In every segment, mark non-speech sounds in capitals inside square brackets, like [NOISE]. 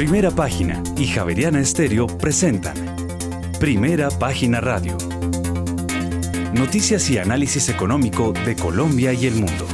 Primera Página y Javeriana Estéreo presentan Primera Página Radio. Noticias y análisis económico de Colombia y el mundo.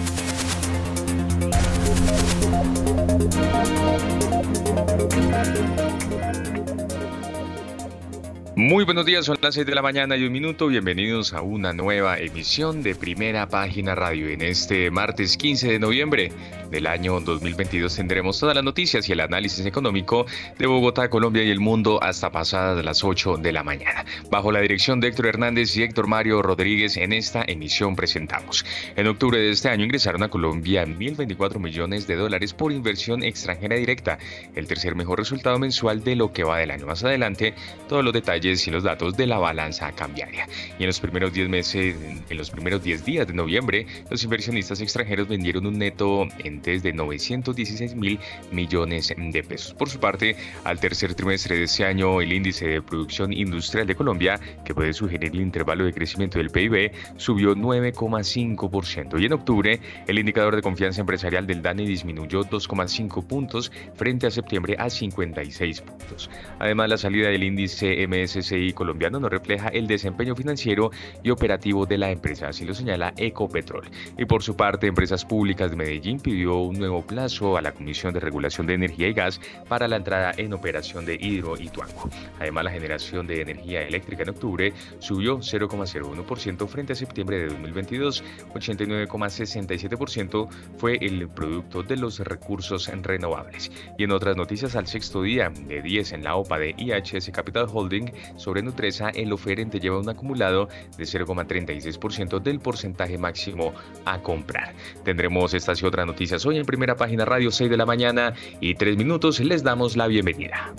Muy buenos días, son las 6 de la mañana y un minuto. Bienvenidos a una nueva emisión de Primera Página Radio. En este martes 15 de noviembre del año 2022 tendremos todas las noticias y el análisis económico de Bogotá, Colombia y el mundo hasta pasadas las 8 de la mañana. Bajo la dirección de Héctor Hernández y Héctor Mario Rodríguez, en esta emisión presentamos. En octubre de este año ingresaron a Colombia 1.024 millones de dólares por inversión extranjera directa, el tercer mejor resultado mensual de lo que va del año. Más adelante, todos los detalles y los datos de la balanza cambiaria. Y en los primeros 10 meses, en los primeros 10 días de noviembre, los inversionistas extranjeros vendieron un neto entes de 916 mil millones de pesos. Por su parte, al tercer trimestre de este año, el índice de producción industrial de Colombia, que puede sugerir el intervalo de crecimiento del PIB, subió 9,5%. Y en octubre, el indicador de confianza empresarial del DANE disminuyó 2,5 puntos frente a septiembre a 56 puntos. Además, la salida del índice MSC CI colombiano no refleja el desempeño financiero y operativo de la empresa, así lo señala Ecopetrol. Y por su parte, Empresas Públicas de Medellín pidió un nuevo plazo a la Comisión de Regulación de Energía y Gas para la entrada en operación de Hidro y Tuango. Además, la generación de energía eléctrica en octubre subió 0,01% frente a septiembre de 2022. 89,67% fue el producto de los recursos renovables. Y en otras noticias, al sexto día de 10 en la OPA de IHS Capital Holding, sobre Nutresa, el oferente lleva un acumulado de 0,36% del porcentaje máximo a comprar. Tendremos estas y otras noticias hoy en primera página radio 6 de la mañana y 3 minutos les damos la bienvenida.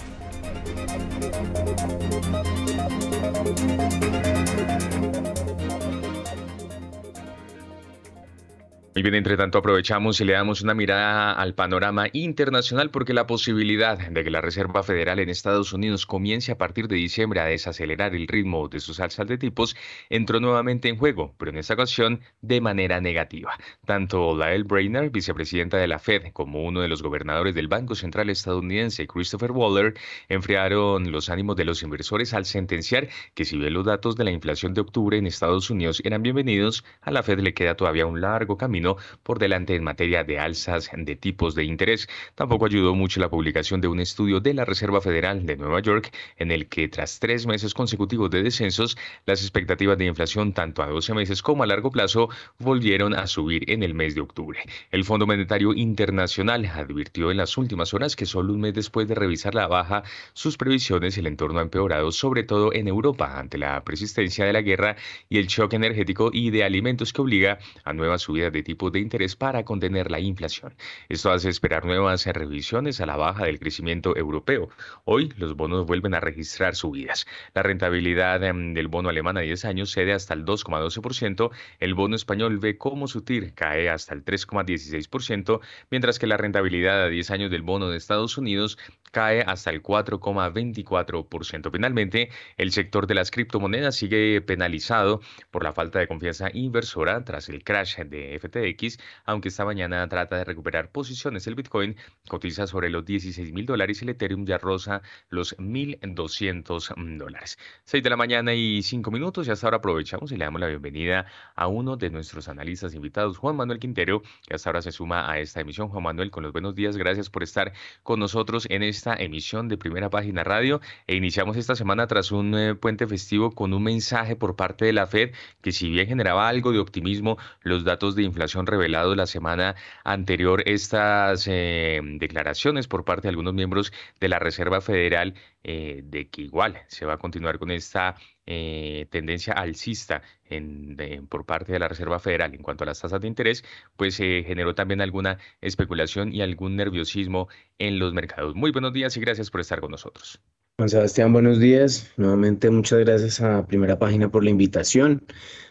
Muy bien, entre tanto aprovechamos y le damos una mirada al panorama internacional porque la posibilidad de que la Reserva Federal en Estados Unidos comience a partir de diciembre a desacelerar el ritmo de sus alzas de tipos entró nuevamente en juego, pero en esta ocasión de manera negativa. Tanto Lael Brainerd, vicepresidenta de la Fed, como uno de los gobernadores del Banco Central estadounidense, Christopher Waller, enfriaron los ánimos de los inversores al sentenciar que si bien los datos de la inflación de octubre en Estados Unidos eran bienvenidos, a la Fed le queda todavía un largo camino por delante en materia de alzas de tipos de interés. Tampoco ayudó mucho la publicación de un estudio de la Reserva Federal de Nueva York en el que tras tres meses consecutivos de descensos, las expectativas de inflación tanto a 12 meses como a largo plazo volvieron a subir en el mes de octubre. El Fondo Monetario Internacional advirtió en las últimas horas que solo un mes después de revisar la baja sus previsiones el entorno ha empeorado, sobre todo en Europa, ante la persistencia de la guerra y el shock energético y de alimentos que obliga a nuevas subidas de tipos de interés para contener la inflación. Esto hace esperar nuevas revisiones a la baja del crecimiento europeo. Hoy los bonos vuelven a registrar subidas. La rentabilidad em, del bono alemán a 10 años cede hasta el 2,12%, el bono español ve cómo su TIR cae hasta el 3,16%, mientras que la rentabilidad a 10 años del bono de Estados Unidos cae hasta el 4,24%. Finalmente, el sector de las criptomonedas sigue penalizado por la falta de confianza inversora tras el crash de FTX, aunque esta mañana trata de recuperar posiciones. El Bitcoin cotiza sobre los 16 mil dólares y el Ethereum ya roza los 1.200 dólares. 6 de la mañana y 5 minutos y hasta ahora aprovechamos y le damos la bienvenida a uno de nuestros analistas invitados, Juan Manuel Quintero, que hasta ahora se suma a esta emisión. Juan Manuel, con los buenos días, gracias por estar con nosotros en esta emisión de Primera Página Radio e iniciamos esta semana tras un eh, puente festivo con un mensaje por parte de la Fed que si bien generaba algo de optimismo, los datos de inflación revelados la semana anterior, estas eh, declaraciones por parte de algunos miembros de la Reserva Federal eh, de que igual se va a continuar con esta tendencia alcista en, por parte de la Reserva Federal en cuanto a las tasas de interés, pues se generó también alguna especulación y algún nerviosismo en los mercados. Muy buenos días y gracias por estar con nosotros. Juan Sebastián, buenos días. Nuevamente muchas gracias a Primera Página por la invitación.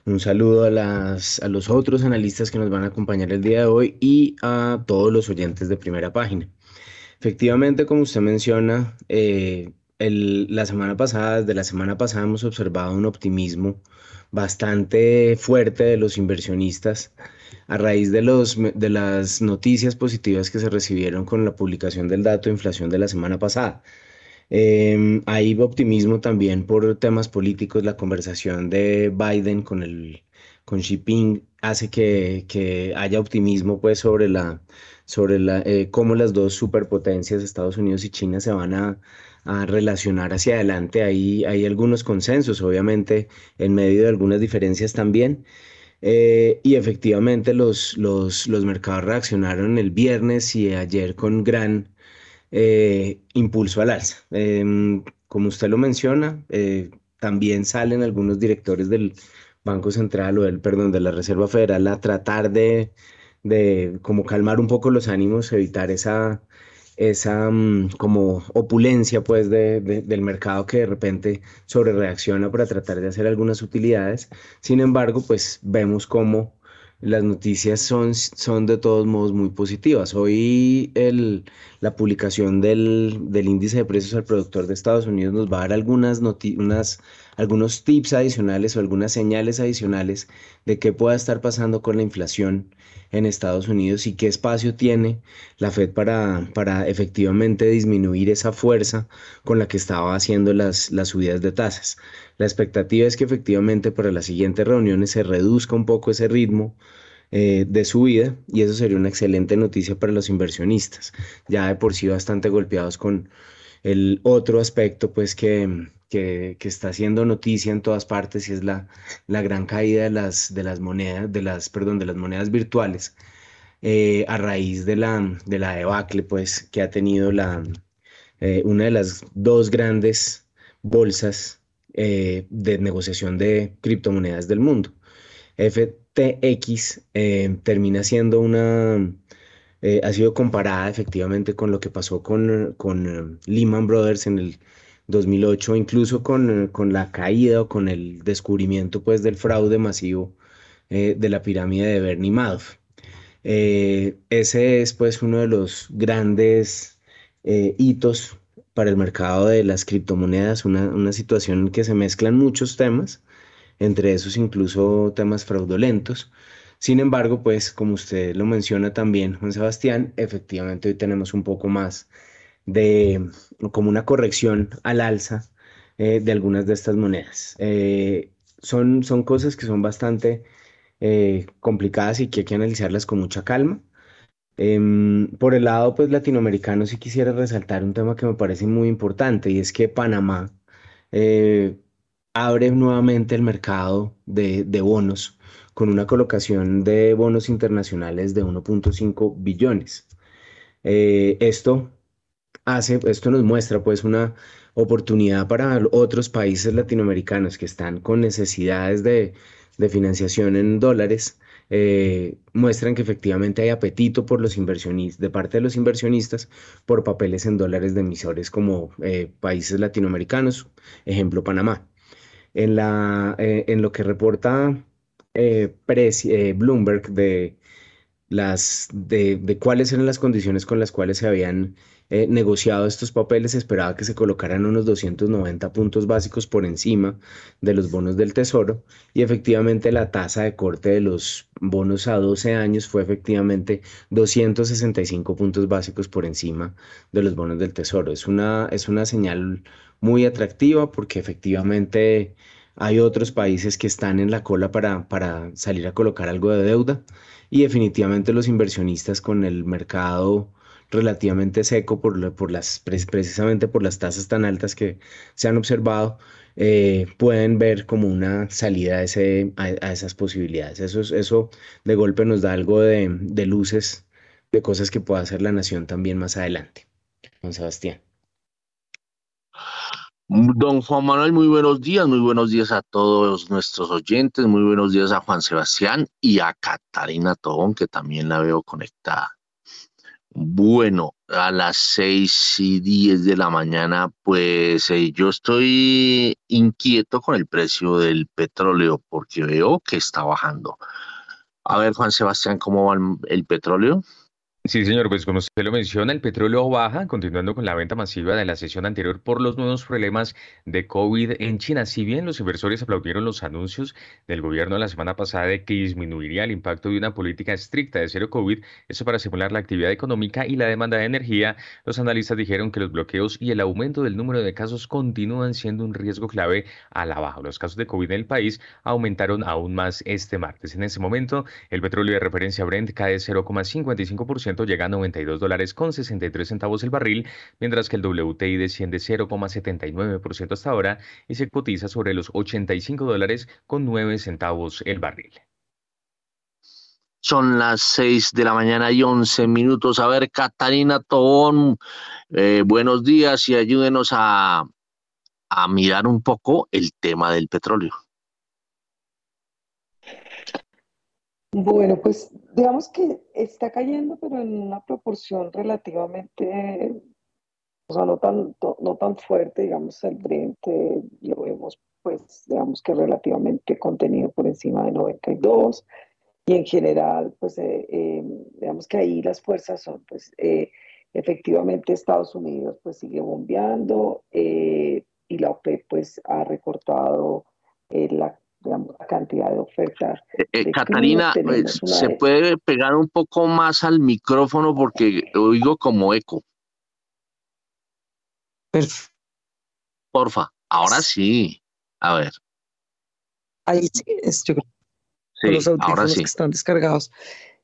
Un saludo a, las, a los otros analistas que nos van a acompañar el día de hoy y a todos los oyentes de Primera Página. Efectivamente, como usted menciona, eh, la semana pasada, desde la semana pasada hemos observado un optimismo bastante fuerte de los inversionistas a raíz de, los, de las noticias positivas que se recibieron con la publicación del dato de inflación de la semana pasada. Eh, hay optimismo también por temas políticos. La conversación de Biden con, el, con Xi Jinping hace que, que haya optimismo pues, sobre, la, sobre la, eh, cómo las dos superpotencias, Estados Unidos y China, se van a, a relacionar hacia adelante. Hay, hay algunos consensos, obviamente, en medio de algunas diferencias también. Eh, y efectivamente los, los, los mercados reaccionaron el viernes y ayer con gran eh, impulso al alza. Em, como usted lo menciona, eh, también salen algunos directores del Banco Central o del, perdón, de la Reserva Federal a tratar de, de como calmar un poco los ánimos, evitar esa, esa mm, como opulencia pues de, del mercado que de repente sobre reacciona para tratar de hacer algunas utilidades. Sin embargo, pues vemos cómo las noticias son, son de todos modos muy positivas. Hoy el, la publicación del, del, índice de precios al productor de Estados Unidos nos va a dar algunas unas, algunos tips adicionales o algunas señales adicionales de qué pueda estar pasando con la inflación en Estados Unidos y qué espacio tiene la Fed para, para efectivamente disminuir esa fuerza con la que estaba haciendo las, las subidas de tasas. La expectativa es que efectivamente para las siguientes reuniones se reduzca un poco ese ritmo eh, de subida y eso sería una excelente noticia para los inversionistas, ya de por sí bastante golpeados con el otro aspecto pues que, que, está haciendo noticia en todas partes y es la, la gran caída de las, de las monedas, de las, perdón, de las monedas virtuales eh, a raíz de la, de la debacle pues, que ha tenido la, eh, una de las dos grandes bolsas eh, de negociación de criptomonedas del mundo. FTX termina siendo una, ha sido comparada efectivamente con lo que pasó con, con Lehman Brothers en el 2008, incluso con, con, la caída o con el descubrimiento pues, del fraude masivo eh, de la pirámide de Bernie Madoff. Eh, ese es pues uno de los grandes eh, hitos para el mercado de las criptomonedas, una, una, situación en que se mezclan muchos temas, entre esos incluso temas fraudulentos. Sin embargo, pues como usted lo menciona también, Juan Sebastián, efectivamente hoy tenemos un poco más de como una corrección al alza eh, de algunas de estas monedas. Eh, son, son cosas que son bastante eh, complicadas y que hay que analizarlas con mucha calma. Em, por el lado pues latinoamericano sí quisiera resaltar un tema que me parece muy importante y es que Panamá abre nuevamente el mercado de, de bonos con una colocación de bonos internacionales de 1.5 billones. esto hace, esto nos muestra pues una oportunidad para otros países latinoamericanos que están con necesidades de, financiación en dólares, eh, muestran que efectivamente hay apetito por los inversionistas, de parte de los inversionistas, por papeles en dólares de emisores como eh, países latinoamericanos, ejemplo Panamá. En, la, eh, en lo que reporta Bloomberg de, las, de, de cuáles eran las condiciones con las cuales se habían eh, negociado estos papeles, esperaba que se colocaran unos 290 puntos básicos por encima de los bonos del Tesoro y efectivamente la tasa de corte de los bonos a 12 años fue efectivamente 265 puntos básicos por encima de los bonos del Tesoro. Es una, es una señal muy atractiva porque efectivamente hay otros países que están en la cola para, para salir a colocar algo de deuda y definitivamente los inversionistas con el mercado relativamente seco por, por las, precisamente por las tasas tan altas que se han observado, eh, pueden ver como una salida a, ese, a, esas posibilidades. Eso, eso de golpe nos da algo de, de luces de cosas que pueda hacer la nación también más adelante. Don Sebastián. Don Juan Manuel, muy buenos días, muy buenos días a todos nuestros oyentes, muy buenos días a Juan Sebastián y a Catarina Tobón, que también la veo conectada. Bueno, a las seis y diez de la mañana, pues eh, yo estoy inquieto con el precio del petróleo porque veo que está bajando. A ver, Juan Sebastián, ¿cómo va el petróleo? Sí, señor, pues como usted lo menciona, el petróleo baja, continuando con la venta masiva de la sesión anterior por los nuevos problemas de COVID en China. Si bien los inversores aplaudieron los anuncios del gobierno la semana pasada de que disminuiría el impacto de una política estricta de cero COVID, eso para simular la actividad económica y la demanda de energía, los analistas dijeron que los bloqueos y el aumento del número de casos continúan siendo un riesgo clave a la baja. Los casos de COVID en el país aumentaron aún más este martes. En ese momento, el petróleo de referencia Brent cae 0,55% llega a 92 dólares con 63 centavos el barril, mientras que el WTI desciende 0,79% hasta ahora y se cotiza sobre los 85 dólares con 9 centavos el barril. Son las 6 de la mañana y 11 minutos. A ver, Catalina Tobón, eh, buenos días y ayúdenos a, a mirar un poco el tema del petróleo. Bueno, pues digamos que está cayendo, pero en una proporción relativamente, o sea, no tan, no tan fuerte, digamos, el Brent lo vemos, pues, digamos que relativamente contenido por encima de 92, y en general, pues, eh, eh, digamos que ahí las fuerzas son, pues, eh, efectivamente Estados Unidos, pues, sigue bombeando, y la OPEP, pues, ha recortado la la cantidad de ofertas. Eh, eh, Catarina, pues, ¿se puede pegar un poco más al micrófono porque oigo como eco? Perfecto. Porfa, ahora sí. A ver. Ahí sí, es, yo creo. los ahora sí. que están descargados.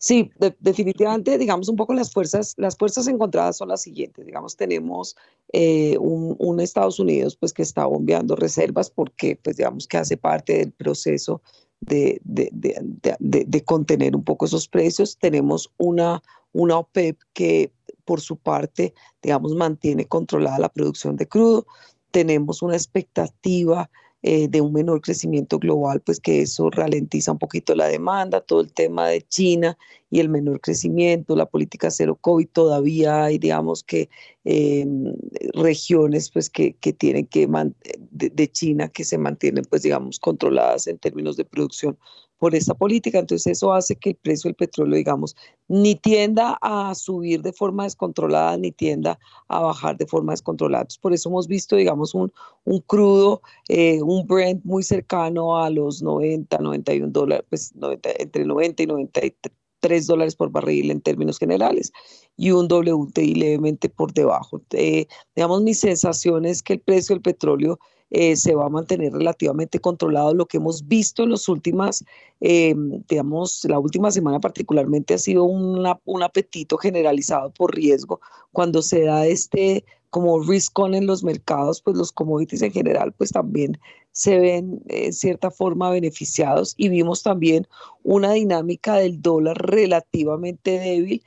Sí, definitivamente, digamos, un poco las fuerzas, las fuerzas encontradas son las siguientes. Digamos, tenemos eh, un, Estados Unidos pues que está bombeando reservas porque, pues, digamos, que hace parte del proceso de, de, de, contener un poco esos precios. Tenemos una, una OPEP que, por su parte, digamos, mantiene controlada la producción de crudo. Tenemos una expectativa eh, de un menor crecimiento global, pues que eso ralentiza un poquito la demanda, todo el tema de China y el menor crecimiento, la política cero COVID, todavía hay, digamos que, em, regiones pues que, que tienen que, de, China que se mantienen pues digamos controladas en términos de producción por esta política. Entonces eso hace que el precio del petróleo, digamos, ni tienda a subir de forma descontrolada, ni tienda a bajar de forma descontrolada. por eso hemos visto, digamos, un, un crudo, eh, un Brent muy cercano a los 90, 91 dólares, pues 90, entre 90 y 93 dólares por barril en términos generales y un WTI levemente por debajo. Eh, digamos, mi sensación es que el precio del petróleo eh, se va a mantener relativamente controlado. Lo que hemos visto en las últimas, eh, digamos, la última semana particularmente ha sido un apetito generalizado por riesgo. Cuando se da este como risk on en los mercados, pues los commodities en general pues también se ven en cierta forma beneficiados y vimos también una dinámica del dólar relativamente débil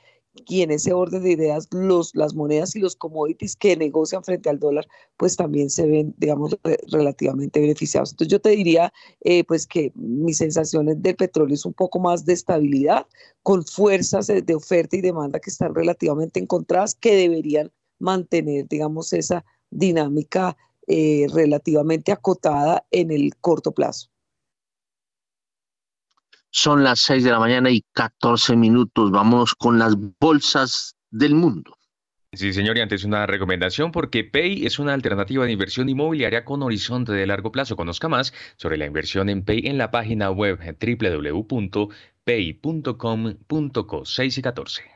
y en ese orden de ideas los, las monedas y los commodities que negocian frente al dólar pues también se ven digamos relativamente beneficiados. Entonces yo te diría eh, pues que mis sensaciones del petróleo es un poco más de estabilidad con fuerzas de oferta y demanda que están relativamente encontradas que deberían mantener digamos esa dinámica eh, relativamente acotada en el corto plazo. Son las 6 de la mañana y 14 minutos. Vamos con las bolsas del mundo. Sí, señor, y antes una recomendación porque Pay es una alternativa de inversión inmobiliaria con horizonte de largo plazo. Conozca más sobre la inversión en Pay en la página web www.pay.com.co 6 y 14.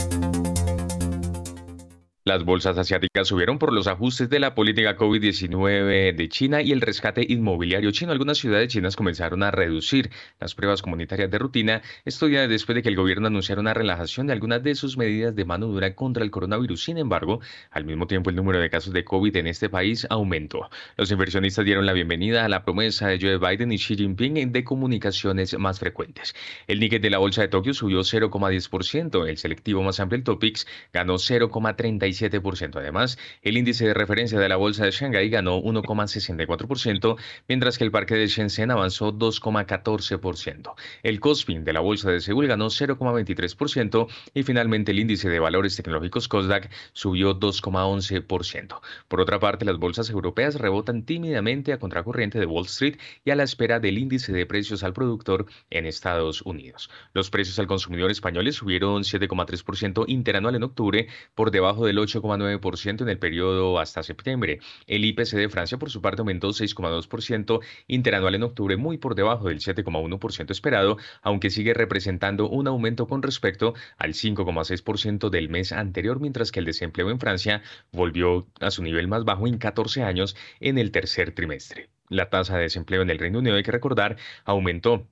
Las bolsas asiáticas subieron por los ajustes de la política COVID-19 de China y el rescate inmobiliario chino. Algunas ciudades chinas comenzaron a reducir las pruebas comunitarias de rutina, esto ya después de que el gobierno anunciara una relajación de algunas de sus medidas de mano dura contra el coronavirus. Sin embargo, al mismo tiempo el número de casos de COVID en este país aumentó. Los inversionistas dieron la bienvenida a la promesa de Joe Biden y Xi Jinping de comunicaciones más frecuentes. El Nikkei de la bolsa de Tokio subió 0,10%, el selectivo más amplio, el Topix, ganó 0,35%. 0,27%. Además, el índice de referencia de la bolsa de Shanghái ganó 1,64%, mientras que el parque de Shenzhen avanzó 2,14%. El Kospin de la bolsa de Seúl ganó 0,23% y finalmente el índice de valores tecnológicos Kosdaq subió 2,11%. Por otra parte, las bolsas europeas rebotan tímidamente a contracorriente de Wall Street y a la espera del índice de precios al productor en Estados Unidos. Los precios al consumidor españoles subieron 7,3% interanual en octubre, por debajo del 8,9% en el periodo hasta septiembre. El IPC de Francia, por su parte, aumentó 6,2% interanual en octubre, muy por debajo del 7,1% esperado, aunque sigue representando un aumento con respecto al 5,6% del mes anterior, mientras que el desempleo en Francia volvió a su nivel más bajo en 14 años en el tercer trimestre. La tasa de desempleo en el Reino Unido, hay que recordar, aumentó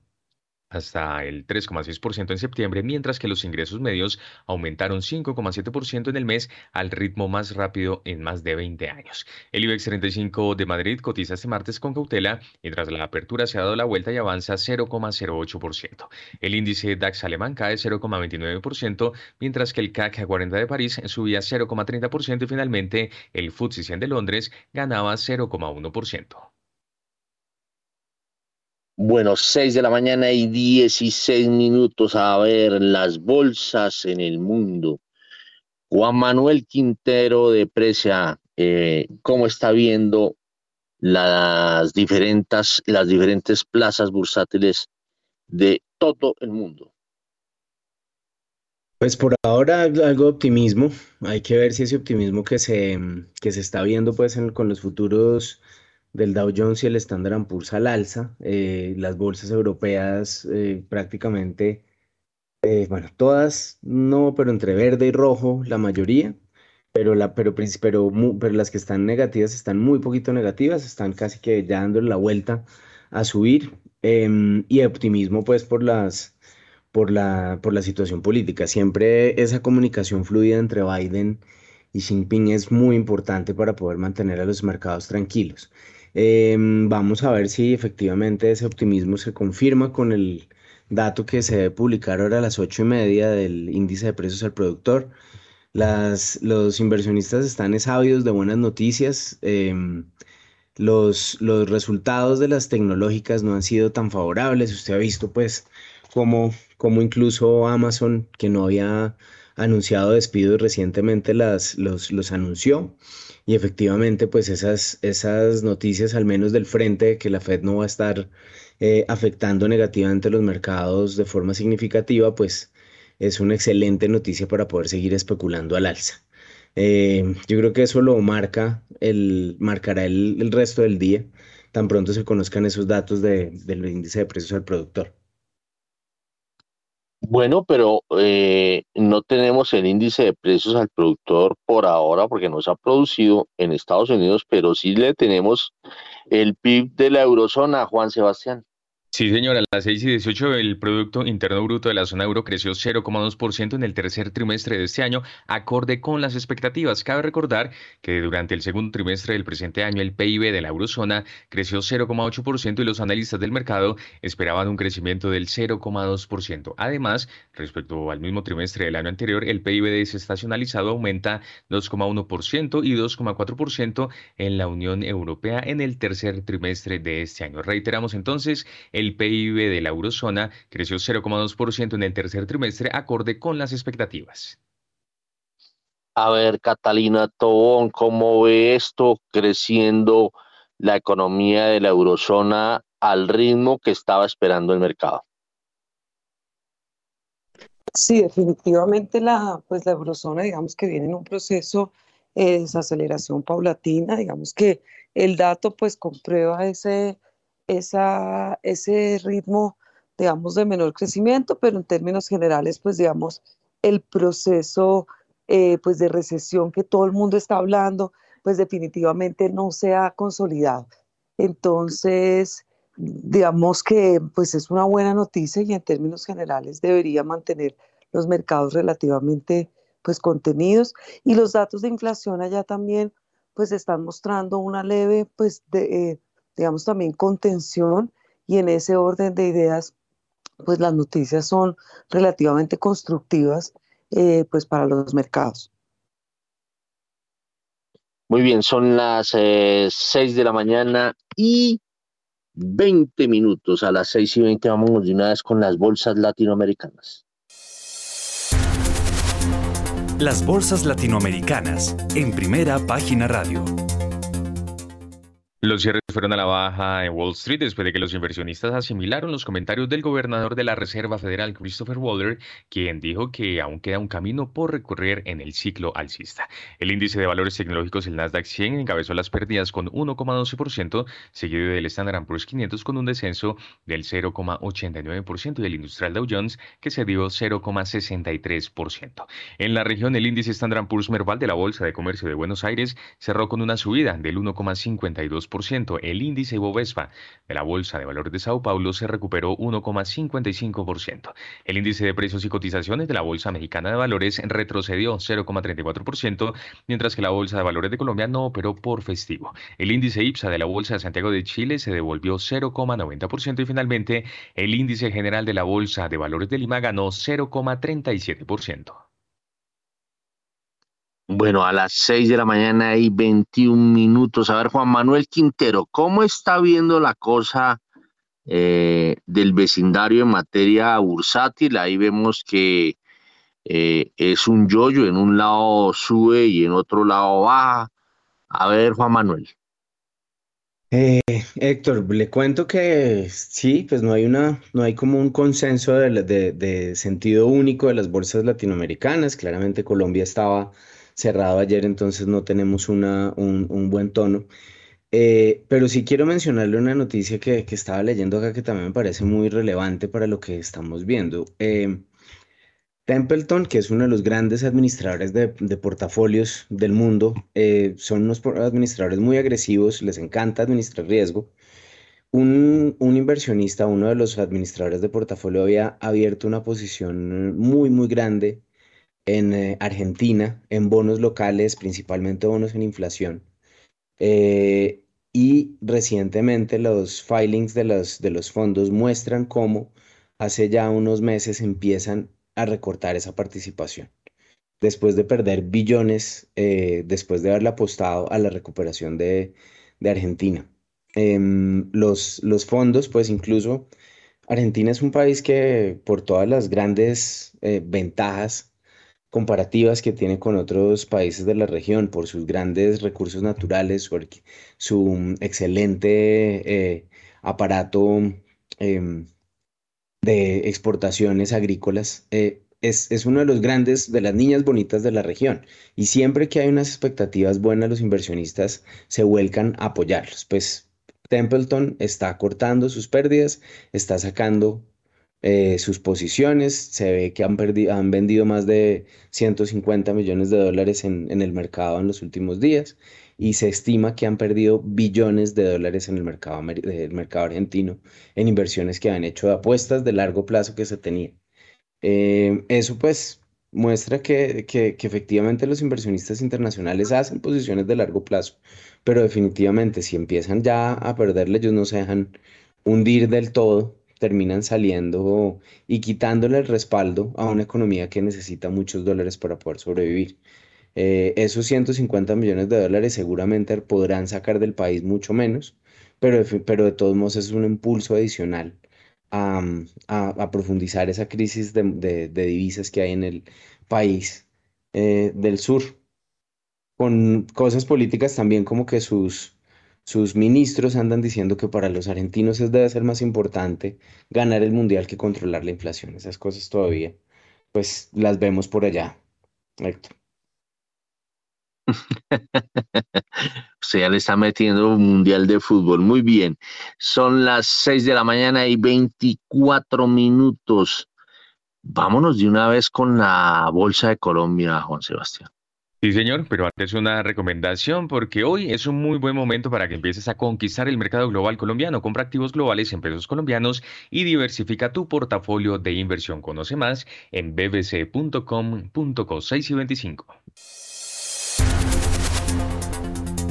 hasta el 3,6% en septiembre, mientras que los ingresos medios aumentaron 5,7% en el mes al ritmo más rápido en más de 20 años. El IBEX 35 de Madrid cotiza este martes con cautela y tras la apertura se ha dado la vuelta y avanza 0,08%. El índice DAX alemán cae 0,29%, mientras que el CAC 40 de París subía 0,30% y finalmente el FTSE 100 de Londres ganaba 0,1%. Bueno, 6 de la mañana y 16 minutos a ver las bolsas en el mundo. Juan Manuel Quintero de Precia, eh, ¿cómo está viendo las diferentes, las diferentes plazas bursátiles de todo el mundo? Pues por ahora algo de optimismo. Hay que ver si ese optimismo que se, que se está viendo pues con los futuros del Dow Jones y el Standard Poor's al alza. Eh, las bolsas europeas eh, prácticamente, eh, bueno, todas no, pero entre verde y rojo la mayoría, pero, la, pero, pero, pero las que están negativas están muy poquito negativas, están casi que ya dándole la vuelta a subir. Em, y optimismo pues por las... Por la, por la situación política. Siempre esa comunicación fluida entre Biden y Xi Jinping es muy importante para poder mantener a los mercados tranquilos. Em, vamos a ver si efectivamente ese optimismo se confirma con el dato que se debe publicar ahora a las ocho y media del índice de precios al productor. Las, los inversionistas están ávidos de buenas noticias. Em, los, los resultados de las tecnológicas no han sido tan favorables. Usted ha visto, pues, como incluso Amazon, que no había anunciado despidos recientemente, las, los, los anunció. Y efectivamente, pues esas, esas noticias, al menos del frente, de que la Fed no va a estar eh, afectando negativamente los mercados de forma significativa, pues es una excelente noticia para poder seguir especulando al alza. Eh, yo creo que eso lo marca, el, marcará el, resto del día, tan pronto se conozcan esos datos del índice de precios al productor. Bueno, pero eh, no tenemos el índice de precios al productor por ahora porque no se ha producido en Estados Unidos, pero sí le tenemos el PIB de la eurozona, Juan Sebastián. Sí, señora, a las 6 y 18 el Producto Interno Bruto de la zona euro creció 0,2% en el tercer trimestre de este año, acorde con las expectativas. Cabe recordar que durante el segundo trimestre del presente año el PIB de la eurozona creció 0,8% y los analistas del mercado esperaban un crecimiento del 0,2%. Además, respecto al mismo trimestre del año anterior, el PIB desestacionalizado aumenta 2,1% y 2,4% en la Unión Europea en el tercer trimestre de este año. Reiteramos entonces, PIB de la eurozona creció 0,2% en el tercer trimestre, acorde con las expectativas. A ver, Catalina Tobón, ¿cómo ve esto creciendo la economía de la eurozona al ritmo que estaba esperando el mercado? Sí, definitivamente la, pues la eurozona, digamos que viene en un proceso de desaceleración paulatina, digamos que el dato pues comprueba ese esa, ese ritmo, digamos, de menor crecimiento, pero en términos generales, pues, digamos, el proceso, eh, pues, de recesión que todo el mundo está hablando, pues, definitivamente no se ha consolidado. Entonces, digamos que, pues, es una buena noticia y en términos generales debería mantener los mercados relativamente, pues, contenidos. Y los datos de inflación allá también, pues, están mostrando una leve, pues, de... Eh, digamos, también contención y en ese orden de ideas, pues las noticias son relativamente constructivas eh, pues para los mercados. Muy bien, son las 6 eh, de la mañana y 20 minutos. A las 6 y 20 vamos de una vez con las bolsas latinoamericanas. Las bolsas latinoamericanas en primera página radio. Los cierres fueron a la baja en Wall Street después de que los inversionistas asimilaron los comentarios del gobernador de la Reserva Federal, Christopher Waller, quien dijo que aún queda un camino por recorrer en el ciclo alcista. El índice de valores tecnológicos, el Nasdaq 100, encabezó las pérdidas con 1,12%, seguido del Standard Poor's 500 con un descenso del 0,89% y el industrial Dow Jones que se dio 0,63%. En la región, el índice Standard Poor's Merval de la Bolsa de Comercio de Buenos Aires cerró con una subida del 1,52% el índice Bovespa de la Bolsa de Valores de Sao Paulo se recuperó 1,55%. El índice de precios y cotizaciones de la Bolsa Mexicana de Valores retrocedió 0,34%, mientras que la Bolsa de Valores de Colombia no operó por festivo. El índice IPSA de la Bolsa de Santiago de Chile se devolvió 0,90% y finalmente el índice general de la Bolsa de Valores de Lima ganó 0,37%. Bueno, a las 6 de la mañana y 21 minutos. A ver, Juan Manuel Quintero, ¿cómo está viendo la cosa eh, del vecindario en materia bursátil? Ahí vemos que eh, es un yoyo, en un lado sube y en otro lado baja. A ver, Juan Manuel. Eh, Héctor, le cuento que sí, pues no hay una, no hay como un consenso de, de sentido único de las bolsas latinoamericanas. Claramente Colombia estaba cerrado ayer, entonces no tenemos una, un, buen tono. Eh, pero sí quiero mencionarle una noticia que, estaba leyendo acá que también me parece muy relevante para lo que estamos viendo. Eh, Templeton, que es uno de los grandes administradores de, portafolios del mundo, eh, son unos administradores muy agresivos, les encanta administrar riesgo. Un, un, inversionista, uno de los administradores de portafolio, había abierto una posición muy, muy grande en eh, Argentina en bonos locales, principalmente bonos en inflación. Eh, y recientemente los filings de los, de los fondos muestran cómo hace ya unos meses empiezan a recortar esa participación. Después de perder billones, eh, después de haberle apostado a la recuperación de, Argentina. Em, los, los fondos, pues incluso Argentina es un país que por todas las grandes ventajas comparativas que tiene con otros países de la región por sus grandes recursos naturales, su, mm, excelente eh, aparato em, de exportaciones agrícolas. Eh, es, es, uno de los grandes, de las niñas bonitas de la región. Y siempre que hay unas expectativas buenas, los inversionistas se vuelcan a apoyarlos. Pues Templeton está cortando sus pérdidas, está sacando eh, sus posiciones. Se ve que han, perdido, han vendido más de 150 millones de dólares en, en, el mercado en los últimos días y se estima que han perdido billones de dólares en el mercado, el mercado argentino en inversiones que han hecho de apuestas de largo plazo que se tenían. Eh, eso pues muestra que, que, que, efectivamente los inversionistas internacionales hacen posiciones de largo plazo, pero definitivamente si empiezan ya a perderle, ellos no se dejan hundir del todo terminan saliendo y quitándole el respaldo a una economía que necesita muchos dólares para poder sobrevivir. Eh, esos 150 millones de dólares seguramente podrán sacar del país mucho menos, pero, pero de todos modos es un impulso adicional a, a, profundizar esa crisis de, de, divisas que hay en el país eh, del sur, con cosas políticas también como que sus sus ministros andan diciendo que para los argentinos es debe ser más importante ganar el mundial que controlar la inflación. Esas cosas todavía, pues las vemos por allá. Héctor. [LAUGHS] o sea, le está metiendo un mundial de fútbol. Muy bien. Son las 6 de la mañana y 24 minutos. Vámonos de una vez con la Bolsa de Colombia, Juan Sebastián. Sí, señor, pero antes una recomendación porque hoy es un muy buen momento para que empieces a conquistar el mercado global colombiano. Compra activos globales en pesos colombianos y diversifica tu portafolio de inversión. Conoce más en bbc.com.co 6 y 25.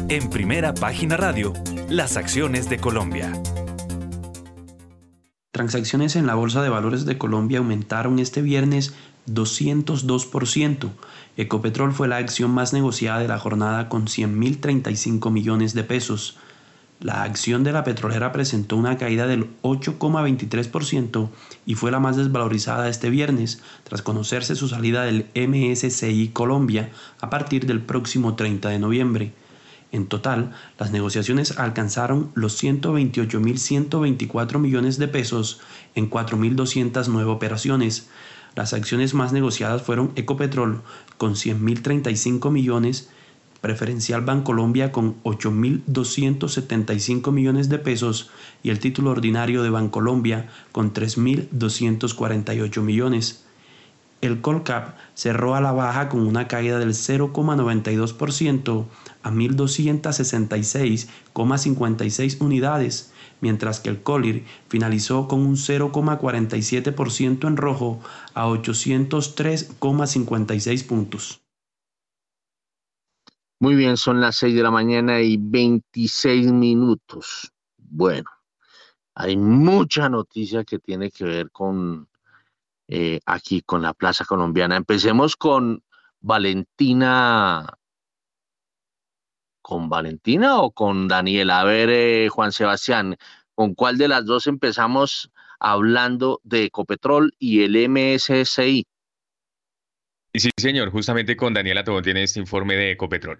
En primera página radio, las acciones de Colombia. transacciones en la Bolsa de Valores de Colombia aumentaron este viernes 202%. Ecopetrol fue la acción más negociada de la jornada con 100.035 millones de pesos. La acción de la petrolera presentó una caída del 8,23% y fue la más desvalorizada este viernes, tras conocerse su salida del MSCI Colombia a partir del próximo 30 de noviembre. En total, las negociaciones alcanzaron los 128.124 millones de pesos en 4.209 operaciones. Las acciones más negociadas fueron Ecopetrol con 100.035 millones, Preferencial Bancolombia con 8.275 millones de pesos y el título ordinario de Bancolombia con 3.248 millones. El Colcap cerró a la baja con una caída del 0,92% a 1.266,56 unidades, mientras que el Colir finalizó con un 0,47% en rojo a 803,56 puntos. Muy bien, son las 6 de la mañana y 26 minutos. Bueno, hay mucha noticia que tiene que ver con eh, aquí, con la Plaza Colombiana. Empecemos con Valentina. ¿Con Valentina o con Daniela? A ver, eh, Juan Sebastián, ¿con cuál de las dos empezamos hablando de Ecopetrol y el MSCI? Sí, señor, justamente con Daniela Tobón tiene este informe de Ecopetrol.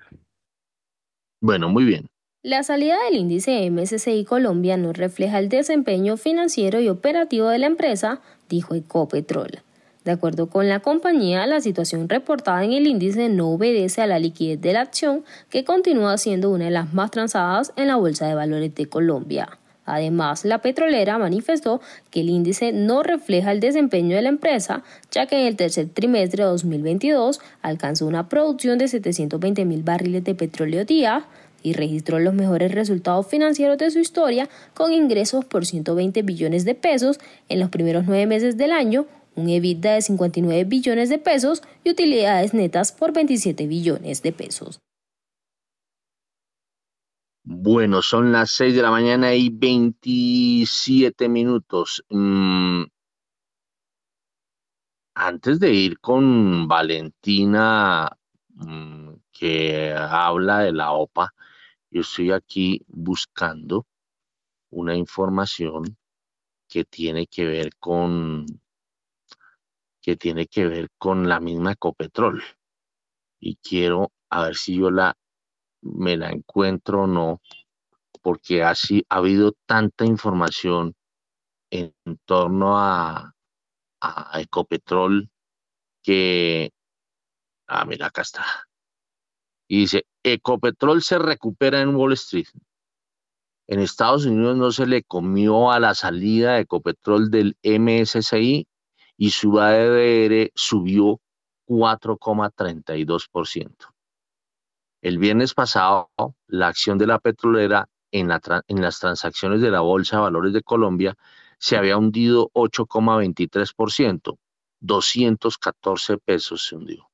Bueno, muy bien. La salida del índice MSCI Colombia no refleja el desempeño financiero y operativo de la empresa, dijo Ecopetrol. De acuerdo con la compañía, la situación reportada en el índice no obedece a la liquidez de la acción, que continúa siendo una de las más transadas en la Bolsa de Valores de Colombia. Además, la petrolera manifestó que el índice no refleja el desempeño de la empresa, ya que en el tercer trimestre de 2022 alcanzó una producción de 720 mil barriles de petróleo día y registró los mejores resultados financieros de su historia con ingresos por 120 billones de pesos en los primeros nueve meses del año, un EBITDA de 59 billones de pesos y utilidades netas por 27 billones de pesos. Bueno, son las 6 de la mañana y 27 minutos. Mm, antes de ir con Valentina, mm, que habla de la OPA, yo estoy aquí buscando una información que tiene que ver con tiene que ver con la misma Ecopetrol. Y quiero a ver si yo la me la encuentro o no, porque así ha habido tanta información en, torno a, a Ecopetrol que, ah, mira, acá está. Y dice, Ecopetrol se recupera en Wall Street. En Estados Unidos no se le comió a la salida de Ecopetrol del MSCI y su ADR subió 4,32%. El viernes pasado, la acción de la petrolera en, las transacciones de la Bolsa de Valores de Colombia se había hundido 8,23%, 214 pesos se hundió,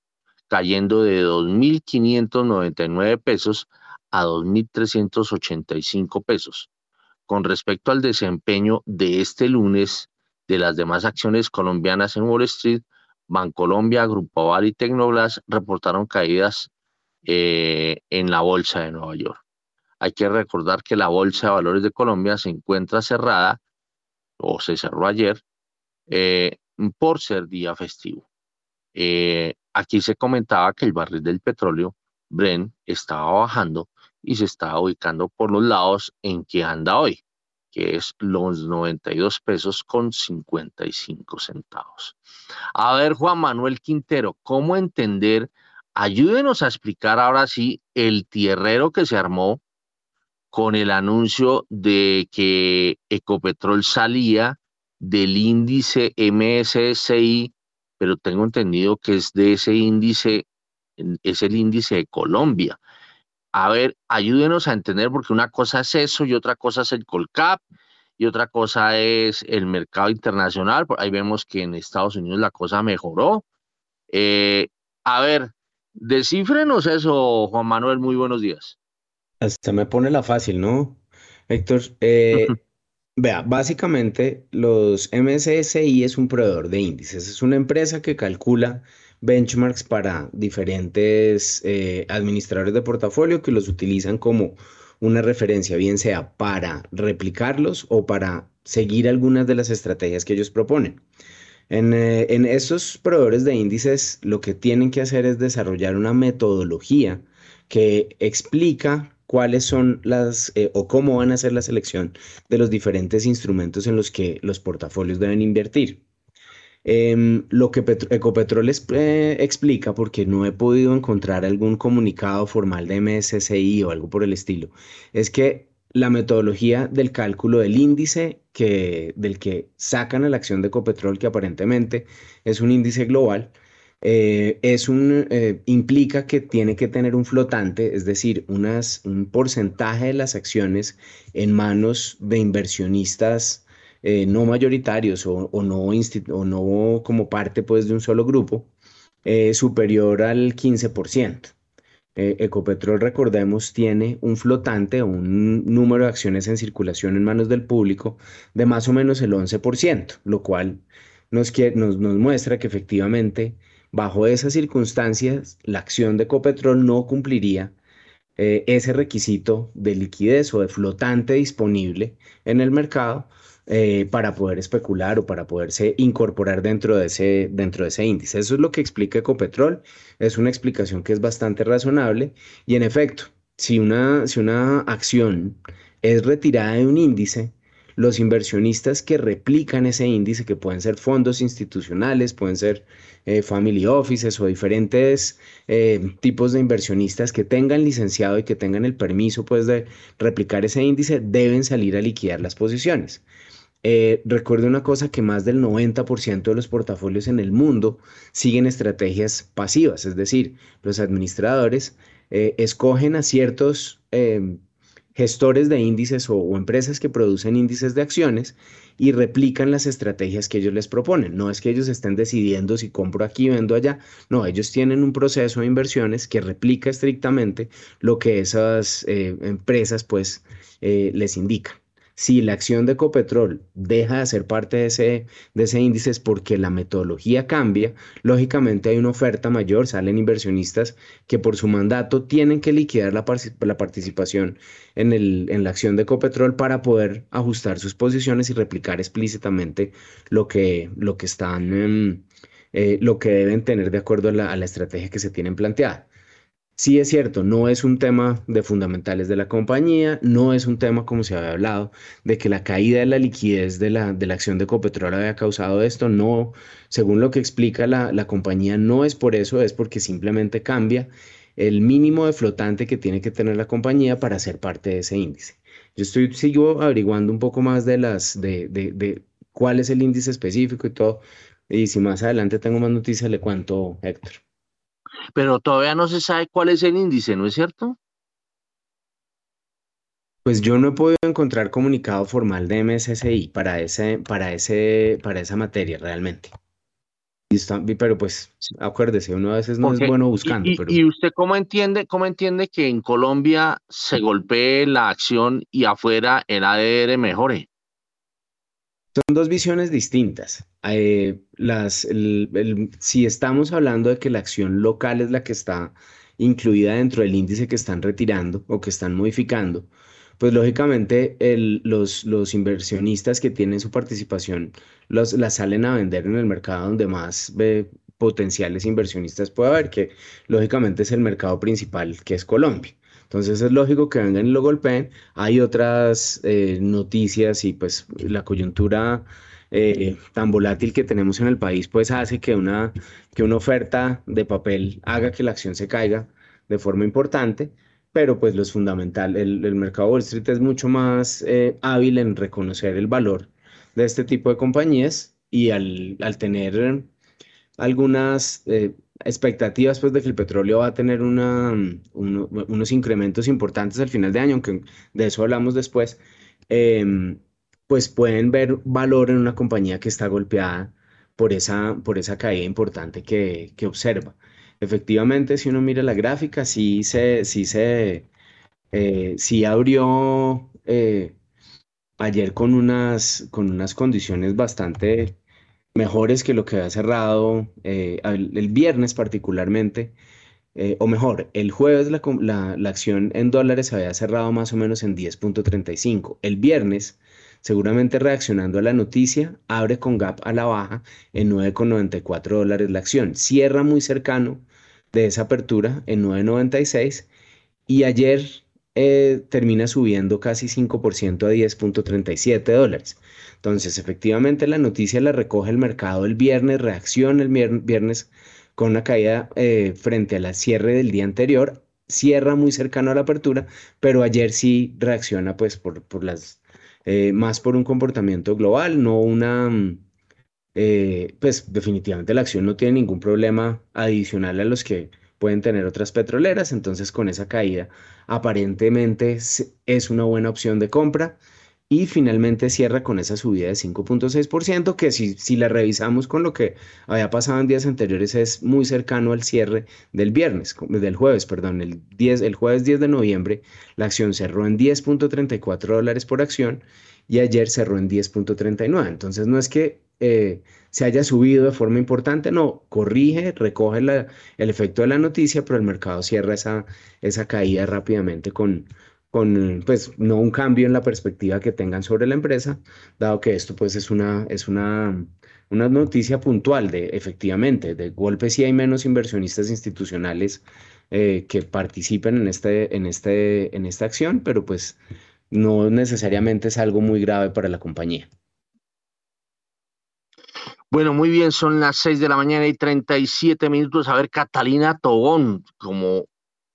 cayendo de 2.599 pesos a 2.385 pesos. Con respecto al desempeño de este lunes de las demás acciones colombianas en Wall Street, Bancolombia, Grupo Aval y Tecnoglass reportaron caídas eh, en la Bolsa de Nueva York. Hay que recordar que la Bolsa de Valores de Colombia se encuentra cerrada o se cerró ayer eh, por ser día festivo. Eh, aquí se comentaba que el barril del petróleo, Bren, estaba bajando y se estaba ubicando por los lados en que anda hoy, que es los 92 pesos con 55 centavos. A ver, Juan Manuel Quintero, ¿cómo entender Ayúdenos a explicar ahora sí el tierrero que se armó con el anuncio de que Ecopetrol salía del índice MSCI, pero tengo entendido que es de ese índice, es el índice de Colombia. A ver, ayúdenos a entender, porque una cosa es eso y otra cosa es el Colcap y otra cosa es el mercado internacional. Ahí vemos que en Estados Unidos la cosa mejoró. Eh, a ver, Descifrenos eso, Juan Manuel, muy buenos días. Hasta me pone la fácil, ¿no? Héctor, eh, Vea, básicamente los MSCI es un proveedor de índices, es una empresa que calcula benchmarks para diferentes eh, administradores de portafolio que los utilizan como una referencia, bien sea para replicarlos o para seguir algunas de las estrategias que ellos proponen. En, eh, estos proveedores de índices lo que tienen que hacer es desarrollar una metodología que explica cuáles son las eh, o cómo van a ser la selección de los diferentes instrumentos en los que los portafolios deben invertir. Em, lo que Ecopetrol eh, explica, porque no he podido encontrar algún comunicado formal de MSCI o algo por el estilo, es que la metodología del cálculo del índice que, del que sacan a la acción de Ecopetrol, que aparentemente es un índice global, eh, es un, eh, implica que tiene que tener un flotante, es decir, un porcentaje de las acciones en manos de inversionistas eh, no mayoritarios o, no no como parte pues, de un solo grupo, eh, superior al 15%. Eh, Ecopetrol, recordemos, tiene un flotante o un número de acciones en circulación en manos del público de más o menos el 11%, lo cual nos, nos, nos muestra que efectivamente, bajo esas circunstancias, la acción de Ecopetrol no cumpliría ese requisito de liquidez o de flotante disponible en el mercado eh, para poder especular o para poderse incorporar dentro de, ese, dentro de ese índice. Eso es lo que explica Ecopetrol. Es una explicación que es bastante razonable y en efecto, si una, si una acción es retirada de un índice, los inversionistas que replican ese índice, que pueden ser fondos institucionales, pueden ser eh, family offices o diferentes eh, tipos de inversionistas que tengan licenciado y que tengan el permiso pues, de replicar ese índice, deben salir a liquidar las posiciones. Eh, una cosa que más del 90% de los portafolios en el mundo siguen estrategias pasivas, es decir, los administradores eh, escogen a ciertos em, gestores de índices o, empresas que producen índices de acciones y replican las estrategias que ellos les proponen. No es que ellos estén decidiendo si compro aquí, vendo allá. No, ellos tienen un proceso de inversiones que replica estrictamente lo que esas eh, empresas pues les indican. Si la acción de Ecopetrol deja de ser parte de ese, de ese índice es porque la metodología cambia, lógicamente hay una oferta mayor, salen inversionistas que por su mandato tienen que liquidar la, la participación en, el, en la acción de Ecopetrol para poder ajustar sus posiciones y replicar explícitamente lo que, lo que están... Em, eh, lo que deben tener de acuerdo a la, a la estrategia que se tienen planteada. Sí es cierto, no es un tema de fundamentales de la compañía, no es un tema, como se había hablado, de que la caída de la liquidez de la, de la acción de Copetrol había causado esto, no, según lo que explica la, la compañía, no es por eso, es porque simplemente cambia el mínimo de flotante que tiene que tener la compañía para ser parte de ese índice. Yo estoy, sigo averiguando un poco más de las, de, de, de cuál es el índice específico y todo, y si más adelante tengo más noticias le cuento, Héctor pero todavía no se sabe cuál es el índice, ¿no es cierto? Pues yo no he podido encontrar comunicado formal de MSCI para, ese, para, ese, para esa materia realmente. pero pues acuérdese, uno a veces no es bueno buscando. Y, pero... ¿Y usted cómo entiende, cómo entiende que en Colombia se golpee la acción y afuera el ADR mejore? Son dos visiones distintas. Eh, las, si estamos hablando de que la acción local es la que está incluida dentro del índice que están retirando o que están modificando, pues lógicamente los, los, inversionistas que tienen su participación los, la salen a vender en el mercado donde más potenciales inversionistas puede haber, que lógicamente es el mercado principal, que es Colombia. Entonces es lógico que vengan y lo golpeen. Hay otras eh, noticias y pues la coyuntura eh, tan volátil que tenemos en el país pues hace que una, que una oferta de papel haga que la acción se caiga de forma importante. Pero pues lo es fundamental. El, el mercado Wall Street es mucho más eh, hábil en reconocer el valor de este tipo de compañías y al, al tener algunas expectativas pues de que el petróleo va a tener una, unos incrementos importantes al final de año, aunque de eso hablamos después, em, pues pueden ver valor en una compañía que está golpeada por esa, por esa caída importante que, que observa. Efectivamente, si uno mira la gráfica, sí se, sí se, eh, sí abrió eh, ayer con unas, con unas condiciones bastante mejores que lo que había cerrado eh, el, viernes particularmente, o mejor, el jueves la, la, acción en dólares había cerrado más o menos en 10.35. El viernes, seguramente reaccionando a la noticia, abre con gap a la baja en 9.94 dólares la acción. Cierra muy cercano de esa apertura en 9.96 y ayer eh, termina subiendo casi 5% a 10.37 dólares. Entonces, efectivamente, la noticia la recoge el mercado el viernes, reacciona el viernes con una caída eh, frente a la cierre del día anterior, cierra muy cercano a la apertura, pero ayer sí reacciona pues por, por las, eh, más por un comportamiento global, no una, mm, pues definitivamente la acción no tiene ningún problema adicional a los que pueden tener otras petroleras, entonces con esa caída aparentemente es una buena opción de compra y finalmente cierra con esa subida de 5.6%, que si, si la revisamos con lo que había pasado en días anteriores es muy cercano al cierre del viernes, del jueves, perdón, el, 10, el jueves 10 de noviembre la acción cerró en 10.34 dólares por acción y ayer cerró en 10.39. Entonces no es que eh, se haya subido de forma importante, no, corrige, recoge el efecto de la noticia, pero el mercado cierra esa, esa caída rápidamente con, con, pues, no un cambio en la perspectiva que tengan sobre la empresa, dado que esto, pues, es una, es una, una noticia puntual de, efectivamente, de golpe si hay menos inversionistas institucionales eh, que participen en, este, en, este, en esta acción, pero pues no necesariamente es algo muy grave para la compañía. Bueno, muy bien, son las 6 de la mañana y 37 minutos. A ver, Catalina Tobón, como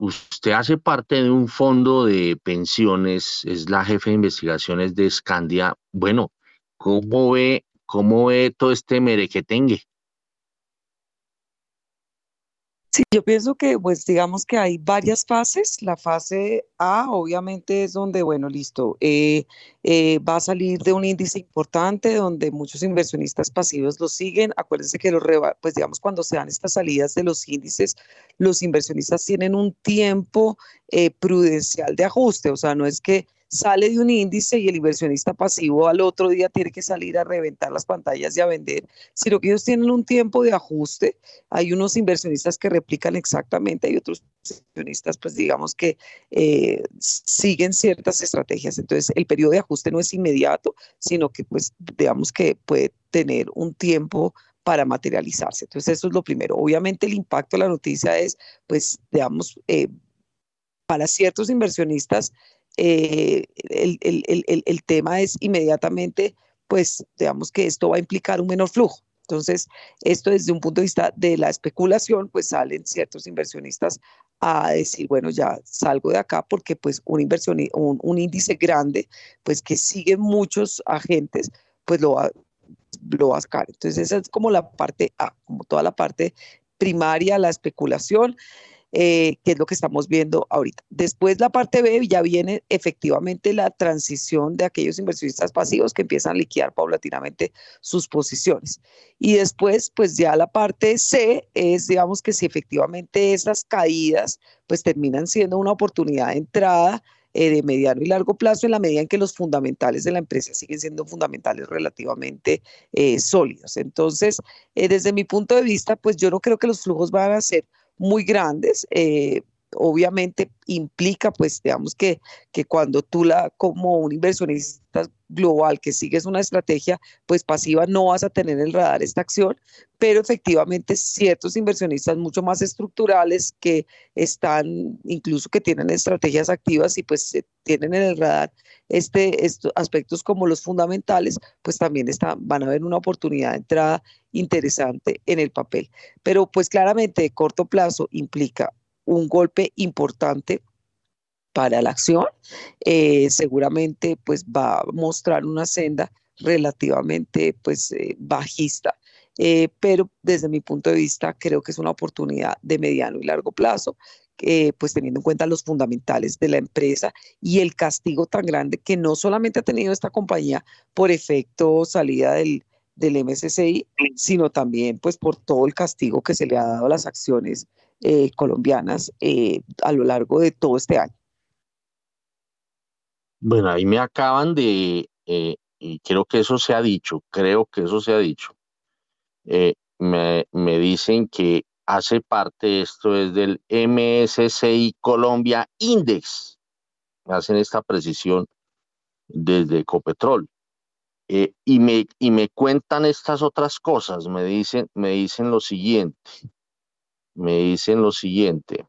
usted hace parte de un fondo de pensiones, es la jefe de investigaciones de Scandia. Bueno, ¿cómo ve, cómo ve todo este merequetengue? Sí, yo pienso que, pues digamos que hay varias fases. La fase A, obviamente, es donde, bueno, listo, eh, eh, va a salir de un índice importante donde muchos inversionistas pasivos lo siguen. Acuérdense que los, pues digamos, cuando se dan estas salidas de los índices, los inversionistas tienen un tiempo eh, prudencial de ajuste. O sea, no es que sale de un índice y el inversionista pasivo al otro día tiene que salir a reventar las pantallas y a vender, sino que ellos tienen un tiempo de ajuste. Hay unos inversionistas que replican exactamente, y otros inversionistas, pues digamos que eh, siguen ciertas estrategias. Entonces, el periodo de ajuste no es inmediato, sino que pues digamos que puede tener un tiempo para materializarse. Entonces, eso es lo primero. Obviamente, el impacto de la noticia es, pues, digamos, eh, para ciertos inversionistas, eh, el, tema es inmediatamente, pues digamos que esto va a implicar un menor flujo. Entonces, esto desde un punto de vista de la especulación, pues salen ciertos inversionistas a decir, bueno, ya salgo de acá porque pues un, inversión, un, índice grande, pues que sigue muchos agentes, pues lo va, lo va a sacar. Entonces, esa es como la parte A, como toda la parte primaria, la especulación. Eh, que es lo que estamos viendo ahorita. Después la parte B ya viene efectivamente la transición de aquellos inversionistas pasivos que empiezan a liquidar paulatinamente sus posiciones. Y después, pues ya la parte C es, digamos que si efectivamente esas caídas pues terminan siendo una oportunidad de entrada, eh, de mediano y largo plazo en la medida en que los fundamentales de la empresa siguen siendo fundamentales relativamente eh, sólidos. Entonces, desde mi punto de vista, pues yo no creo que los flujos van a ser muy grandes. Eh, obviamente implica, pues, digamos que, que cuando tú la, como un inversionista global que sigues una estrategia, pues pasiva, no vas a tener el radar esta acción, pero efectivamente ciertos inversionistas mucho más estructurales que están, incluso que tienen estrategias activas y pues tienen en el radar este, estos aspectos como los fundamentales, pues también están, van a ver una oportunidad de entrada interesante en el papel. Pero pues claramente de corto plazo implica un golpe importante para la acción, eh, seguramente pues va a mostrar una senda relativamente pues eh, bajista, eh, pero desde mi punto de vista creo que es una oportunidad de mediano y largo plazo, pues teniendo en cuenta los fundamentales de la empresa y el castigo tan grande que no solamente ha tenido esta compañía por efecto salida del, del MSCI, sino también pues por todo el castigo que se le ha dado a las acciones eh, colombianas eh, a lo largo de todo este año. Bueno, ahí me acaban de eh, y creo que eso se ha dicho, creo que eso se ha dicho, me, me, dicen que hace parte esto es del MSCI Colombia Index, hacen esta precisión desde Ecopetrol. Y, me, y me cuentan estas otras cosas, me dicen, me dicen lo siguiente, me dicen lo siguiente,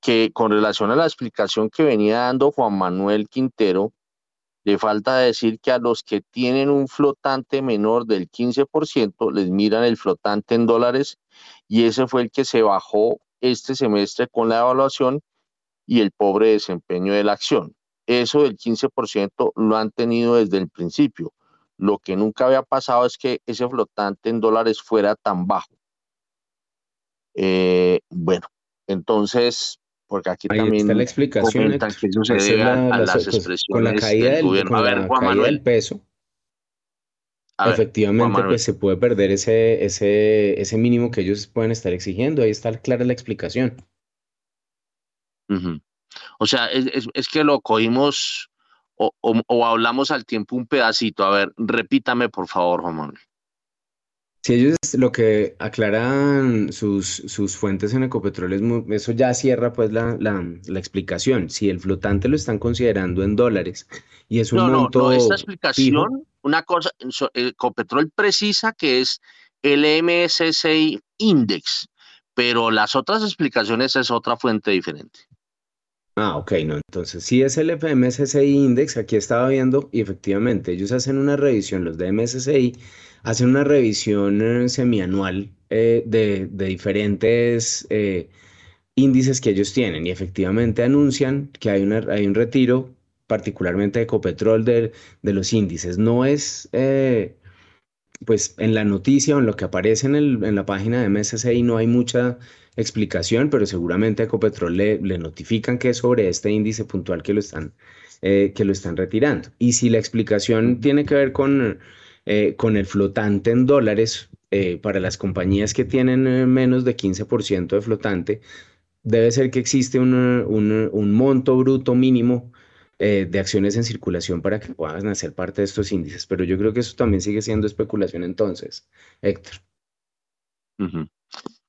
que con relación a la explicación que venía dando Juan Manuel Quintero, le falta decir que a los que tienen un flotante menor del 15% les miran el flotante en dólares y ese fue el que se bajó este semestre con la evaluación y el pobre desempeño de la acción. Eso del 15% lo han tenido desde el principio. Lo que nunca había pasado es que ese flotante en dólares fuera tan bajo. Eh, bueno, entonces, porque aquí también está la explicación que eso se debe a, las expresiones con la caída del, gobierno. a ver, Juan Manuel. peso, efectivamente, pues se puede perder ese, ese, ese mínimo que ellos pueden estar exigiendo. Ahí está clara la explicación. O sea, es, que lo cogimos o, hablamos al tiempo un pedacito. A ver, repítame por favor, Juan Manuel. Si ellos lo que aclaran sus, sus fuentes en Ecopetrol, es eso ya cierra pues la, la, la, explicación. Si el flotante lo están considerando en dólares y es un no, monto No, no, esta explicación, una cosa, Ecopetrol precisa que es el MSCI Index, pero las otras explicaciones es otra fuente diferente. Ah, ok, no. Entonces, si es el MSCI Index, aquí estaba viendo, y efectivamente, ellos hacen una revisión, los de MSCI, hacen una revisión eh, semianual eh, de, diferentes eh, índices que ellos tienen, y efectivamente anuncian que hay, una, hay un retiro, particularmente de Ecopetrol, de, de los índices. No es pues en la noticia o en lo que aparece en, el, en la página de MSCI no hay mucha explicación, pero seguramente a Ecopetrol le, le notifican que es sobre este índice puntual que lo están, eh, que lo están retirando. Y si la explicación tiene que ver con, eh, con el flotante en dólares, eh, para las compañías que tienen menos de 15% de flotante, debe ser que existe un, un, un monto bruto mínimo de acciones en circulación para que puedan hacer parte de estos índices. Pero yo creo que eso también sigue siendo especulación entonces, Héctor.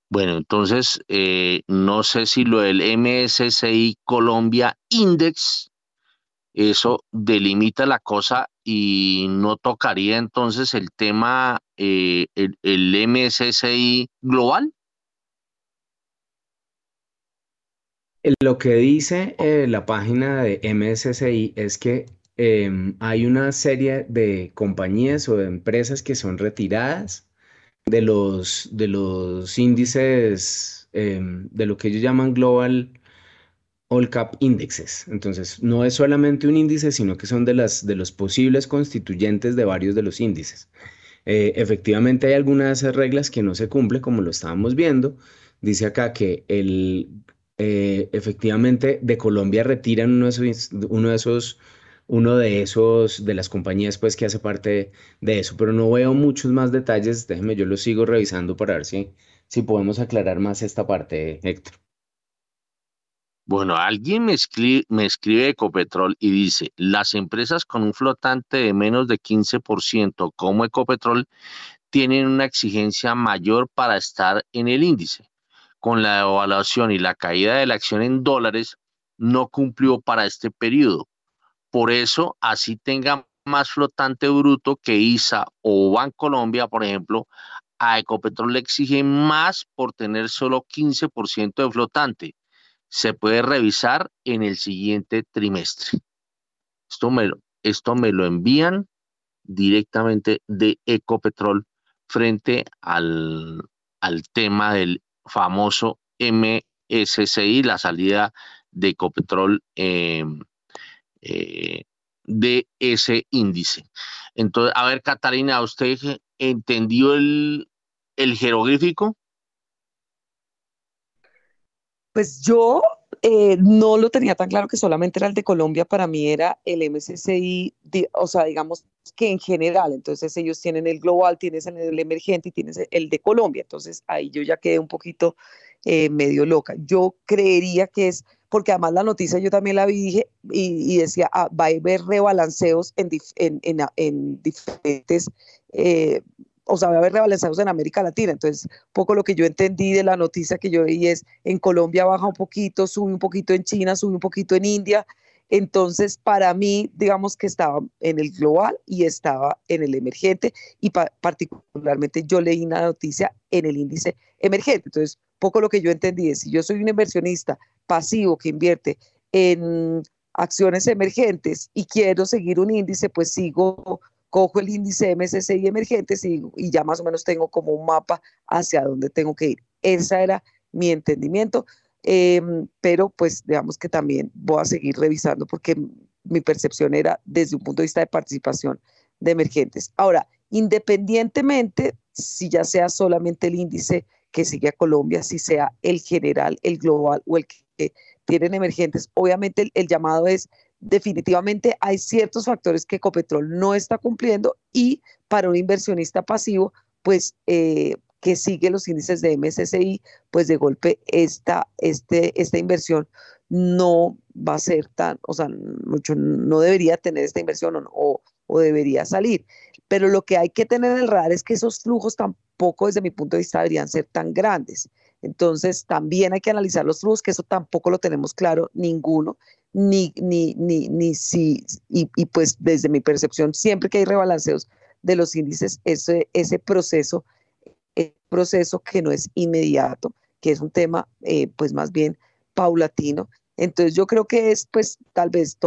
Bueno, entonces, eh, no sé si lo del MSCI Colombia Index, eso delimita la cosa y no tocaría entonces el tema, eh, el, MSCI Global. Lo que dice eh, la página de MSCI es que em, hay una serie de compañías o de empresas que son retiradas de los, de los índices em, de lo que ellos llaman Global All Cap Indexes. Entonces, no es solamente un índice, sino que son de, las, de los posibles constituyentes de varios de los índices. Eh, efectivamente, hay algunas reglas que no se cumplen, como lo estábamos viendo. Dice acá que el, eh, efectivamente de Colombia retiran uno de esos, uno de esos uno de esos, de las compañías pues que hace parte de eso, pero no veo muchos más detalles, déjeme, yo lo sigo revisando para ver si, si podemos aclarar más esta parte, Héctor. Bueno, alguien me escribe, me escribe Ecopetrol y dice, las empresas con un flotante de menos de 15% como Ecopetrol tienen una exigencia mayor para estar en el índice. Con la evaluación y la caída de la acción en dólares, no cumplió para este periodo. Por eso, así tenga más flotante bruto que ISA o Bancolombia, por ejemplo, a Ecopetrol le exige más por tener solo 15% de flotante. Se puede revisar en el siguiente trimestre. Esto me, esto me lo envían directamente de Ecopetrol frente al, al tema del famoso MSCI, la salida de Ecopetrol eh, eh, de ese índice. Entonces, a ver, Catalina, ¿usted entendió el, jeroglífico? Pues yo eh, no lo tenía tan claro que solamente era el de Colombia, para mí era el MSCI, o sea, digamos que en general, entonces ellos tienen el global, tienes el emergente y tienes el de Colombia, entonces ahí yo ya quedé un poquito eh, medio loca. Yo creería que es, porque además la noticia yo también la vi dije, y, decía, ah, va a haber rebalanceos en, en, diferentes, eh, o sea, va a haber rebalanceos en América Latina. Entonces, poco lo que yo entendí de la noticia que yo vi es, en Colombia baja un poquito, sube un poquito en China, sube un poquito en India, entonces, para mí, digamos que estaba en el global y estaba en el emergente y particularmente yo leí una noticia en el índice emergente. Entonces, poco lo que yo entendí es, si yo soy un inversionista pasivo que invierte en acciones emergentes y quiero seguir un índice, pues sigo, cojo el índice MSCI emergentes y, y ya más o menos tengo como un mapa hacia dónde tengo que ir. Ese era mi entendimiento. Em, pero pues digamos que también voy a seguir revisando porque mi percepción era desde un punto de vista de participación de emergentes. Ahora, independientemente si ya sea solamente el índice que sigue a Colombia, si sea el general, el global o el que tienen emergentes, obviamente el, llamado es definitivamente hay ciertos factores que Ecopetrol no está cumpliendo y para un inversionista pasivo, pues eh, que sigue los índices de MSCI, pues de golpe esta, este, esta inversión no va a ser tan, o sea, mucho, no debería tener esta inversión o, o, debería salir. Pero lo que hay que tener en el radar es que esos flujos tampoco, desde mi punto de vista, deberían ser tan grandes. Entonces, también hay que analizar los flujos, que eso tampoco lo tenemos claro ninguno, ni, ni, ni, ni si, y, y pues desde mi percepción, siempre que hay rebalanceos de los índices, ese, ese proceso proceso que no es inmediato, que es un tema eh, pues más bien paulatino. Entonces yo creo que es pues tal vez,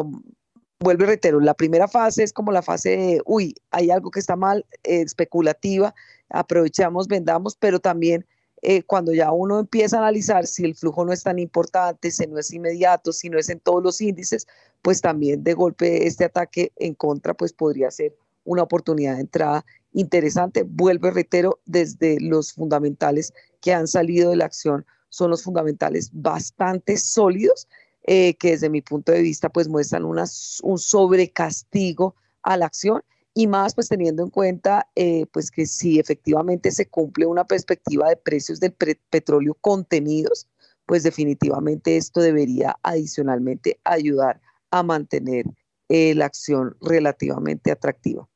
vuelvo y reitero, la primera fase es como la fase de, uy, hay algo que está mal, eh, especulativa, aprovechamos, vendamos, pero también eh, cuando ya uno empieza a analizar si el flujo no es tan importante, si no es inmediato, si no es en todos los índices, pues también de golpe este ataque en contra pues podría ser una oportunidad de entrada interesante. Vuelvo y reitero, desde los fundamentales que han salido de la acción son los fundamentales bastante sólidos, eh, que desde mi punto de vista pues muestran una, un sobrecastigo a la acción y más pues teniendo en cuenta eh, pues que si efectivamente se cumple una perspectiva de precios del petróleo contenidos, pues definitivamente esto debería adicionalmente ayudar a mantener eh, la acción relativamente atractiva.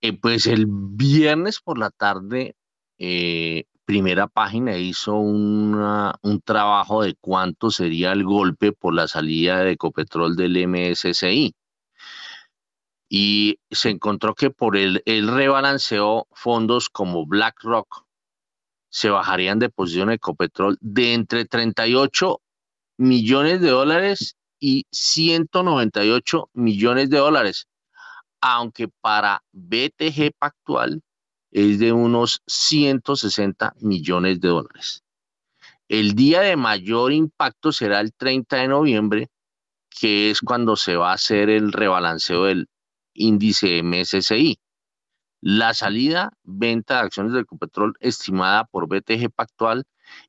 Eh, pues el viernes por la tarde, eh, primera página hizo un trabajo de cuánto sería el golpe por la salida de Ecopetrol del MSCI. Y se encontró que por el, el rebalanceo fondos como BlackRock se bajarían de posición Ecopetrol de entre 38 millones de dólares y 198 millones de dólares aunque para BTG Pactual es de unos 160 millones de dólares. El día de mayor impacto será el 30 de noviembre, que es cuando se va a hacer el rebalanceo del índice MSCI. La salida venta de acciones del Ecopetrol estimada por BTG Pactual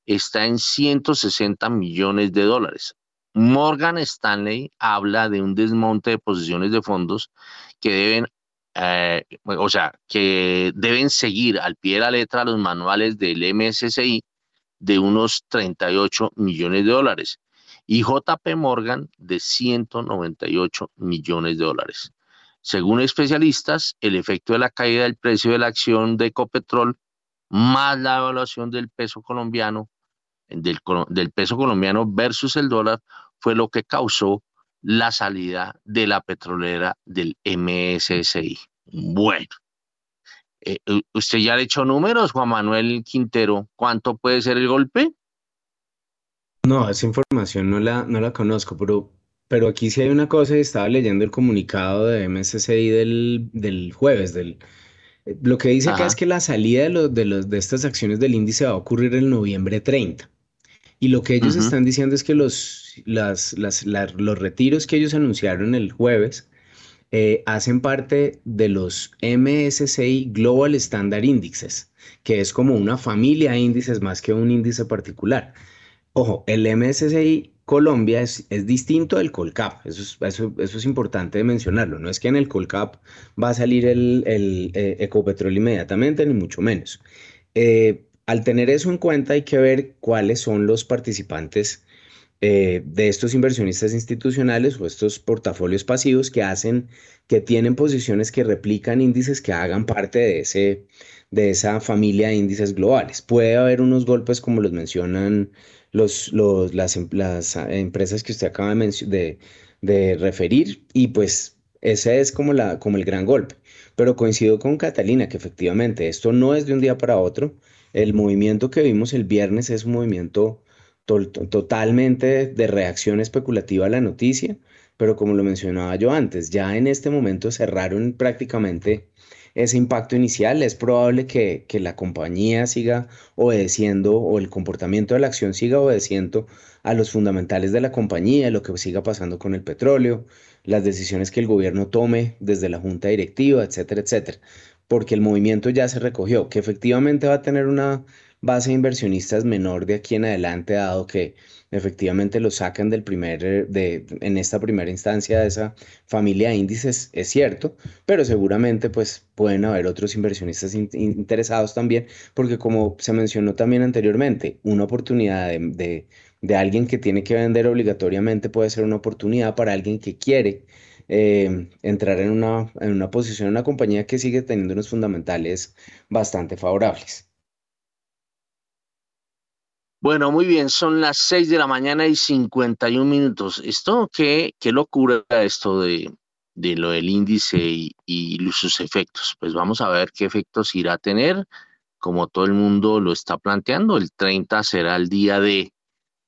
está en 160 millones de dólares. Morgan Stanley habla de un desmonte de posiciones de fondos que deben, eh, o sea, que deben seguir al pie de la letra los manuales del MSCI de unos 38 millones de dólares y JP Morgan de 198 millones de dólares. Según especialistas, el efecto de la caída del precio de la acción de Ecopetrol más la evaluación del peso colombiano, del, peso colombiano versus el dólar, fue lo que causó la salida de la petrolera del MSCI. Bueno, eh, usted ya le echó números, Juan Manuel Quintero, ¿cuánto puede ser el golpe? No, esa información no la, no la conozco, pero, pero aquí sí hay una cosa, estaba leyendo el comunicado de MSCI del, del jueves, del, eh, lo que dice acá es que la salida de, los, de, los, de estas acciones del índice va a ocurrir el noviembre 30. Y lo que ellos están diciendo es que los, las, las, los retiros que ellos anunciaron el jueves eh, hacen parte de los MSCI Global Standard Indexes, que es como una familia de índices más que un índice particular. Ojo, el MSCI Colombia es, es distinto del Colcap, eso es, eso, eso es, importante mencionarlo, no es que en el Colcap va a salir el, el eh, Ecopetrol inmediatamente, ni mucho menos. Eh, al tener eso en cuenta hay que ver cuáles son los participantes eh, de estos inversionistas institucionales o estos portafolios pasivos que hacen, que tienen posiciones que replican índices que hagan parte de, ese, de esa familia de índices globales. Puede haber unos golpes como los mencionan los, las, em, las empresas que usted acaba de, de, referir y pues ese es como, la, como el gran golpe. Pero coincido con Catalina que efectivamente esto no es de un día para otro. El movimiento que vimos el viernes es un movimiento totalmente de reacción especulativa a la noticia, pero como lo mencionaba yo antes, ya en este momento cerraron prácticamente ese impacto inicial. Es probable que, que la compañía siga obedeciendo o el comportamiento de la acción siga obedeciendo a los fundamentales de la compañía, lo que siga pasando con el petróleo, las decisiones que el gobierno tome desde la junta directiva, etcétera, etcétera, porque el movimiento ya se recogió, que efectivamente va a tener una base de inversionistas menor de aquí en adelante, dado que efectivamente lo sacan del primer, eh, de, en esta primera instancia de esa familia de índices, es cierto, pero seguramente pues pueden haber otros inversionistas interesados también, porque como se mencionó también anteriormente, una oportunidad de, de, alguien que tiene que vender obligatoriamente puede ser una oportunidad para alguien que quiere eh, entrar en una, en una posición en una compañía que sigue teniendo unos fundamentales bastante favorables. Bueno, muy bien, son las 6 de la mañana y 51 minutos. Esto, qué, qué locura esto de, de lo del índice y, y, sus efectos. Pues vamos a ver qué efectos irá a tener. Como todo el mundo lo está planteando, el 30 será el día de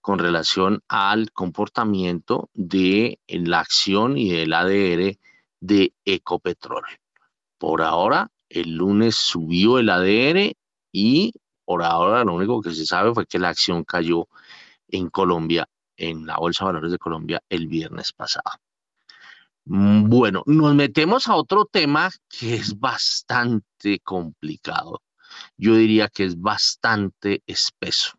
con relación al comportamiento de la acción y del ADR de Ecopetrol. Por ahora, el lunes subió el ADR y por ahora lo único que se sabe fue que la acción cayó en Colombia, en la Bolsa de Valores de Colombia, el viernes pasado. Mm, bueno, nos metemos a otro tema que es bastante complicado. Yo diría que es bastante espeso.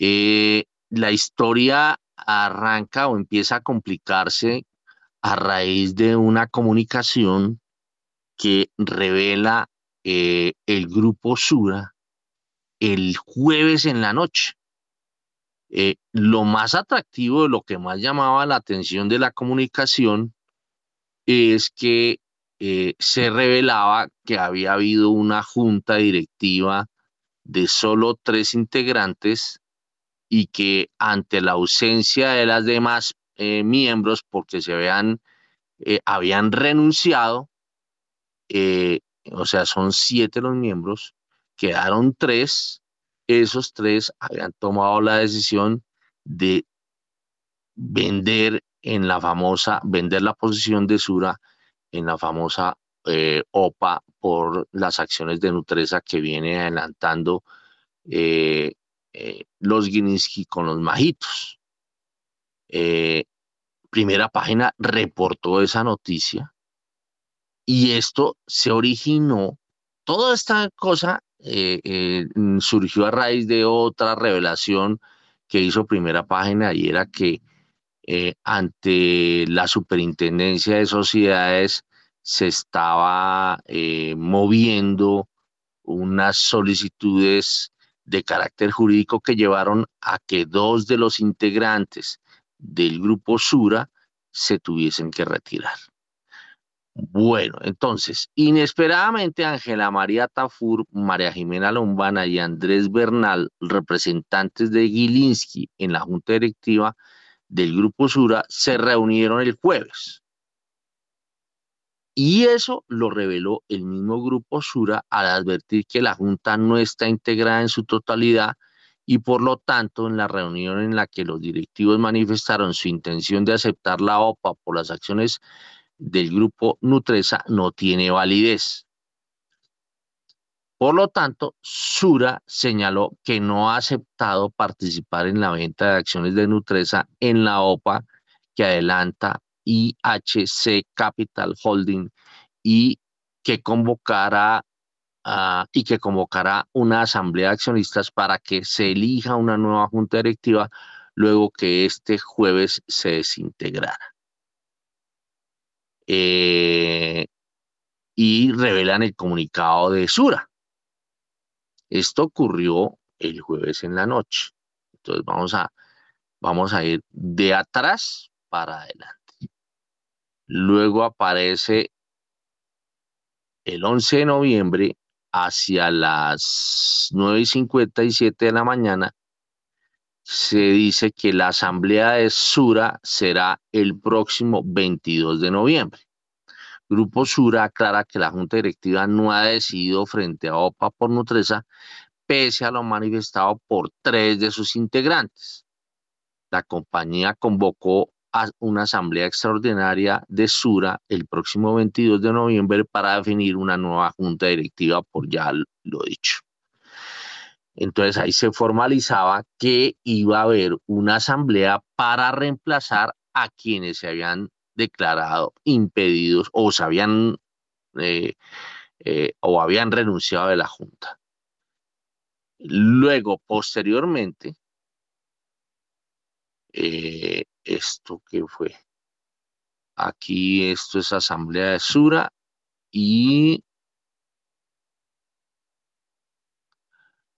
Eh, la historia arranca o empieza a complicarse a raíz de una comunicación que revela eh, el grupo Sura el jueves en la noche. Eh, lo más atractivo, lo que más llamaba la atención de la comunicación es que eh, se revelaba que había habido una junta directiva de solo tres integrantes y que ante la ausencia de las demás eh, miembros, porque se habían, habían renunciado, o sea, son siete los miembros, quedaron tres, esos tres habían tomado la decisión de vender en la famosa, vender la posición de Sura en la famosa eh, OPA por las acciones de Nutresa que viene adelantando eh, eh, los con los Majitos. primera página reportó esa noticia y esto se originó, toda esta cosa eh, eh, mm, surgió a raíz de otra revelación que hizo primera página y era que eh, ante la superintendencia de sociedades se estaba moviendo unas solicitudes de carácter jurídico que llevaron a que dos de los integrantes del grupo Sura se tuviesen que retirar. Bueno, entonces, inesperadamente Ángela María Tafur, María Jimena Lombana y Andrés Bernal, representantes de Gilinski en la junta directiva del Grupo Sura, se reunieron el jueves. Y eso lo reveló el mismo Grupo Sura al advertir que la junta no está integrada en su totalidad y por lo tanto en la reunión en la que los directivos manifestaron su intención de aceptar la OPA por las acciones del grupo Nutresa no tiene validez. Por lo tanto, Sura señaló que no ha aceptado participar en la venta de acciones de Nutresa en la OPA que adelanta IHC Capital Holding y que convocará y que convocará una asamblea de accionistas para que se elija una nueva junta directiva luego que este jueves se desintegrara. Eh, y revelan el comunicado de Sura. Esto ocurrió el jueves en la noche. Entonces vamos a, vamos a ir de atrás para adelante. Luego aparece el 11 de noviembre hacia las 9 y 57 de la mañana. Se dice que la asamblea de Sura será el próximo 22 de noviembre. Grupo Sura aclara que la Junta Directiva no ha decidido frente a OPA por Nutresa, pese a lo manifestado por tres de sus integrantes. La compañía convocó a una asamblea extraordinaria de Sura el próximo 22 de noviembre para definir una nueva junta directiva, por ya lo dicho. Entonces ahí se formalizaba que iba a haber una asamblea para reemplazar a quienes se habían declarado impedidos o se habían eh, eh, o habían renunciado de la Junta. Luego, posteriormente, eh, esto que fue, aquí esto es Asamblea de Sura y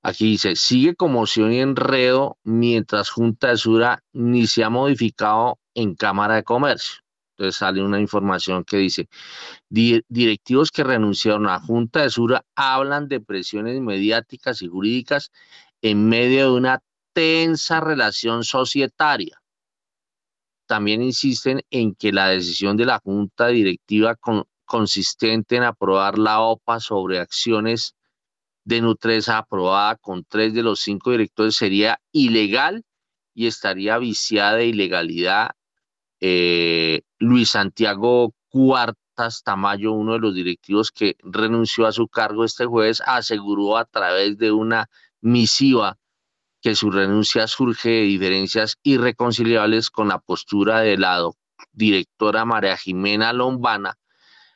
Aquí dice, sigue conmoción y enredo mientras Junta de Sura ni se ha modificado en Cámara de Comercio. Entonces sale una información que dice, directivos que renunciaron a Junta de Sura hablan de presiones mediáticas y jurídicas en medio de una tensa relación societaria. También insisten en que la decisión de la Junta Directiva consistente en aprobar la OPA sobre acciones de Nutresa aprobada con tres de los cinco directores sería ilegal y estaría viciada de ilegalidad eh, Luis Santiago Cuartas Tamayo, uno de los directivos que renunció a su cargo este jueves, aseguró a través de una misiva que su renuncia surge de diferencias irreconciliables con la postura de la directora María Jimena Lombana,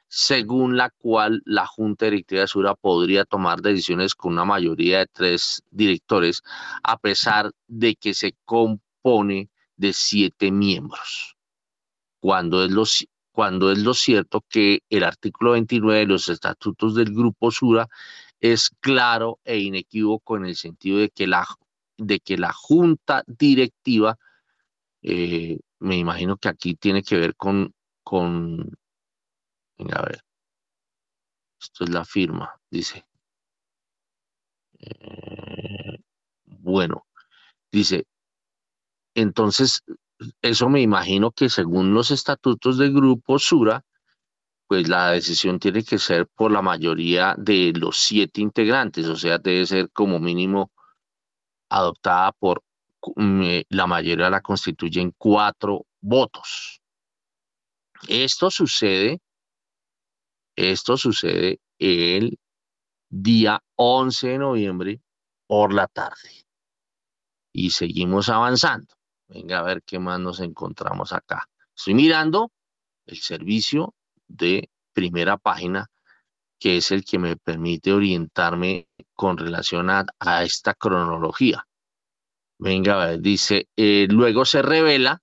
según la cual la Junta Directiva de Sura podría tomar decisiones con una mayoría de tres directores, a pesar de que se compone de siete miembros. Cuando es, lo, cuando es lo cierto que el artículo 29 de los estatutos del Grupo Sura es claro e inequívoco en el sentido de que la, de que la junta directiva, eh, me imagino que aquí tiene que ver con, con, venga a ver, esto es la firma, dice. Eh, bueno, dice, entonces eso me imagino que según los estatutos del grupo Sura, pues la decisión tiene que ser por la mayoría de los siete integrantes, o sea, debe ser como mínimo adoptada por mm, eh, la mayoría la constituyen cuatro votos. Esto sucede, esto sucede el día 11 de noviembre por la tarde. Y seguimos avanzando. Venga a ver qué más nos encontramos acá. Estoy mirando el servicio de primera página, que es el que me permite orientarme con relación a, esta cronología. Venga a ver, dice, eh, luego se revela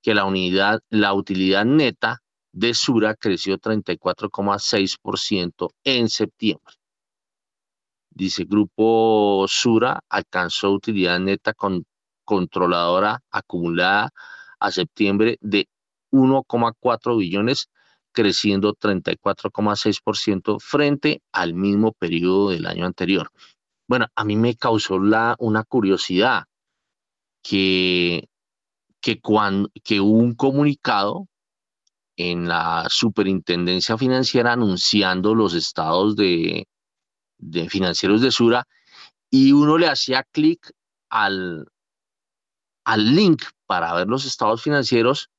que la unidad, la utilidad neta de Sura creció 34,6% en septiembre. Dice, Grupo Sura alcanzó utilidad neta con controladora acumulada a septiembre de 1,4 billones, creciendo 34,6% frente al mismo periodo del año anterior. Bueno, a mí me causó la, una curiosidad que, que, cuando, que hubo un comunicado en la superintendencia financiera anunciando los estados de, de financieros de Sura y uno le hacía clic al, al link para ver los estados financieros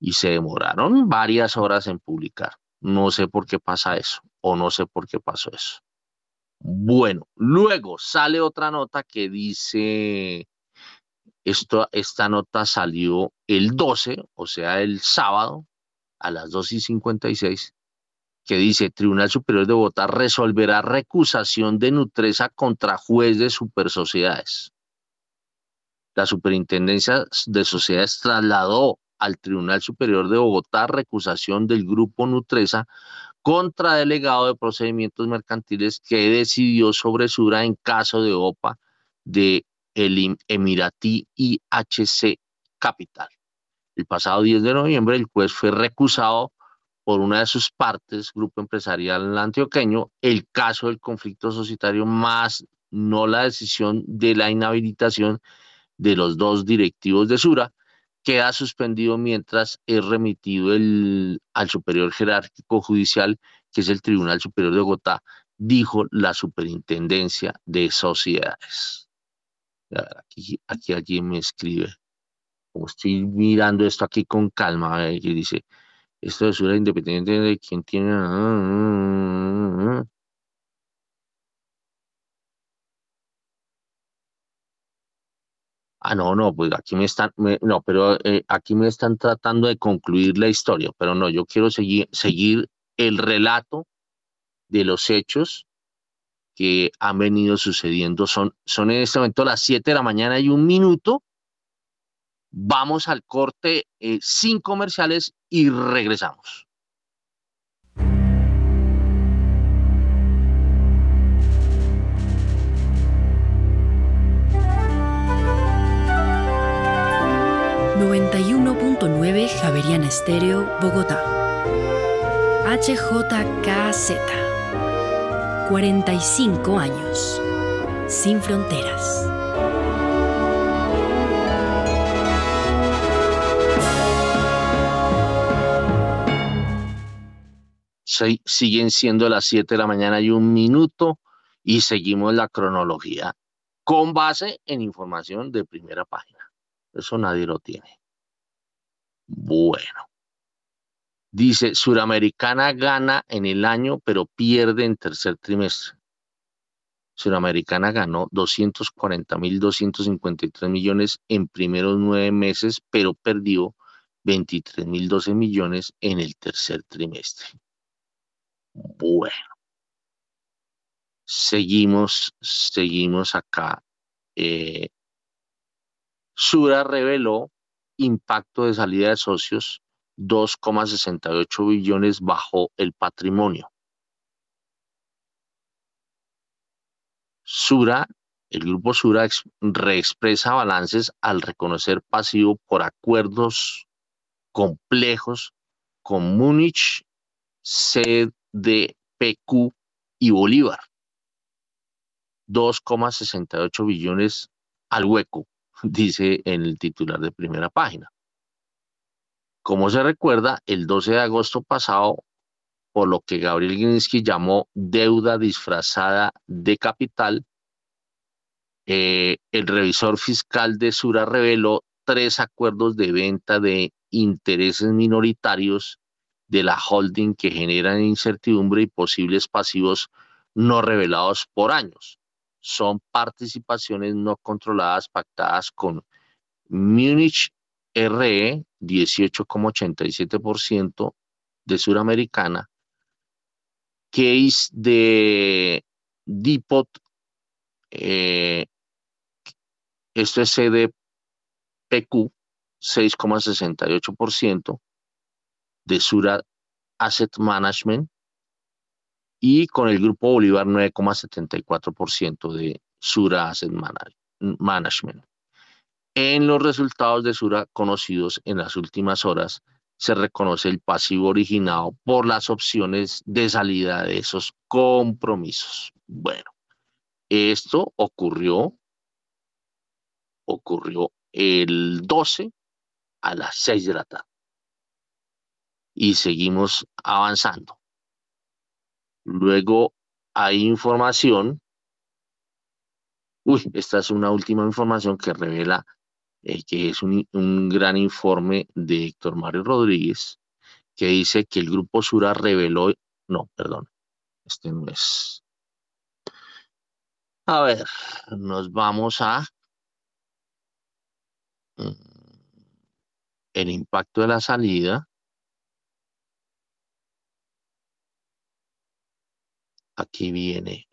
y se demoraron varias horas en publicar. No sé por qué pasa eso o no sé por qué pasó eso. Bueno, luego sale otra nota que dice, esto, esta nota salió el 12, o sea, el sábado a las 2 y 56, que dice, Tribunal Superior de Bogotá resolverá recusación de Nutresa contra juez de supersociedades la Superintendencia de Sociedades trasladó al Tribunal Superior de Bogotá recusación del grupo Nutresa contradelegado de procedimientos mercantiles que decidió sobre Sura en caso de OPA de el Emiratí IHC Capital. El pasado 10 de noviembre el juez fue recusado por una de sus partes, Grupo Empresarial Antioqueño, el caso del conflicto societario más no la decisión de la inhabilitación de los dos directivos de Sura, queda suspendido mientras es remitido el, al Superior Jerárquico Judicial, que es el Tribunal Superior de Bogotá, dijo la Superintendencia de Sociedades. Aquí, aquí alguien me escribe, como estoy mirando esto aquí con calma, que dice, esto es Sura independiente de quien tiene... Ah, ah, no, no, pues aquí me están, no, pero eh, aquí me están tratando de concluir la historia, pero no, yo quiero seguir, seguir el relato de los hechos que han venido sucediendo. Son, son en este momento las 7 de la mañana y un minuto. Vamos al corte eh, sin comerciales y regresamos. 91.9 Javeriana Estéreo, Bogotá. HJKZ. 45 años. Sin fronteras. Siguen siendo las 7 de la mañana y un minuto y seguimos la cronología con base en información de primera página. Eso nadie lo tiene. Bueno. Dice, Suramericana gana en el año, pero pierde en tercer trimestre. Suramericana ganó 240.253 millones en primeros nueve meses, pero perdió 23.012 millones en el tercer trimestre. Bueno. Seguimos, seguimos acá. Eh, Sura reveló impacto de salida de socios 2,68 billones bajo el patrimonio. Sura, el grupo Sura reexpresa balances al reconocer pasivo por acuerdos complejos con Múnich, CDPQ y Bolívar. 2,68 billones al hueco [LAUGHS] dice en el titular de primera página. Como se recuerda, el 12 de agosto pasado, por lo que Gabriel Ginsky llamó deuda disfrazada de capital, eh, el revisor fiscal de Sura reveló tres acuerdos de venta de intereses minoritarios de la holding que generan incertidumbre y posibles pasivos no revelados por años. Son participaciones no controladas pactadas con Munich RE 18,87% de Suramericana, Case de Depot, eh, esto es CDPQ 6,68% de Sura Asset Management, y con el Grupo Bolívar 9,74% de Sura Asset Management. En los resultados de Sura conocidos en las últimas horas, se reconoce el pasivo originado por las opciones de salida de esos compromisos. Bueno, esto ocurrió, ocurrió el 12 a las 6 de la tarde. Y seguimos avanzando. Luego hay información. Uy, esta es una última información que revela eh, que es un, gran informe de Héctor Mario Rodríguez que dice que el Grupo Sura reveló, no, perdón, este no es. A ver, nos vamos a mm, el impacto de la salida. Aquí viene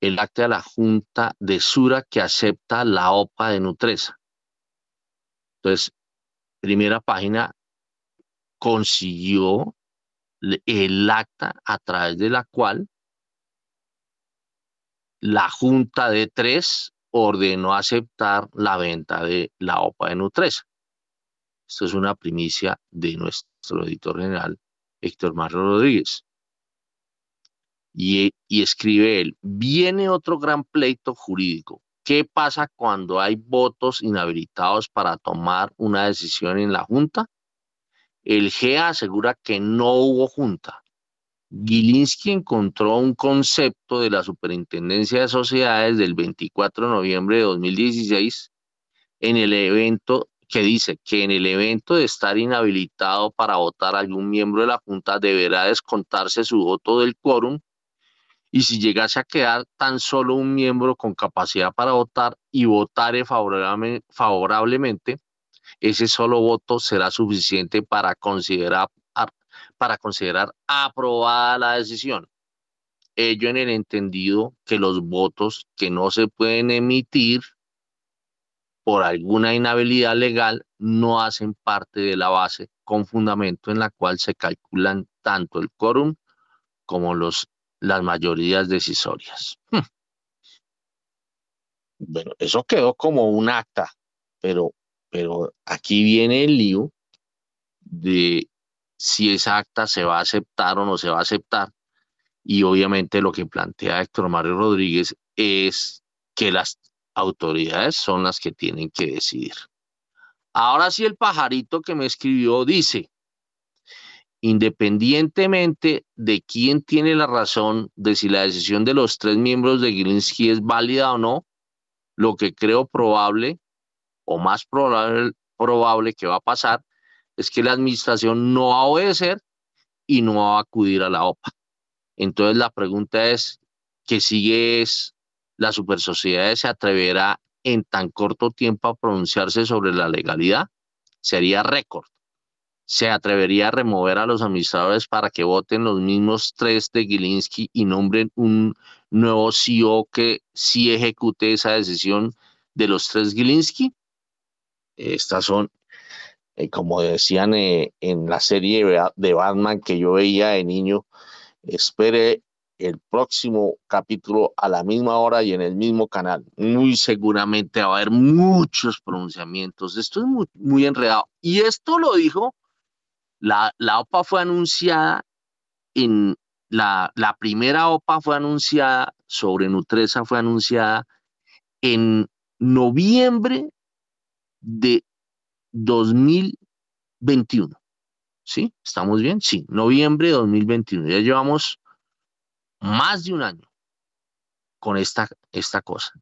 el acta de la Junta de Sura que acepta la OPA de Nutresa. Entonces, primera página consiguió el acta a través de la cual la Junta de Tres ordenó aceptar la venta de la OPA de Nutresa. Esto es una primicia de nuestro editor general, Héctor Mario Rodríguez. Y, escribe él, viene otro gran pleito jurídico. ¿Qué pasa cuando hay votos inhabilitados para tomar una decisión en la Junta? El GEA asegura que no hubo Junta. Gilinski encontró un concepto de la Superintendencia de Sociedades del 24 de noviembre de 2016 en el evento que dice que en el evento de estar inhabilitado para votar algún miembro de la Junta deberá descontarse su voto del quórum y si llegase a quedar tan solo un miembro con capacidad para votar y votare favorablemente, ese solo voto será suficiente para considerar para considerar aprobada la decisión. Ello en el entendido que los votos que no se pueden emitir por alguna inhabilidad legal no hacen parte de la base con fundamento en la cual se calculan tanto el quórum como los, las mayorías decisorias. Hmm. Bueno, eso quedó como un acta, pero, pero aquí viene el lío de si esa acta se va a aceptar o no se va a aceptar. Y obviamente lo que plantea Héctor Mario Rodríguez es que las autoridades son las que tienen que decidir. Ahora sí el pajarito que me escribió dice, independientemente de quién tiene la razón de si la decisión de los tres miembros de Gilinski es válida o no, lo que creo probable o más probable, probable que va a pasar es que la administración no va a obedecer y no va a acudir a la OPA. Entonces la pregunta es, ¿qué sigue es, la supersociedad se atreverá en tan corto tiempo a pronunciarse sobre la legalidad? Sería récord. Se atrevería a remover a los administradores para que voten los mismos tres de Gilinski y nombren un nuevo CEO que sí ejecute esa decisión de los tres Gilinski. Estas son eh, como decían eh, en la serie de Batman que yo veía de niño, espere el próximo capítulo a la misma hora y en el mismo canal. Muy seguramente va a haber muchos pronunciamientos. Esto es muy, muy enredado. Y esto lo dijo, la, la OPA fue anunciada en, la, la primera OPA fue anunciada sobre Nutresa, fue anunciada en noviembre de 2021. ¿Sí? ¿Estamos bien? Sí, noviembre de 2021. Ya llevamos más de un año con esta, esta cosa.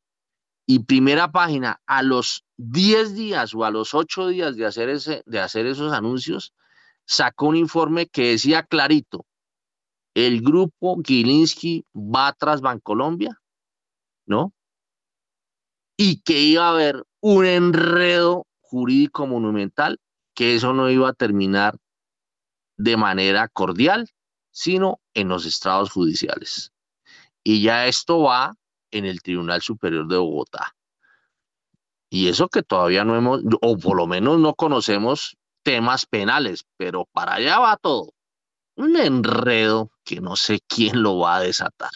Y primera página, a los 10 días o a los 8 días de hacer, ese, de hacer esos anuncios, sacó un informe que decía clarito, el grupo Gilinski va tras Bancolombia, ¿no? Y que iba a haber un enredo jurídico monumental, que eso no iba a terminar de manera cordial, sino en los estrados judiciales. Y ya esto va en el Tribunal Superior de Bogotá. Y eso que todavía no hemos, o por lo menos no conocemos temas penales, pero para allá va todo. Un enredo que no sé quién lo va a desatar.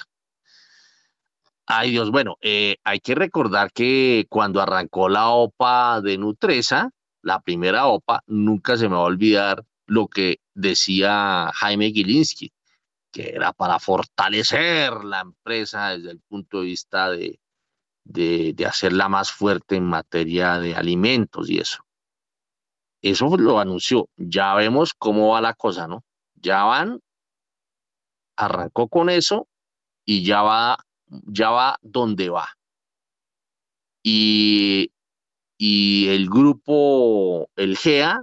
Ay Dios, bueno, eh, hay que recordar que cuando arrancó la OPA de Nutresa, la primera OPA, nunca se me va a olvidar lo que decía Jaime Gilinski, que era para fortalecer la empresa desde el punto de vista de, de, de hacerla más fuerte en materia de alimentos y eso. Eso lo anunció. Ya vemos cómo va la cosa, ¿no? Ya van, arrancó con eso y ya va ya va donde va. Y, y el grupo, el GEA,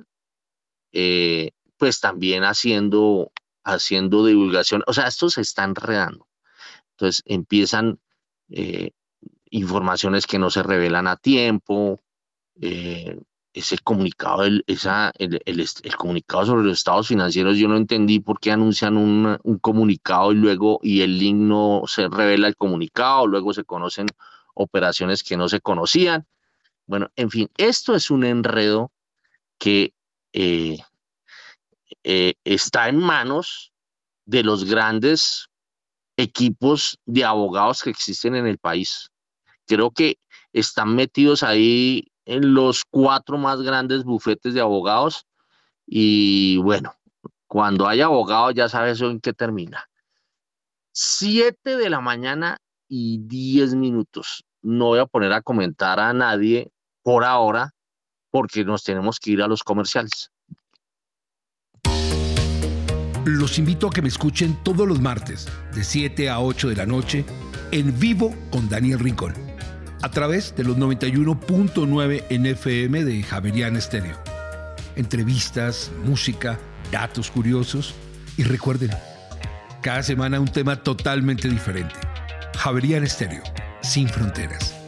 eh, pues también haciendo, haciendo divulgación. O sea, esto se está enredando. Entonces empiezan eh, informaciones que no se revelan a tiempo, eh, ese comunicado, el, esa, el, el, el, comunicado sobre los estados financieros, yo no entendí por qué anuncian un, un, comunicado y luego, y el link no se revela el comunicado, luego se conocen operaciones que no se conocían. Bueno, en fin, esto es un enredo que eh, eh, está en manos de los grandes equipos de abogados que existen en el país. Creo que están metidos ahí en los cuatro más grandes bufetes de abogados y bueno, cuando hay abogados ya sabes en qué termina. Siete de la mañana y diez minutos. No voy a poner a comentar a nadie por ahora porque nos tenemos que ir a los comerciales. Los invito a que me escuchen todos los martes de 7 a 8 de la noche en vivo con Daniel Rincón a través de los 91.9 NFM de Javerian Estéreo. Entrevistas, música, datos curiosos y recuerden, cada semana un tema totalmente diferente. Javerian Estéreo, sin fronteras.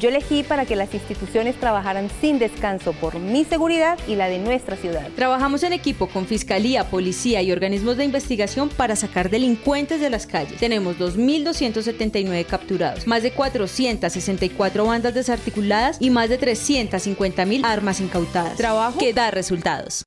Yo elegí para que las instituciones trabajaran sin descanso por mi seguridad y la de nuestra ciudad. Trabajamos en equipo con Fiscalía, Policía y organismos de investigación para sacar delincuentes de las calles. Tenemos 2.279 capturados, más de 464 bandas desarticuladas y más de 350.000 armas incautadas. Trabajo que da resultados.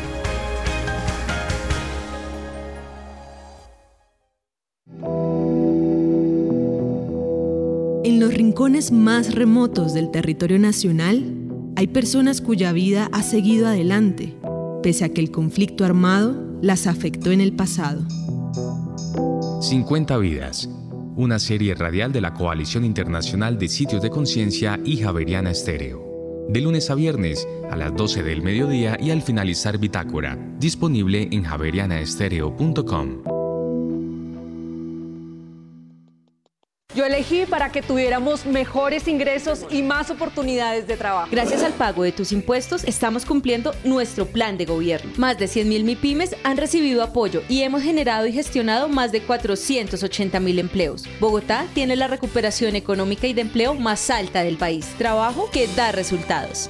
Rincones más remotos del territorio nacional, hay personas cuya vida ha seguido adelante, pese a que el conflicto armado las afectó en el pasado. 50 vidas, una serie radial de la Coalición Internacional de Sitios de Conciencia y Javeriana Estéreo. De lunes a viernes a las 12 del mediodía y al finalizar Bitácora, disponible en javerianaestereo.com. Yo elegí para que tuviéramos mejores ingresos y más oportunidades de trabajo. Gracias al pago de tus impuestos, estamos cumpliendo nuestro plan de gobierno. Más de 100.000 MIPIMES han recibido apoyo y hemos generado y gestionado más de 480.000 empleos. Bogotá tiene la recuperación económica y de empleo más alta del país. Trabajo que da resultados.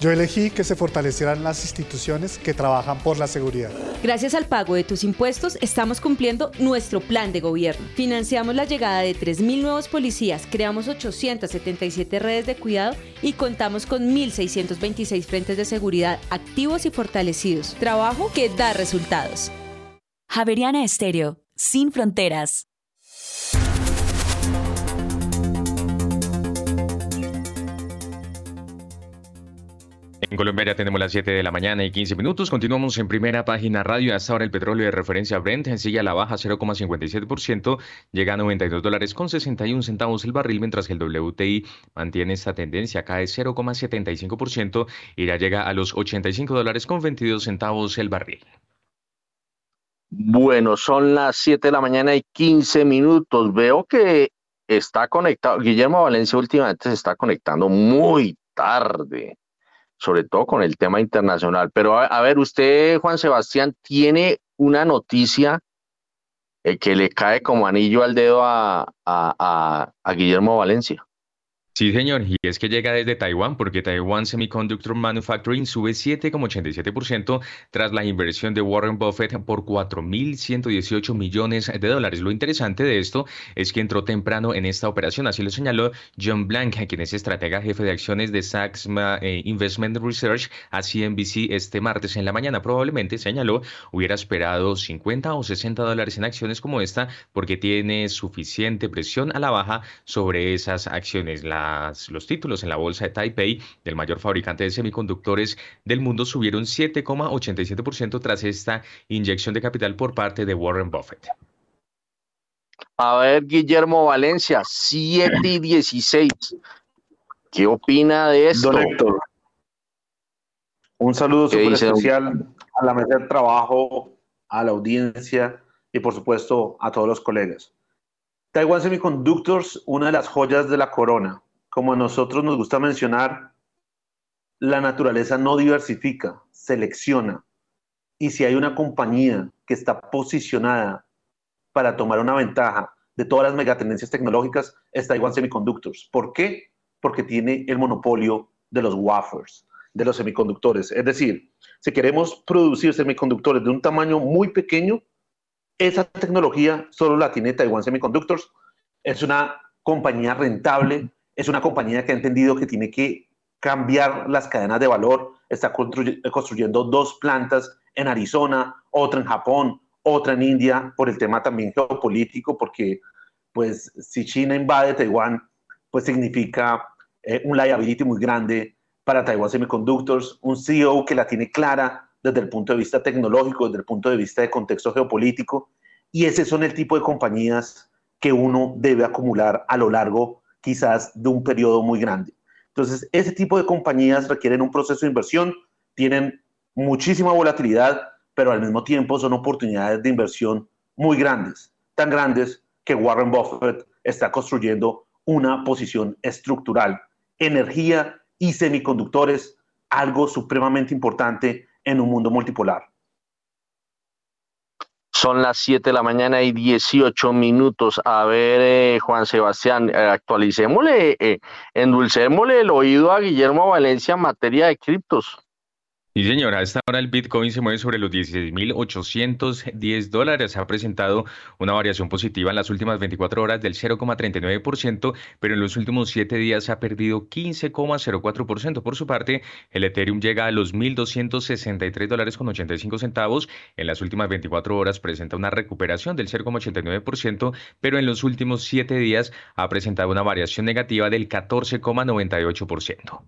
Yo elegí que se fortalecieran las instituciones que trabajan por la seguridad. Gracias al pago de tus impuestos, estamos cumpliendo nuestro plan de gobierno. Financiamos la llegada de 3.000 nuevos policías, creamos 877 redes de cuidado y contamos con 1.626 frentes de seguridad activos y fortalecidos. Trabajo que da resultados. Javeriana Estéreo, sin fronteras. En Colombia ya tenemos las 7 de la mañana y 15 minutos. Continuamos en primera página radio. Hasta ahora el petróleo de referencia Brent sigue a la baja 0,57%, llega a 92 dólares con 61 centavos el barril, mientras que el WTI mantiene esta tendencia, cae 0,75% y ya llega a los 85 dólares con 22 centavos el barril. Bueno, son las 7 de la mañana y 15 minutos. Veo que está conectado. Guillermo Valencia últimamente se está conectando muy tarde sobre todo con el tema internacional. Pero a, ver, usted, Juan Sebastián, tiene una noticia eh, que le cae como anillo al dedo a, a Guillermo Valencia. Sí, señor, y es que llega desde Taiwán, porque Taiwan Semiconductor Manufacturing sube 7,87% tras la inversión de Warren Buffett por 4.118 millones de dólares. Lo interesante de esto es que entró temprano en esta operación, así lo señaló John Blank, quien es estratega jefe de acciones de Sachs eh, Investment Research a CNBC este martes en la mañana. Probablemente, señaló, hubiera esperado 50 o 60 dólares en acciones como esta porque tiene suficiente presión a la baja sobre esas acciones. La los títulos en la bolsa de Taipei del mayor fabricante de semiconductores del mundo subieron 7,87% tras esta inyección de capital por parte de Warren Buffett. A ver, Guillermo Valencia, 7 y 16. ¿Qué opina de esto? Don Héctor, un saludo súper especial a la mesa de trabajo, a la audiencia y por supuesto a todos los colegas. Taiwan Semiconductors, una de las joyas de la corona como a nosotros nos gusta mencionar, la naturaleza no diversifica, selecciona. Y si hay una compañía que está posicionada para tomar una ventaja de todas las megatendencias tecnológicas, es Taiwan Semiconductors. ¿Por qué? Porque tiene el monopolio de los wafers, de los semiconductores. Es decir, si queremos producir semiconductores de un tamaño muy pequeño, esa tecnología solo la tiene Taiwan Semiconductors. Es una compañía rentable, es una compañía que ha entendido que tiene que cambiar las cadenas de valor, está construyendo dos plantas en Arizona, otra en Japón, otra en India, por el tema también geopolítico, porque pues si China invade Taiwán, pues significa eh, un liability muy grande para Taiwan Semiconductors, un CEO que la tiene clara desde el punto de vista tecnológico, desde el punto de vista de contexto geopolítico, y ese son el tipo de compañías que uno debe acumular a lo largo quizás de un periodo muy grande. Entonces, ese tipo de compañías requieren un proceso de inversión, tienen muchísima volatilidad, pero al mismo tiempo son oportunidades de inversión muy grandes, tan grandes que Warren Buffett está construyendo una posición estructural. Energía y semiconductores, algo supremamente importante en un mundo multipolar. Son las 7 de la mañana y 18 minutos. A ver, eh, Juan Sebastián, eh, actualicémosle, eh, endulcémosle el oído a Guillermo Valencia en materia de criptos. Sí, señora, a esta hora el Bitcoin se mueve sobre los 16.810 dólares. Ha presentado una variación positiva en las últimas 24 horas del 0,39%, pero en los últimos 7 días ha perdido 15,04%. Por su parte, el Ethereum llega a los 1.263 dólares con 85 centavos. En las últimas 24 horas presenta una recuperación del 0,89%, pero en los últimos 7 días ha presentado una variación negativa del 14,98%.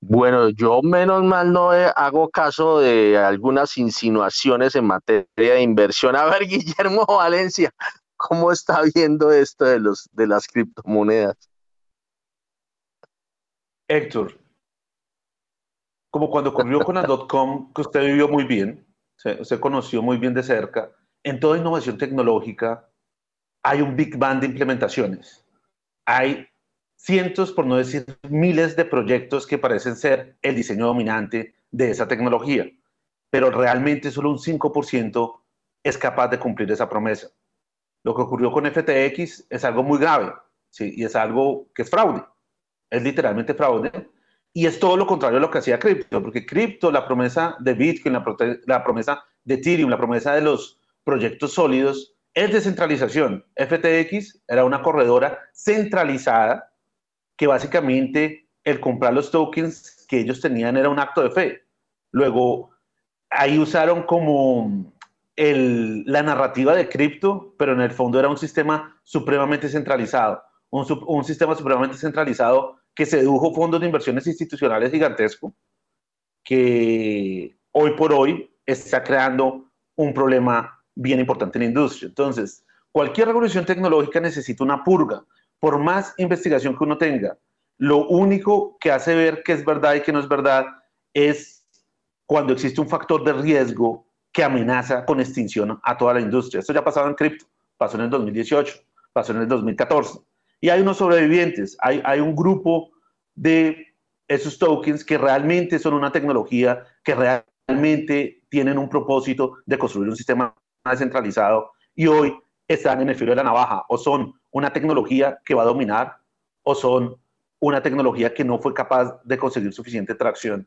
Bueno, yo menos mal no hago caso de algunas insinuaciones en materia de inversión. A ver, [LAUGHS] Guillermo Valencia, ¿cómo está viendo esto de, los, de las criptomonedas? Héctor, como cuando ocurrió con la [LAUGHS] .com, que usted vivió muy bien, usted conoció muy bien de cerca, en toda innovación tecnológica hay un big bang de implementaciones. Hay cientos, por no decir miles de proyectos que parecen ser el diseño dominante de esa tecnología, pero realmente solo un 5% es capaz de cumplir esa promesa. Lo que ocurrió con FTX es algo muy grave, ¿sí? y es algo que es fraude, es literalmente fraude, Y es todo lo contrario a lo que hacía cripto, porque cripto, la promesa de Bitcoin, la, la promesa de Ethereum, la promesa de los proyectos sólidos, es descentralización. FTX era una corredora centralizada que básicamente el comprar los tokens que ellos tenían era un acto de fe. Luego, ahí usaron como el, la narrativa de cripto, pero en el fondo era un sistema supremamente centralizado, un, sistema supremamente centralizado que sedujo fondos de inversiones institucionales gigantescos, que hoy por hoy está creando un problema bien importante en la industria. Entonces, cualquier revolución tecnológica necesita una purga. Por más investigación que uno tenga, lo único que hace ver que es verdad y que no es verdad es cuando existe un factor de riesgo que amenaza con extinción a toda la industria. Esto ya ha pasado en cripto, pasó en el 2018, pasó en el 2014 y hay unos sobrevivientes, hay, hay un grupo de esos tokens que realmente son una tecnología, que realmente tienen un propósito de construir un sistema descentralizado y hoy están en el filo de la navaja o son una tecnología que va a dominar o son una tecnología que no fue capaz de conseguir suficiente tracción.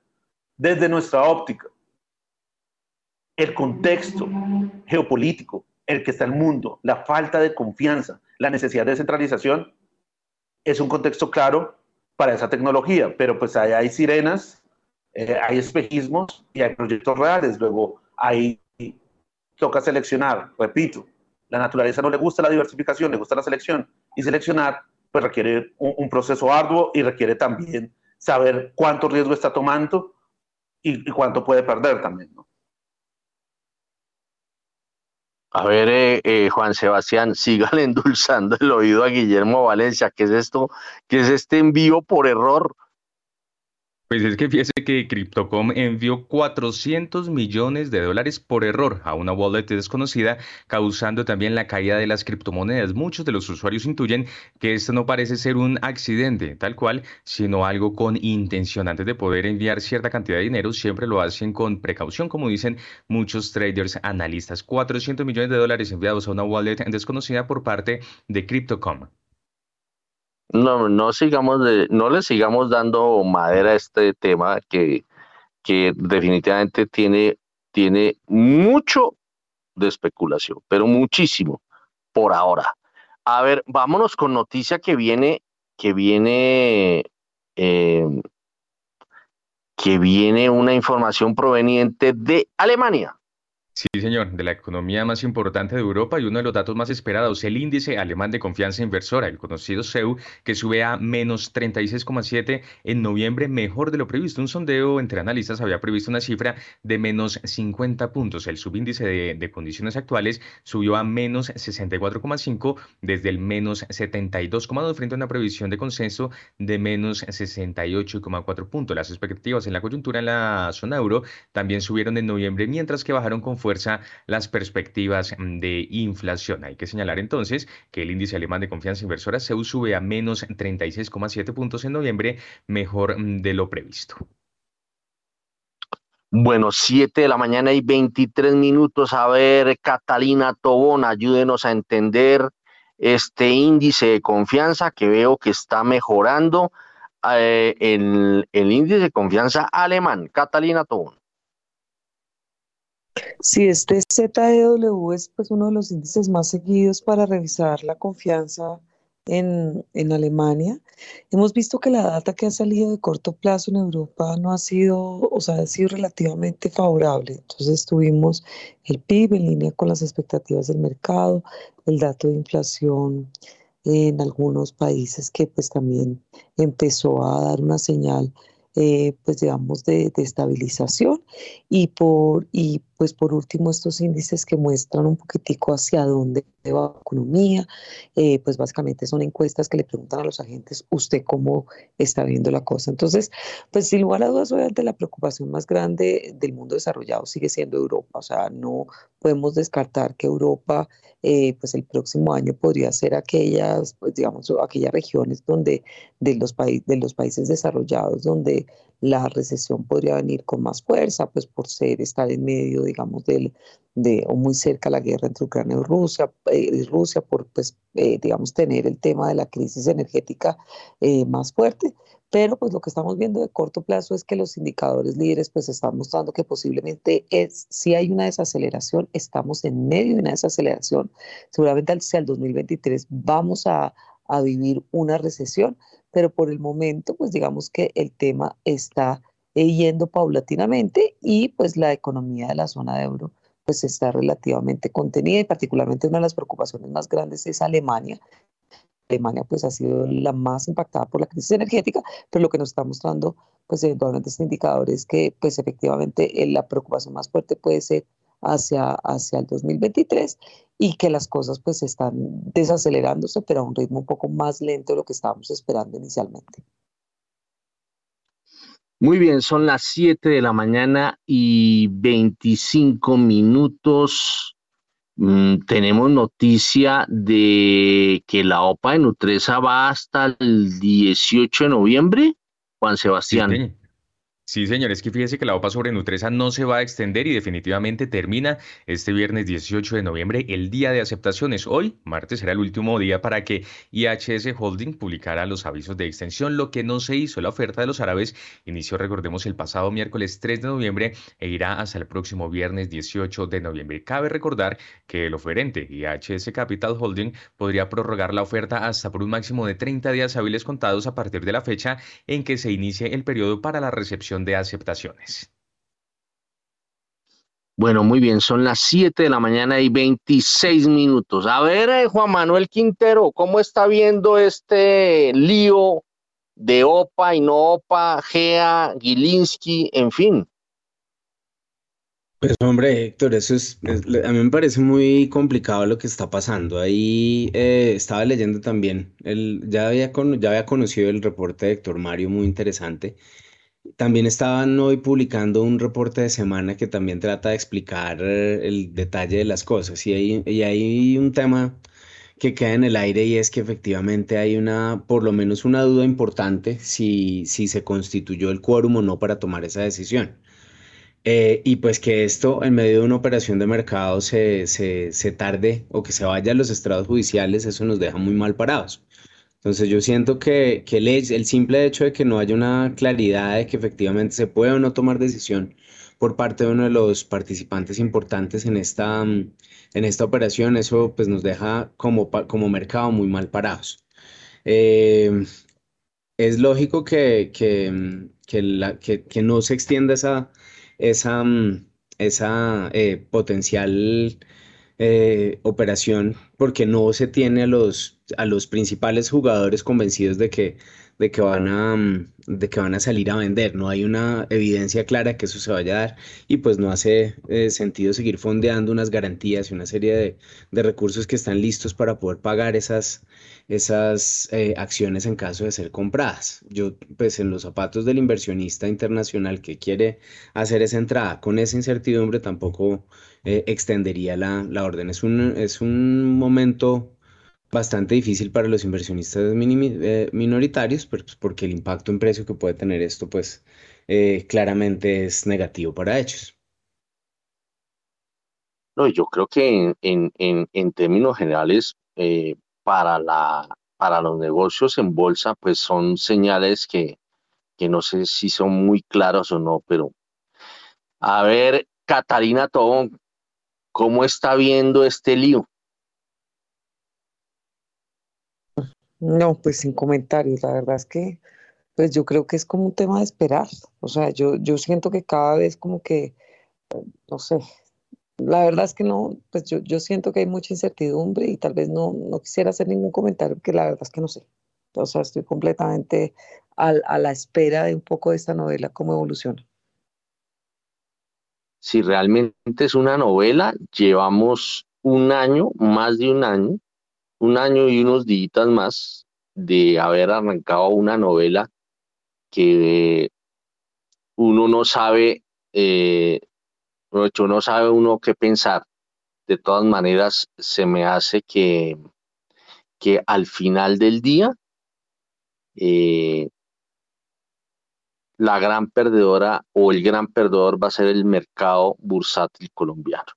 Desde nuestra óptica, el contexto geopolítico, el que está el mundo, la falta de confianza, la necesidad de descentralización, es un contexto claro para esa tecnología, pero pues ahí hay sirenas, eh, hay espejismos y hay proyectos reales. Luego ahí toca seleccionar, repito, la naturaleza no le gusta la diversificación, le gusta la selección y seleccionar pues requiere un, proceso arduo y requiere también saber cuánto riesgo está tomando y, cuánto puede perder también. ¿no? A ver, eh, eh, Juan Sebastián, [LAUGHS] sigan endulzando el oído a Guillermo Valencia. ¿Qué es esto? ¿Qué es este envío por error? Pues es que fíjese que Cryptocom envió 400 millones de dólares por error a una wallet desconocida, causando también la caída de las criptomonedas. Muchos de los usuarios intuyen que esto no parece ser un accidente tal cual, sino algo con intención. Antes de poder enviar cierta cantidad de dinero, siempre lo hacen con precaución, como dicen muchos traders analistas. 400 millones de dólares enviados a una wallet desconocida por parte de Cryptocom. No, no sigamos de, no le sigamos dando madera a este tema que, que definitivamente tiene, tiene mucho de especulación, pero muchísimo por ahora. A ver, vámonos con noticia que viene, que viene, eh, que viene una información proveniente de Alemania. Sí, señor, de la economía más importante de Europa y uno de los datos más esperados, el índice alemán de confianza inversora, el conocido CEU, que sube a menos 36,7 en noviembre, mejor de lo previsto. Un sondeo entre analistas había previsto una cifra de menos 50 puntos. El subíndice de, condiciones actuales subió a menos 64,5 desde el menos 72,2 frente a una previsión de consenso de menos 68,4 puntos. Las expectativas en la coyuntura en la zona euro también subieron en noviembre, mientras que bajaron con fuerza las perspectivas mm, de inflación. Hay que señalar entonces que el índice alemán de confianza inversora se sube a menos 36,7 puntos en noviembre, mejor mm, de lo previsto. Bueno, 7 de la mañana y 23 minutos. A ver, Catalina Tobón, ayúdenos a entender este índice de confianza que veo que está mejorando eh, el índice de confianza alemán. Catalina Tobón. Sí, este ZEW es pues uno de los índices más seguidos para revisar la confianza en, en, Alemania. Hemos visto que la data que ha salido de corto plazo en Europa no ha sido, o sea, ha sido relativamente favorable. Entonces tuvimos el PIB en línea con las expectativas del mercado, el dato de inflación en algunos países que pues también empezó a dar una señal eh, pues digamos, de, estabilización y por, y pues por último estos índices que muestran un poquitico hacia dónde va la economía, eh, pues básicamente son encuestas que le preguntan a los agentes, ¿usted cómo está viendo la cosa? Entonces, pues sin lugar a dudas, obviamente la preocupación más grande del mundo desarrollado sigue siendo Europa, o sea, no podemos descartar que Europa, eh, pues el próximo año podría ser aquellas, pues digamos, aquellas regiones donde de los, de los países desarrollados donde la recesión podría venir con más fuerza, pues por ser estar en medio, digamos, del, de, o muy cerca la guerra entre Ucrania y Rusia, eh, Rusia por, pues, eh, digamos, tener el tema de la crisis energética más fuerte. Pero pues lo que estamos viendo de corto plazo es que los indicadores líderes pues están mostrando que posiblemente es, si hay una desaceleración, estamos en medio de una desaceleración, seguramente hacia el 2023 vamos a vivir una recesión, pero por el momento pues digamos que el tema está yendo paulatinamente y pues la economía de la zona de euro pues está relativamente contenida y particularmente una de las preocupaciones más grandes es Alemania. Alemania pues ha sido la más impactada por la crisis energética, pero lo que nos está mostrando pues eventualmente este indicador es que pues efectivamente eh, la preocupación más fuerte puede ser hacia, hacia el 2023 y que las cosas pues están desacelerándose, pero a un ritmo un poco más lento de lo que estábamos esperando inicialmente. Muy bien, son las 7 de la mañana y 25 minutos. Mm, tenemos noticia de que la OPA de Nutresa va hasta el 18 de noviembre, Juan Sebastián. Sí, señor, es que fíjese que la OPA sobre Nutresa no se va a extender y definitivamente termina este viernes 18 de noviembre el día de aceptaciones. Hoy, martes, será el último día para que IHS Holding publicara los avisos de extensión, lo que no se hizo. La oferta de los árabes inició, recordemos, el pasado miércoles 3 de noviembre e irá hasta el próximo viernes 18 de noviembre. Cabe recordar que el oferente IHS Capital Holding podría prorrogar la oferta hasta por un máximo de 30 días hábiles contados a partir de la fecha en que se inicie el periodo para la recepción de aceptaciones. Bueno, muy bien, son las 7 de la mañana y 26 minutos. A ver, eh, Juan Manuel Quintero, ¿cómo está viendo este lío de OPA y no OPA, GEA, Gilinski, en fin? Pues hombre, Héctor, eso es, a mí me parece muy complicado lo que está pasando. Ahí eh, estaba leyendo también, el, ya, había ya había conocido el reporte de Héctor Mario, muy interesante. También estaban hoy publicando un reporte de semana que también trata de explicar eh, el detalle de las cosas. Y hay, y un tema que queda en el aire y es que efectivamente hay una, por lo menos una duda importante si, si se constituyó el quórum o no para tomar esa decisión. Eh, y pues que esto en medio de una operación de mercado se, se, se tarde o que se vaya a los estrados judiciales, eso nos deja muy mal parados. Entonces yo siento que, que el, simple hecho de que no haya una claridad de que efectivamente se puede o no tomar decisión por parte de uno de los participantes importantes en esta, mm, en esta operación, eso pues nos deja como, como mercado muy mal parados. Eh, es lógico que, que, mm, que, la, que, no se extienda esa, esa, mm, esa eh, potencial eh, operación porque no se tiene a los, a los principales jugadores convencidos de que, de, que van a, mm, de que van a salir a vender. No hay una evidencia clara que eso se vaya a dar y pues no hace eh, sentido seguir fondeando unas garantías y una serie de, de, recursos que están listos para poder pagar esas, esas eh, acciones en caso de ser compradas. Yo pues en los zapatos del inversionista internacional que quiere hacer esa entrada con esa incertidumbre tampoco eh, extendería la, la, orden. Es un, es un momento bastante difícil para los inversionistas eh, minoritarios, pues, porque el impacto en precio que puede tener esto, pues eh, claramente es negativo para ellos. No, yo creo que en, en, en, términos generales, para, la, para los negocios en bolsa, pues son señales que, que no sé si son muy claros o no, pero a ver, Catarina Tobón, ¿Cómo está viendo este lío? No, pues sin comentarios. La verdad es que, pues yo creo que es como un tema de esperar. O sea, yo, yo siento que cada vez como que, no sé, la verdad es que no, pues yo, yo siento que hay mucha incertidumbre y tal vez no, no quisiera hacer ningún comentario porque la verdad es que no sé. O sea, estoy completamente a la espera de un poco de esta novela, cómo evoluciona si realmente es una novela, llevamos un año, más de un año, un año y unos días más de haber arrancado una novela que uno no sabe, eh, no sabe uno qué pensar. De todas maneras, se me hace que, que al final del día eh, la gran perdedora o el gran perdedor va a ser el mercado bursátil colombiano.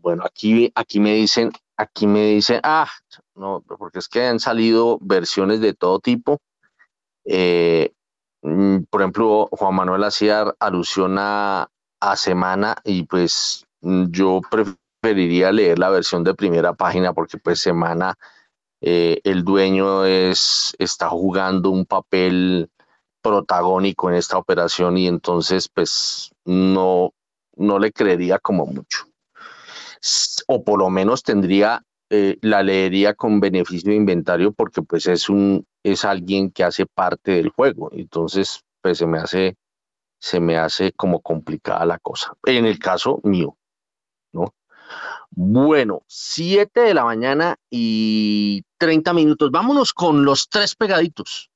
Bueno, aquí, aquí me dicen, aquí me dicen, ah, no, porque es que han salido versiones de todo tipo Eh, mm, por ejemplo, Juan Manuel hacía alusión a, Semana y pues mm, yo preferiría leer la versión de primera página porque pues Semana eh, el dueño es, está jugando un papel protagónico en esta operación y entonces pues no, no le creería como mucho. O por lo menos tendría, eh, la leería con beneficio de inventario porque pues es un, es alguien que hace parte del juego. Entonces pues se me hace, se me hace como complicada la cosa. En el caso mío, ¿no? Bueno, 7 de la mañana y 30 minutos. Vámonos con los tres pegaditos.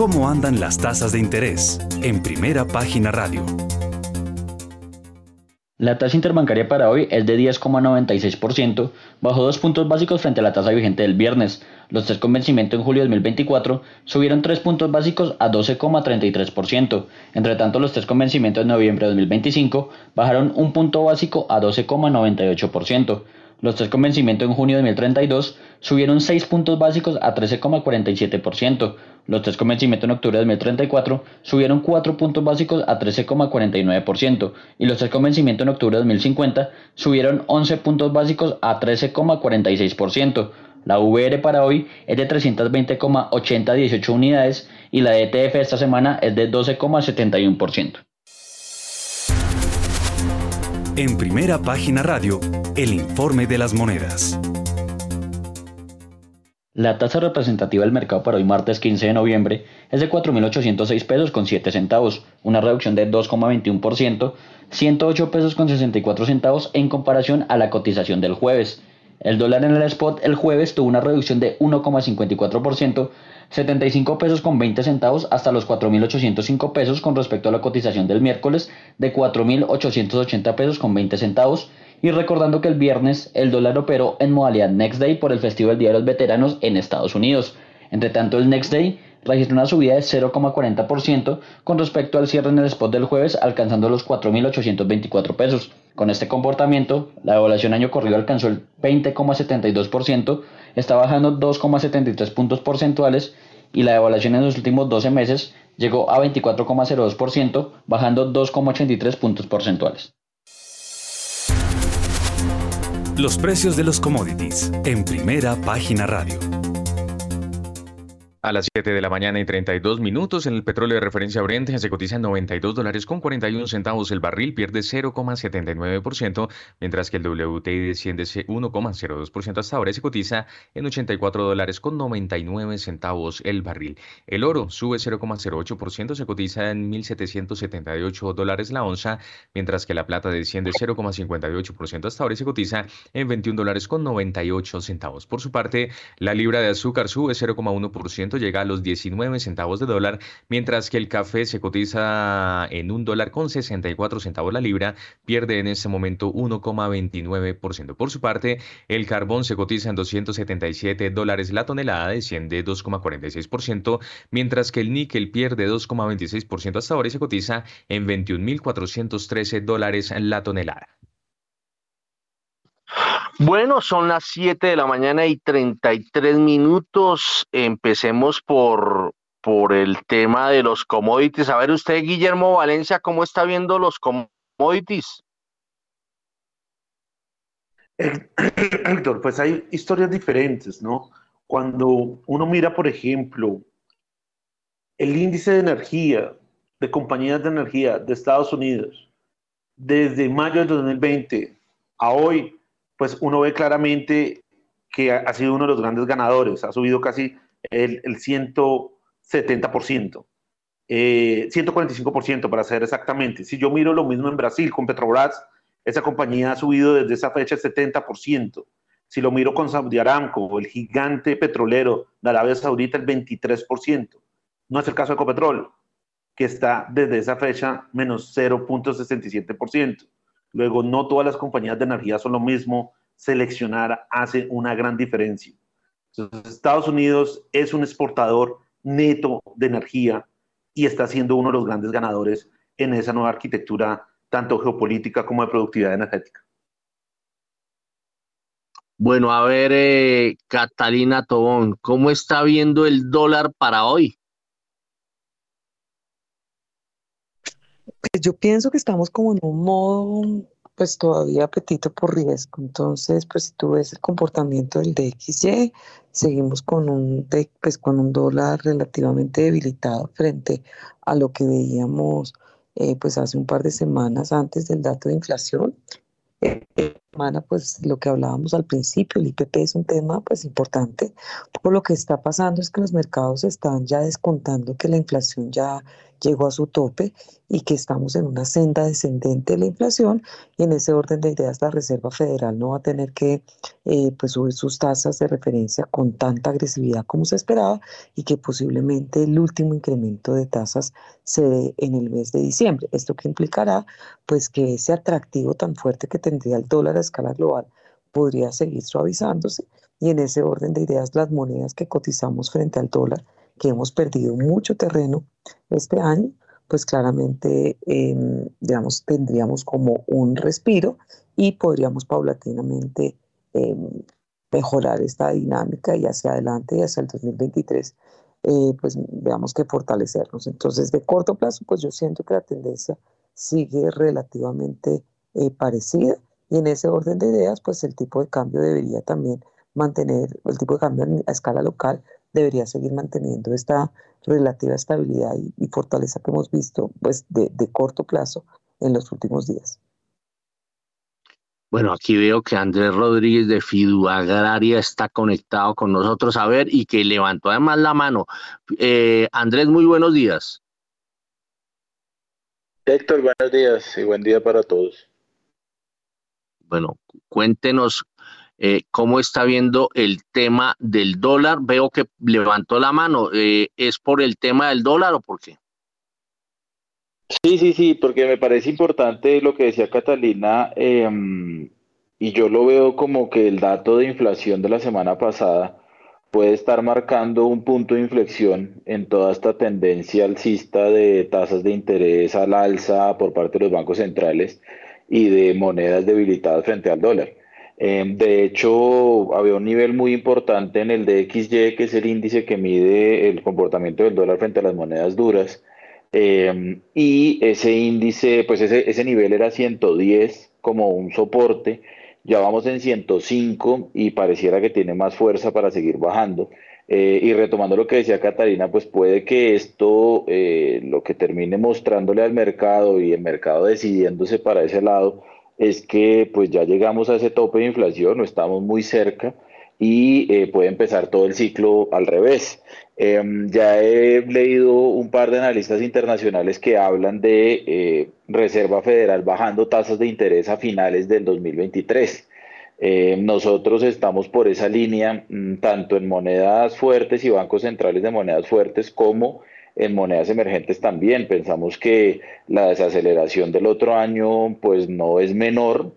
¿Cómo andan las tasas de interés? En primera página radio. La tasa interbancaria para hoy es de 10,96%, bajo dos puntos básicos frente a la tasa vigente del viernes. Los tres con vencimiento en julio de 2024 subieron tres puntos básicos a 12,33%. Entre tanto, los tres con vencimiento en noviembre de 2025 bajaron un punto básico a 12,98%. Los tres con vencimiento en junio de 2032 subieron 6 puntos básicos a 13,47%. Los tres con vencimiento en octubre de 2034 subieron 4 puntos básicos a 13,49%. Y los tres con vencimiento en octubre de 2050 subieron 11 puntos básicos a 13,46%. La VR para hoy es de 320,8018 unidades y la ETF esta semana es de 12,71%. En primera página radio, el informe de las monedas. La tasa representativa del mercado para hoy martes 15 de noviembre es de 4.806 pesos con 7 centavos, una reducción de 2,21%, 108 pesos con 64 centavos en comparación a la cotización del jueves. El dólar en el spot el jueves tuvo una reducción de 1,54%, 75 pesos con 20 centavos hasta los 4.805 pesos con respecto a la cotización del miércoles de 4.880 pesos con 20 centavos. Y recordando que el viernes el dólar operó en modalidad Next Day por el festivo del Día de los Veteranos en Estados Unidos. Entre tanto, el Next Day registró una subida de 0,40% con respecto al cierre en el spot del jueves, alcanzando los 4.824 pesos. Con este comportamiento, la evaluación año corrido alcanzó el 20,72%, está bajando 2,73 puntos porcentuales y la evaluación en los últimos 12 meses llegó a 24,02%, bajando 2,83 puntos porcentuales. Los precios de los commodities en primera página radio. A las 7 de la mañana y 32 minutos, en el petróleo de referencia Brent se cotiza en 92 dólares con 41 centavos el barril, pierde 0,79%, mientras que el WTI desciende 1,02% hasta ahora y se cotiza en 84 dólares con 99 centavos el barril. El oro sube 0,08%, se cotiza en 1.778 dólares la onza, mientras que la plata desciende 0,58% hasta ahora y se cotiza en 21 dólares con 98 centavos. Por su parte, la libra de azúcar sube 0,1% llega a los 19 centavos de dólar, mientras que el café se cotiza en un dólar con 64 centavos la libra, pierde en este momento 1,29%. Por su parte, el carbón se cotiza en 277 dólares la tonelada, desciende 2,46%, mientras que el níquel pierde 2,26% hasta ahora y se cotiza en 21.413 dólares la tonelada. Bueno, son las 7 de la mañana y 33 minutos. Empecemos por, por el tema de los commodities. A ver usted, Guillermo Valencia, ¿cómo está viendo los commodities? [CLEARS THROAT] Héctor, pues hay historias diferentes, ¿no? Cuando uno mira, por ejemplo, el índice de energía de compañías de energía de Estados Unidos, desde mayo de 2020 a hoy, pues uno ve claramente que ha sido uno de los grandes ganadores, ha subido casi el, el 170%, 145% eh, para ser exactamente. Si yo miro lo mismo en Brasil con Petrobras, esa compañía ha subido desde esa fecha el 70%. Si lo miro con Saudi Aramco, el gigante petrolero de Arabia Saudita, el 23%. No es el caso de Ecopetrol, que está desde esa fecha menos 0.67%. Luego, no todas las compañías de energía son lo mismo. Seleccionar hace una gran diferencia. Estados Unidos es un exportador neto de energía y está siendo uno de los grandes ganadores en esa nueva arquitectura, tanto geopolítica como de productividad energética. Bueno, a ver, eh, Catalina Tobón, ¿cómo está viendo el dólar para hoy? Pues yo pienso que estamos como en un modo, pues todavía apetito por riesgo. Entonces, pues si tú ves el comportamiento del DXY, seguimos con un, pues, con un dólar relativamente debilitado frente a lo que veíamos eh, pues hace un par de semanas antes del dato de inflación semana, pues lo que hablábamos al principio, el IPP es un tema pues importante. Por lo que está pasando es que los mercados están ya descontando que la inflación ya llegó a su tope y que estamos en una senda descendente de la inflación y en ese orden de ideas la Reserva Federal no va a tener que eh, pues subir sus tasas de referencia con tanta agresividad como se esperaba y que posiblemente el último incremento de tasas se dé en el mes de diciembre. Esto que implicará pues que ese atractivo tan fuerte que tendría el dólar a escala global podría seguir suavizándose y en ese orden de ideas las monedas que cotizamos frente al dólar que hemos perdido mucho terreno este año, pues claramente, em, digamos, tendríamos como un respiro y podríamos paulatinamente em, mejorar esta dinámica y hacia adelante y hacia el 2023, eh, pues veamos que fortalecernos. Entonces, de corto plazo, pues yo siento que la tendencia sigue relativamente eh, parecida y en ese orden de ideas, pues el tipo de cambio debería también mantener, el tipo de cambio a escala local debería seguir manteniendo esta relativa estabilidad y, fortaleza que hemos visto pues, de, corto plazo en los últimos días. Bueno, aquí veo que Andrés Rodríguez de Fidu Agraria está conectado con nosotros a ver y que levantó además la mano. Eh, Andrés, muy buenos días. Héctor, buenos días y buen día para todos. Bueno, cuéntenos eh, cómo está viendo el tema del dólar. Veo que levantó la mano. Eh, ¿Es por el tema del dólar o por qué? Sí, sí, sí, porque me parece importante lo que decía Catalina em, y yo lo veo como que el dato de inflación de la semana pasada puede estar marcando un punto de inflexión en toda esta tendencia alcista de tasas de interés al alza por parte de los bancos centrales y de monedas debilitadas frente al dólar. Em, de hecho, había un nivel muy importante en el DXY, que es el índice que mide el comportamiento del dólar frente a las monedas duras. Em, y ese índice, pues ese, ese nivel era 110 como un soporte. Ya vamos en 105 y pareciera que tiene más fuerza para seguir bajando. Eh, y retomando lo que decía Catalina, pues puede que esto, eh, lo que termine mostrándole al mercado y el mercado decidiéndose para ese lado, es que pues ya llegamos a ese tope de inflación, no estamos muy cerca y eh, puede empezar todo el ciclo al revés. Em, ya he leído un par de analistas internacionales que hablan de eh, Reserva Federal bajando tasas de interés a finales del 2023. Em, nosotros estamos por esa línea, mm, tanto en monedas fuertes y bancos centrales de monedas fuertes como en monedas emergentes también. Pensamos que la desaceleración del otro año pues no es menor,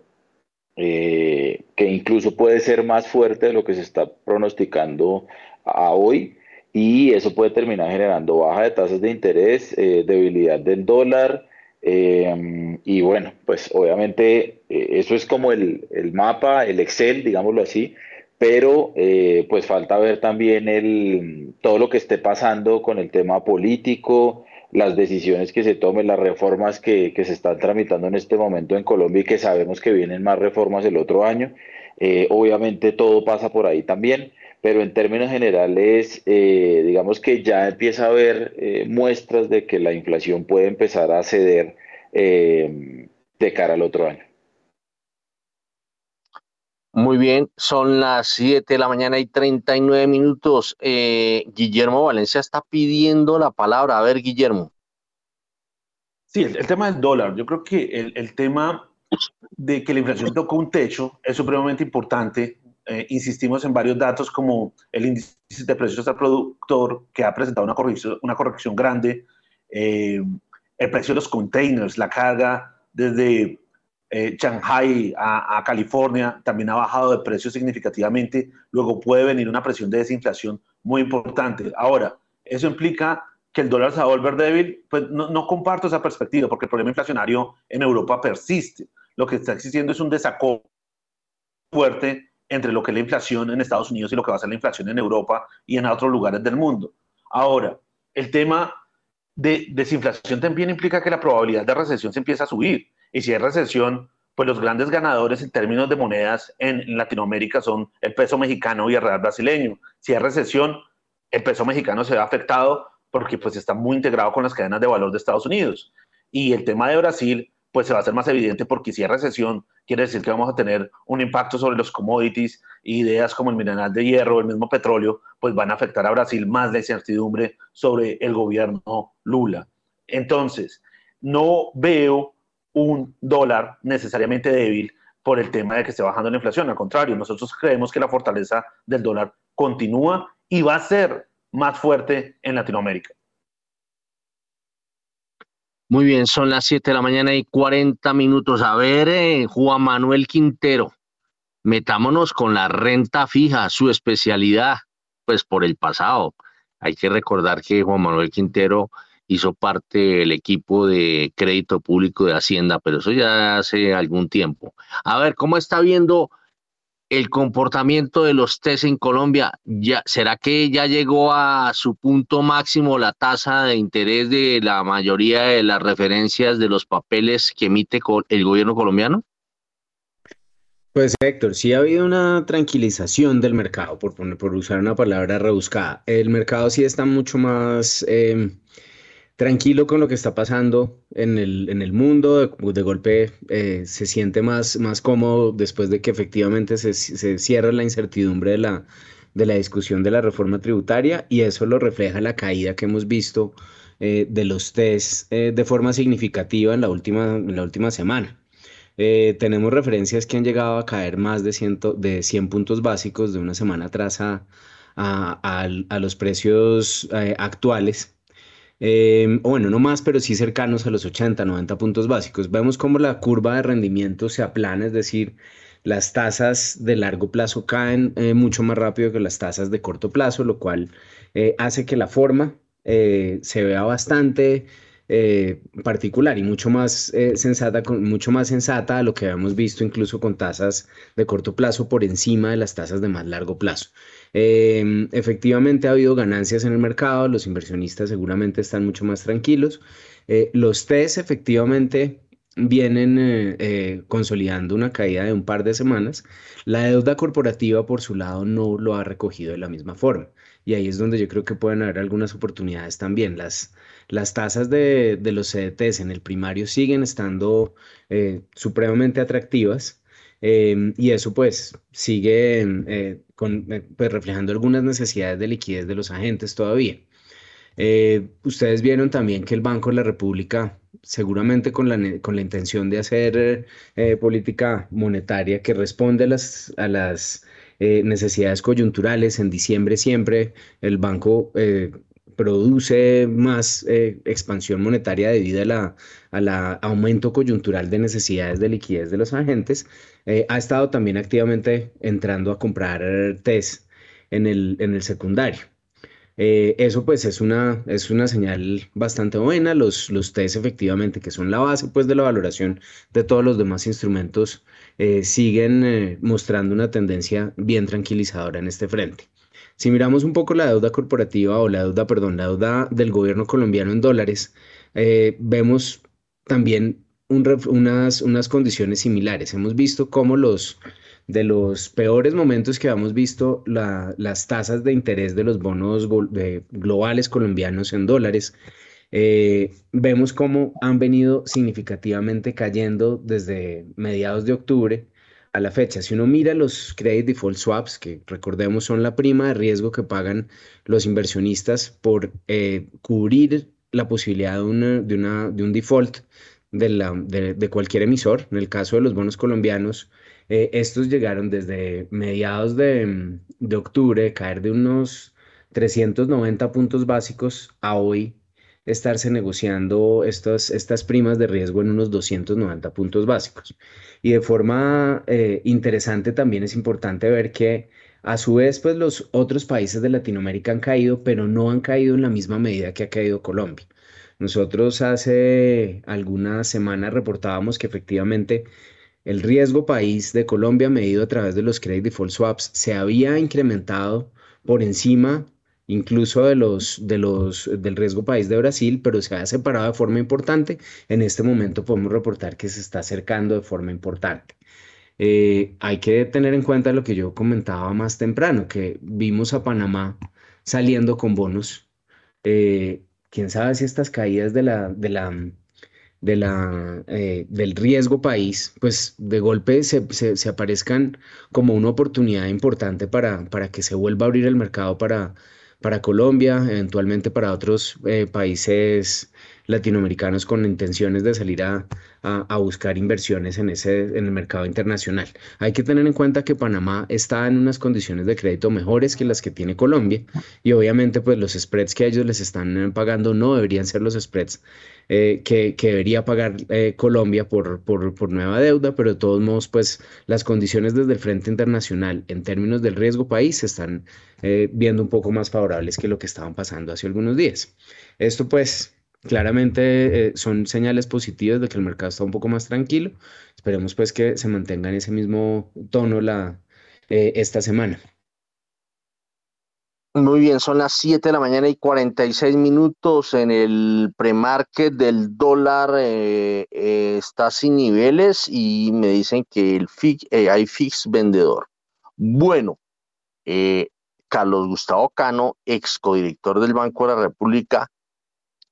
eh, que incluso puede ser más fuerte de lo que se está pronosticando a hoy y eso puede terminar generando baja de tasas de interés, eh, debilidad del dólar eh, y bueno, pues obviamente eso es como el, el mapa, el Excel, digámoslo así, pero eh, pues falta ver también el, todo lo que esté pasando con el tema político, las decisiones que se tomen, las reformas que, se están tramitando en este momento en Colombia y que sabemos que vienen más reformas el otro año. Eh, obviamente todo pasa por ahí también, pero en términos generales, eh, digamos que ya empieza a haber muestras de que la inflación puede empezar a ceder de cara al otro año. Muy bien, son las 7 de la mañana y 39 minutos. Eh, Guillermo Valencia está pidiendo la palabra. A ver, Guillermo. Sí, el, tema del dólar. Yo creo que el, tema de que la inflación tocó un techo es supremamente importante. Eh, insistimos en varios datos como el índice de precios al productor, que ha presentado una corrección, una corrección grande, eh, el precio de los containers, la carga desde eh, Shanghai a, California también ha bajado de precio significativamente, luego puede venir una presión de desinflación muy importante. Ahora, eso implica que el dólar se va a volver débil, pues no, no, comparto esa perspectiva, porque el problema inflacionario en Europa persiste. Lo que está existiendo es un desacuerdo fuerte entre lo que es la inflación en Estados Unidos y lo que va a ser la inflación en Europa y en otros lugares del mundo. Ahora, el tema de desinflación también implica que la probabilidad de recesión se empieza a subir. Y si hay recesión, pues los grandes ganadores en términos de monedas en Latinoamérica son el peso mexicano y el real brasileño. Si hay recesión, el peso mexicano se ve afectado porque pues está muy integrado con las cadenas de valor de Estados Unidos. Y el tema de Brasil, pues se va a hacer más evidente porque si hay recesión, quiere decir que vamos a tener un impacto sobre los commodities, ideas como el mineral de hierro, el mismo petróleo, pues van a afectar a Brasil más la incertidumbre sobre el gobierno Lula. Entonces, no veo un dólar necesariamente débil por el tema de que esté bajando la inflación. Al contrario, nosotros creemos que la fortaleza del dólar continúa y va a ser más fuerte en Latinoamérica. Muy bien, son las 7 de la mañana y 40 minutos. A ver, eh, Juan Manuel Quintero, metámonos con la renta fija, su especialidad, pues por el pasado. Hay que recordar que Juan Manuel Quintero hizo parte del equipo de crédito público de Hacienda, pero eso ya hace algún tiempo. A ver, ¿cómo está viendo el comportamiento de los test en Colombia? Ya, ¿Será que ya llegó a su punto máximo la tasa de interés de la mayoría de las referencias de los papeles que emite el gobierno colombiano? Pues Héctor, sí ha habido una tranquilización del mercado, por, poner, por usar una palabra rebuscada. El mercado sí está mucho más... Em, tranquilo con lo que está pasando en el, en el mundo, de, golpe eh, se siente más, más cómodo después de que efectivamente se, se cierra la incertidumbre de la, de la discusión de la reforma tributaria y eso lo refleja la caída que hemos visto eh, de los test eh, de forma significativa en la última, en la última semana. tenemos referencias que han llegado a caer más de, ciento, de 100 puntos básicos de una semana atrás a, a, a los precios actuales eh, bueno, no más, pero sí cercanos a los 80, 90 puntos básicos. Vemos cómo la curva de rendimiento se aplana, es decir, las tasas de largo plazo caen eh, mucho más rápido que las tasas de corto plazo, lo cual eh, hace que la forma se vea bastante particular y mucho más sensata, mucho más sensata a lo que habíamos visto incluso con tasas de corto plazo por encima de las tasas de más largo plazo. Em, efectivamente ha habido ganancias en el mercado, los inversionistas seguramente están mucho más tranquilos. Eh, los TES efectivamente vienen eh, eh, consolidando una caída de un par de semanas. La deuda corporativa, por su lado, no lo ha recogido de la misma forma. Y ahí es donde yo creo que pueden haber algunas oportunidades también. Las, las tasas de, de los CDTs en el primario siguen estando supremamente atractivas. Em, y eso pues sigue eh, eh, pues, reflejando algunas necesidades de liquidez de los agentes todavía. Eh, ustedes vieron también que el Banco de la República, seguramente con la, con la intención de hacer política monetaria que responde a las, a las necesidades coyunturales, en diciembre siempre el banco produce más eh, expansión monetaria debido al aumento coyuntural de necesidades de liquidez de los agentes, eh, ha estado también activamente entrando a comprar TES en el, en el secundario. Eh, eso pues es una, es una señal bastante buena. Los, los TES efectivamente, que son la base pues de la valoración de todos los demás instrumentos, siguen mostrando una tendencia bien tranquilizadora en este frente. Si miramos un poco la deuda corporativa o la deuda, perdón, la deuda del gobierno colombiano en dólares, eh, vemos también unas, unas condiciones similares. Hemos visto cómo los de los peores momentos que hemos visto las tasas de interés de los bonos globales colombianos en dólares. Eh, vemos cómo han venido significativamente cayendo desde mediados de octubre a la fecha. Si uno mira los credit default swaps, que recordemos son la prima de riesgo que pagan los inversionistas por eh, cubrir la posibilidad de, de, un default de, la, de, cualquier emisor, en el caso de los bonos colombianos, eh, estos llegaron desde mediados de, de octubre, caer de unos 390 puntos básicos a hoy estarse negociando estas, estas primas de riesgo en unos 290 puntos básicos. Y de forma eh, interesante también es importante ver que a su vez pues los otros países de Latinoamérica han caído, pero no han caído en la misma medida que ha caído Colombia. Nosotros hace algunas semanas reportábamos que efectivamente el riesgo país de Colombia medido a través de los credit default swaps se había incrementado por encima incluso de los, de los, del riesgo país de Brasil, pero se ha separado de forma importante. En este momento podemos reportar que se está acercando de forma importante. Eh, hay que tener en cuenta lo que yo comentaba más temprano, que vimos a Panamá saliendo con bonos. Eh, quién sabe si estas caídas de la, de la, de la, eh, del riesgo país, pues de golpe se, se, aparezcan como una oportunidad importante para, para que se vuelva a abrir el mercado para, para Colombia, eventualmente para otros países latinoamericanos con intenciones de salir a, a, buscar inversiones en, ese, en el mercado internacional. Hay que tener en cuenta que Panamá está en unas condiciones de crédito mejores que las que tiene Colombia y obviamente pues los spreads que ellos les están pagando no deberían ser los spreads eh, que, que, debería pagar eh, Colombia por, por, por, nueva deuda, pero de todos modos, pues las condiciones desde el frente internacional en términos del riesgo país se están eh, viendo un poco más favorables que lo que estaban pasando hace algunos días. Esto pues claramente eh, son señales positivas de que el mercado está un poco más tranquilo. Esperemos pues que se mantenga en ese mismo tono la, eh, esta semana. Muy bien, son las 7 de la mañana y 46 minutos en el premarket del dólar eh, está sin niveles y me dicen que el hay fix vendedor. Bueno, Carlos Gustavo Cano, ex codirector del Banco de la República,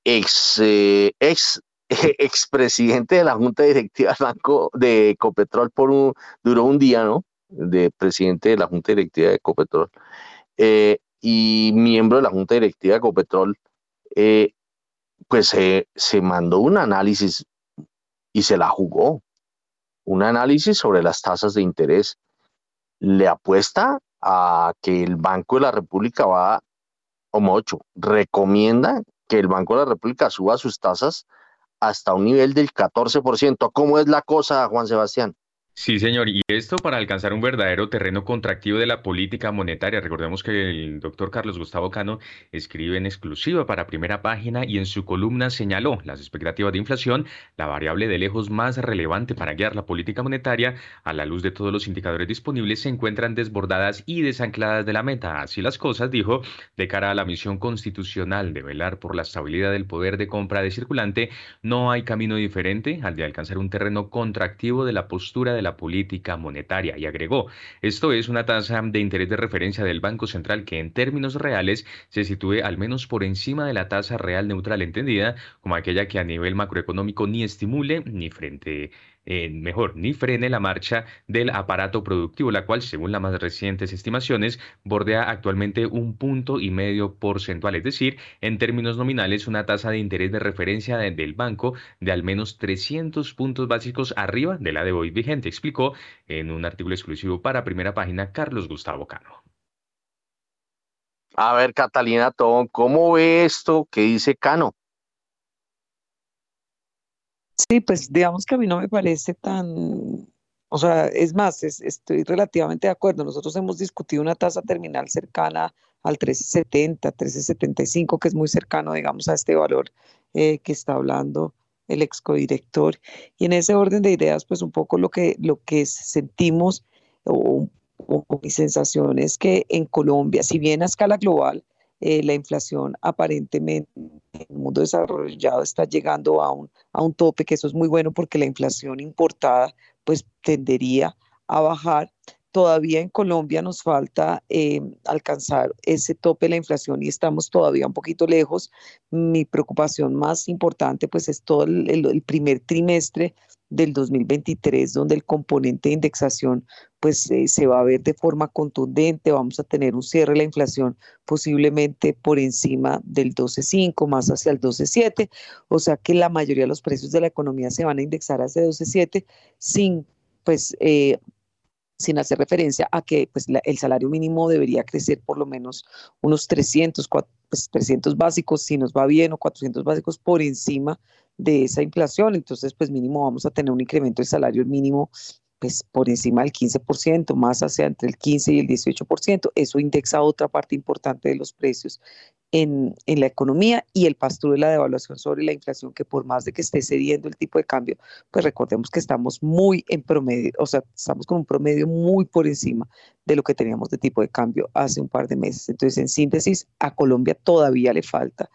ex, eh, ex [LAUGHS] expresidente de la Junta Directiva del Banco de Ecopetrol por un, duró un día, ¿no? De presidente de la Junta Directiva de Ecopetrol eh, y miembro de la Junta Directiva de Ecopetrol, eh, pues se mandó un análisis y se la jugó. Un análisis sobre las tasas de interés. Le apuesta a que el Banco de la República va, como ocho, recomienda que el Banco de la República suba sus tasas hasta un nivel del 14%. ¿Cómo es la cosa, Juan Sebastián? Sí, señor, y esto para alcanzar un verdadero terreno contractivo de la política monetaria. Recordemos que el doctor Carlos Gustavo Cano escribe en exclusiva para primera página y en su columna señaló las expectativas de inflación, la variable de lejos más relevante para guiar la política monetaria, a la luz de todos los indicadores disponibles, se encuentran desbordadas y desancladas de la meta. Así las cosas, dijo, de cara a la misión constitucional de velar por la estabilidad del poder de compra de circulante, no hay camino diferente al de alcanzar un terreno contractivo de la postura la política monetaria y agregó, esto es una tasa de interés de referencia del Banco Central que en términos reales se sitúe al menos por encima de la tasa real neutral entendida como aquella que a nivel macroeconómico ni estimule ni frente mejor, ni frene la marcha del aparato productivo, la cual, según las más recientes estimaciones, bordea actualmente un punto y medio porcentual, es decir, en términos nominales, una tasa de interés de referencia del banco de al menos 300 puntos básicos arriba de la de hoy vigente, explicó en un artículo exclusivo para primera página Carlos Gustavo Cano. A ver, Catalina Tobón, ¿cómo ve esto que dice Cano? Sí, pues digamos que a mí no me parece tan, o sea, es más, estoy relativamente de acuerdo. Nosotros hemos discutido una tasa terminal cercana al 1370, 1375, que es muy cercano, digamos, a este valor eh, que está hablando el excodirector. Y en ese orden de ideas, pues un poco lo que, lo que sentimos o, o mi sensación es que en Colombia, si bien a escala global, eh, la inflación aparentemente en el mundo desarrollado está llegando a un, a un tope, que eso es muy bueno porque la inflación importada pues tendería a bajar. Todavía en Colombia nos falta eh, alcanzar ese tope de la inflación y estamos todavía un poquito lejos. Mi preocupación más importante pues es todo el primer trimestre del 2023, donde el componente de indexación pues eh, se va a ver de forma contundente, vamos a tener un cierre de la inflación posiblemente por encima del 12.5, más hacia el 12.7, o sea que la mayoría de los precios de la economía se van a indexar hacia 12.7 sin pues eh, sin hacer referencia a que pues, el salario mínimo debería crecer por lo menos unos 300, 300 pues, básicos, si nos va bien, o 400 básicos por encima de esa inflación, entonces pues mínimo vamos a tener un incremento del salario mínimo pues por encima del 15%, más hacia entre el 15 y el 18%, eso indexa otra parte importante de los precios en, la economía y el pastor de la devaluación sobre la inflación, que por más de que esté cediendo el tipo de cambio, pues recordemos que estamos muy en promedio, o sea, estamos con un promedio muy por encima de lo que teníamos de tipo de cambio hace un par de meses. Entonces, en síntesis, a Colombia todavía le falta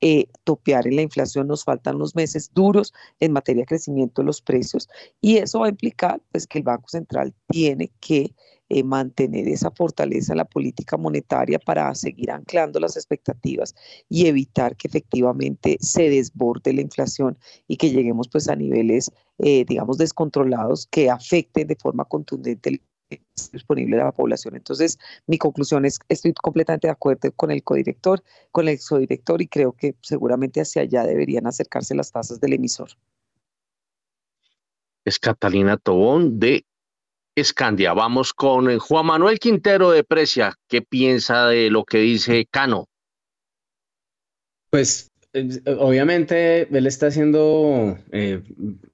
eh, topear en la inflación, nos faltan unos meses duros en materia de crecimiento de los precios y eso va a implicar pues que el Banco Central tiene que eh, mantener esa fortaleza en la política monetaria para seguir anclando las expectativas y evitar que efectivamente se desborde la inflación y que lleguemos pues a niveles, eh, digamos, descontrolados que afecten de forma contundente el disponible de la población. Entonces, mi conclusión es, estoy completamente de acuerdo con el codirector, con el exodirector y creo que seguramente hacia allá deberían acercarse las tasas del emisor. Es Catalina Tobón de Escandia. Vamos con eh, Juan Manuel Quintero de Precia. ¿Qué piensa de lo que dice Cano? Pues obviamente él está haciendo eh,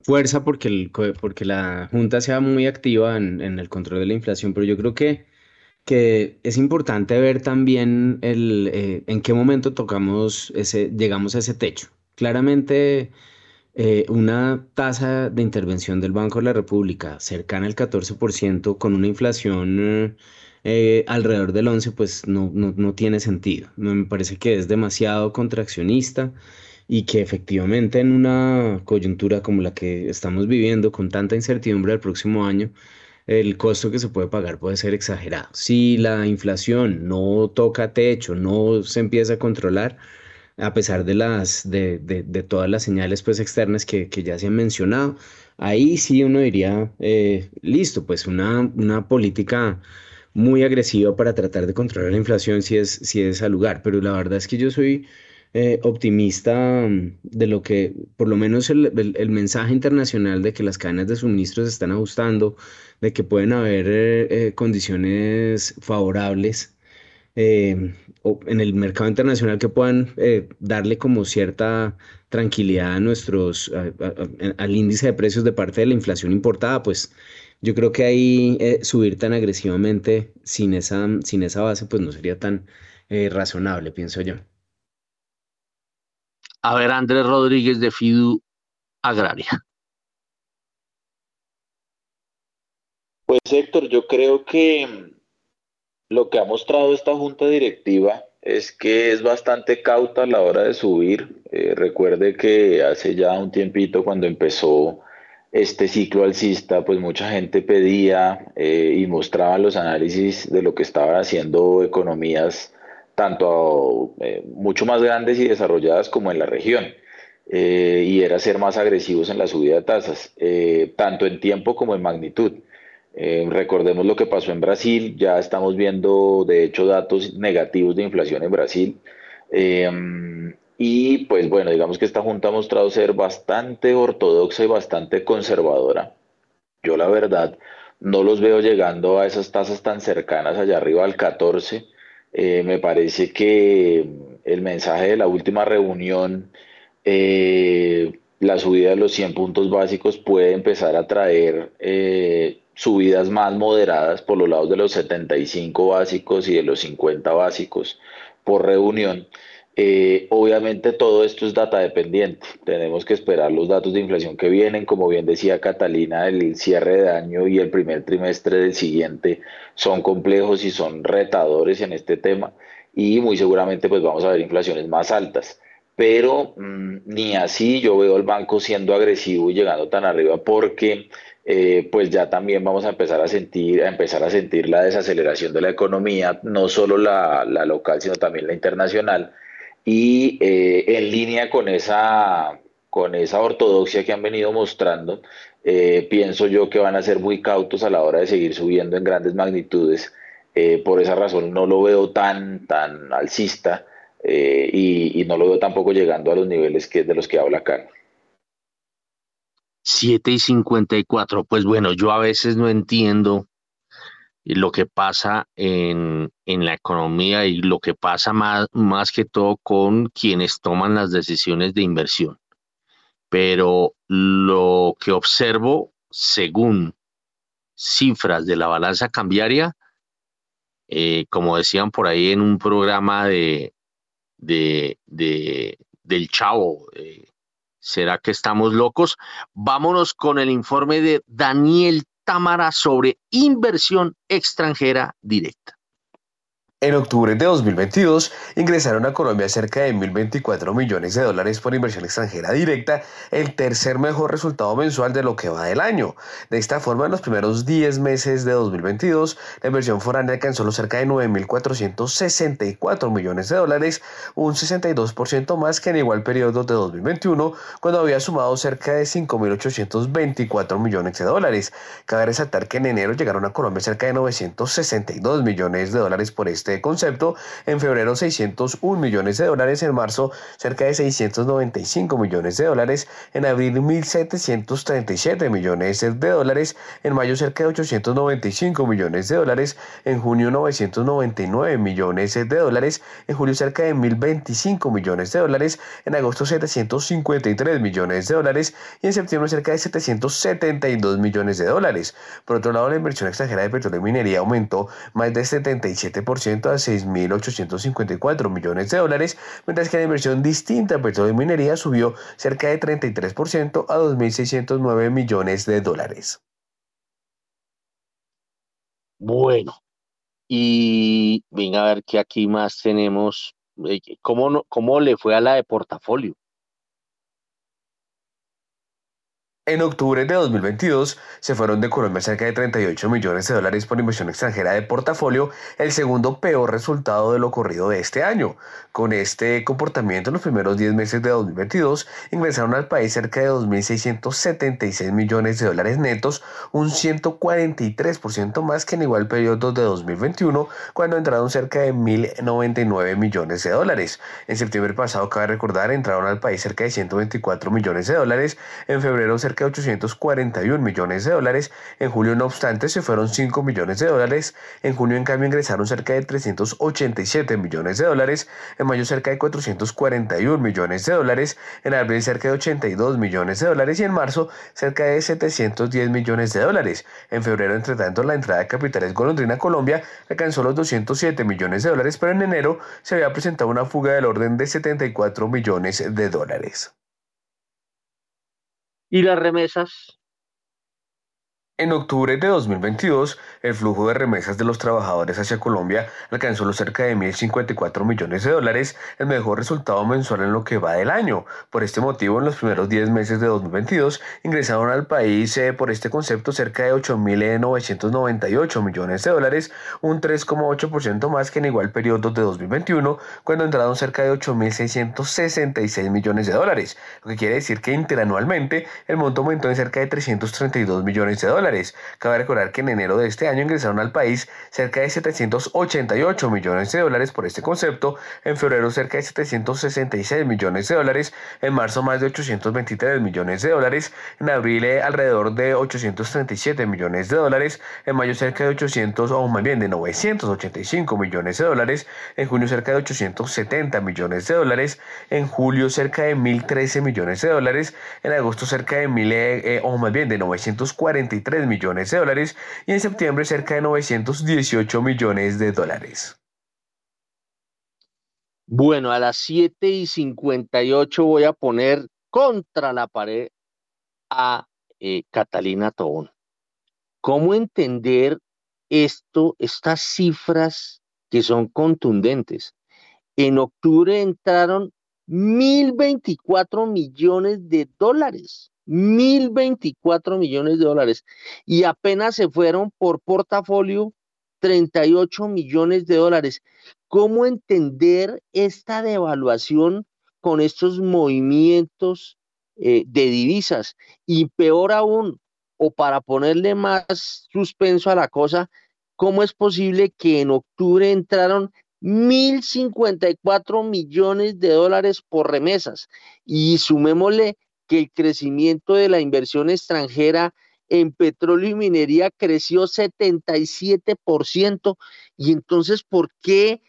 fuerza porque, porque la Junta sea muy activa en, el control de la inflación, pero yo creo que, que es importante ver también el, eh, en qué momento tocamos ese, llegamos a ese techo. Claramente eh, una tasa de intervención del Banco de la República cercana al 14% con una inflación eh, alrededor del 11%, pues no, no, tiene sentido. Me parece que es demasiado contraccionista y que efectivamente en una coyuntura como la que estamos viviendo, con tanta incertidumbre del próximo año, el costo que se puede pagar puede ser exagerado. Si la inflación no toca techo, no se empieza a controlar, a pesar de, las, de, de, todas las señales pues, externas que, que, ya se han mencionado. Ahí sí uno diría, eh, listo, pues una, una política muy agresiva para tratar de controlar la inflación si es, si es al lugar, pero la verdad es que yo soy eh, optimista mm, de lo que, por lo menos el, el, mensaje internacional de que las cadenas de suministro se están ajustando, de que pueden haber eh, condiciones favorables eh, en el mercado internacional que puedan eh, darle como cierta tranquilidad a nuestros, al índice de precios de parte de la inflación importada, pues yo creo que ahí eh, subir tan agresivamente sin esa, sin esa base, pues no sería tan razonable, pienso yo. A ver, Andrés Rodríguez de Fidu Agraria. Pues Héctor, yo creo que lo que ha mostrado esta junta directiva es que es bastante cauta a la hora de subir. Eh, recuerde que hace ya un tiempito cuando empezó este ciclo alcista, pues mucha gente pedía eh, y mostraba los análisis de lo que estaban haciendo economías tanto eh, mucho más grandes y desarrolladas como en la región. y era ser más agresivos en la subida de tasas, tanto en tiempo como en magnitud. Eh, recordemos lo que pasó en Brasil, ya estamos viendo de hecho datos negativos de inflación en Brasil. Eh, y pues bueno, digamos que esta junta ha mostrado ser bastante ortodoxa y bastante conservadora. Yo la verdad no los veo llegando a esas tasas tan cercanas allá arriba al 14. Eh, me parece que el mensaje de la última reunión, la subida de los 100 puntos básicos puede empezar a traer subidas más moderadas por los lados de los 75 básicos y de los 50 básicos por reunión. Eh, obviamente todo esto es data dependiente. Tenemos que esperar los datos de inflación que vienen. Como bien decía Catalina, el cierre de año y el primer trimestre del siguiente son complejos y son retadores en este tema. Y muy seguramente pues vamos a ver inflaciones más altas. Pero mm, ni así yo veo al banco siendo agresivo y llegando tan arriba porque eh, pues ya también vamos a empezar a sentir, a empezar a sentir la desaceleración de la economía, no solo la, local, sino también la internacional. Y eh, en línea con esa, con esa ortodoxia que han venido mostrando, eh, pienso yo que van a ser muy cautos a la hora de seguir subiendo en grandes magnitudes. por esa razón no lo veo tan, tan alcista y, y, no lo veo tampoco llegando a los niveles que, de los que habla acá. 7 y 54. Pues bueno, yo a veces no entiendo lo que pasa en, en la economía y lo que pasa más, más que todo con quienes toman las decisiones de inversión. Pero lo que observo, según cifras de la balanza cambiaria, eh, como decían por ahí en un programa de, de, del chavo. Eh, ¿Será que estamos locos? Vámonos con el informe de Daniel Támara sobre inversión extranjera directa. En octubre de 2022 ingresaron a Colombia cerca de 1.024 millones de dólares por inversión extranjera directa, el tercer mejor resultado mensual de lo que va del año. De esta forma, en los primeros 10 meses de 2022, la inversión foránea alcanzó los cerca de 9.464 millones de dólares, un 62% más que en igual periodo de 2021, cuando había sumado cerca de 5.824 millones de dólares. Cabe resaltar que en enero llegaron a Colombia cerca de 962 millones de dólares por este este concepto. En febrero 601 millones de dólares, en marzo cerca de 695 millones de dólares, en abril 1.737 millones de dólares, en mayo cerca de 895 millones de dólares, en junio 999 millones de dólares, en julio cerca de 1.025 millones de dólares, en agosto 753 millones de dólares y en septiembre cerca de 772 millones de dólares. Por otro lado, la inversión extranjera de petróleo y minería aumentó más del 77% a 6.854 millones de dólares, mientras que la inversión distinta a petróleo y minería subió cerca de 33% a 2.609 millones de dólares. Bueno, y venga a ver qué aquí más tenemos. Eh, ¿Cómo, ¿Cómo le fue a la de portafolio? En octubre de 2022 se fueron de Colombia cerca de 38 millones de dólares por inversión extranjera de portafolio, el segundo peor resultado de lo ocurrido de este año. Con este comportamiento, en los primeros 10 meses de 2022 ingresaron al país cerca de 2.676 millones de dólares netos, un 143% más que en igual periodo de 2021, cuando entraron cerca de 1.099 millones de dólares. En septiembre pasado, cabe recordar, entraron al país cerca de 124 millones de dólares, en febrero cerca 841 millones de dólares. En julio, no obstante, se fueron 5 millones de dólares. En junio, en cambio, ingresaron cerca de 387 millones de dólares. En mayo, cerca de 441 millones de dólares. En abril, cerca de 82 millones de dólares. Y en marzo, cerca de 710 millones de dólares. En febrero, entre tanto, la entrada de capitales golondrina Colombia alcanzó los 207 millones de dólares, pero en enero se había presentado una fuga del orden de 74 millones de dólares. ¿Y las remesas? En octubre de 2022, el flujo de remesas de los trabajadores hacia Colombia alcanzó los cerca de 1.054 millones de dólares, el mejor resultado mensual en lo que va del año. Por este motivo, en los primeros 10 meses de 2022, ingresaron al país eh, por este concepto cerca de 8.998 millones de dólares, un 3,8% más que en igual periodo de 2021, cuando entraron cerca de 8.666 millones de dólares, lo que quiere decir que interanualmente el monto aumentó en cerca de 332 millones de dólares. Cabe recordar que en enero de este año ingresaron al país cerca de 788 millones de dólares por este concepto, en febrero cerca de 766 millones de dólares, en marzo más de 823 millones de dólares, en abril eh, alrededor de 837 millones de dólares, en mayo cerca de 800 o más bien de 985 millones de dólares, en junio cerca de 870 millones de dólares, en julio cerca de 1013 millones de dólares, en agosto cerca de 1000 eh, eh, o más bien de 943 millones de dólares y en septiembre cerca de 918 millones de dólares. Bueno, a las 7 y 58 voy a poner contra la pared a eh, Catalina Tobón. ¿Cómo entender esto, estas cifras que son contundentes? En octubre entraron 1.024 millones de dólares. 1.024 millones de dólares y apenas se fueron por portafolio 38 millones de dólares. ¿Cómo entender esta devaluación con estos movimientos eh, de divisas? Y peor aún, o para ponerle más suspenso a la cosa, ¿cómo es posible que en octubre entraron 1.054 millones de dólares por remesas? Y sumémosle que el crecimiento de la inversión extranjera en petróleo y minería creció 77%. Y entonces, ¿por qué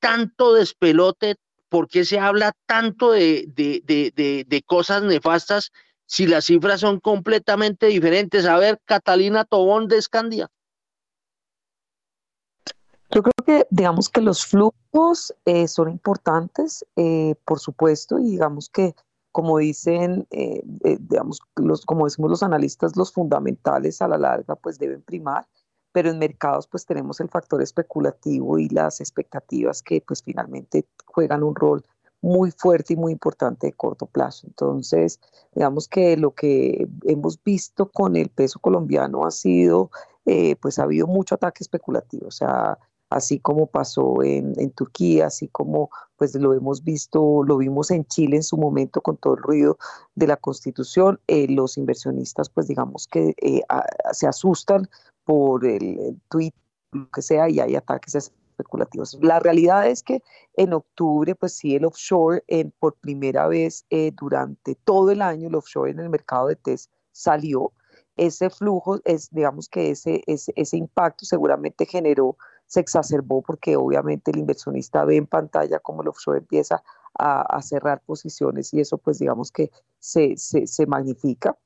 tanto despelote? ¿Por qué se habla tanto de, de, cosas nefastas si las cifras son completamente diferentes? A ver, Catalina Tobón de Escandia. Yo creo que, digamos que los flujos eh, son importantes, eh, por supuesto, y digamos que, como dicen, eh, digamos, los, como decimos los analistas, los fundamentales a la larga, pues deben primar, pero en mercados, pues tenemos el factor especulativo y las expectativas que, pues finalmente juegan un rol muy fuerte y muy importante de corto plazo. Entonces, digamos que lo que hemos visto con el peso colombiano ha sido, pues ha habido mucho ataque especulativo, o sea, así como pasó en, Turquía, así como pues lo hemos visto, lo vimos en Chile en su momento con todo el ruido de la constitución, eh, los inversionistas pues digamos que eh, se asustan por el, tweet, lo que sea, y hay ataques especulativos. La realidad es que en octubre, pues sí, el offshore, por primera vez eh, durante todo el año, el offshore en el mercado de test salió. Ese flujo, es, digamos que ese, ese, ese impacto seguramente generó se exacerbó porque obviamente el inversionista ve en pantalla cómo el offshore empieza a, cerrar posiciones y eso pues digamos que se, se, magnifica.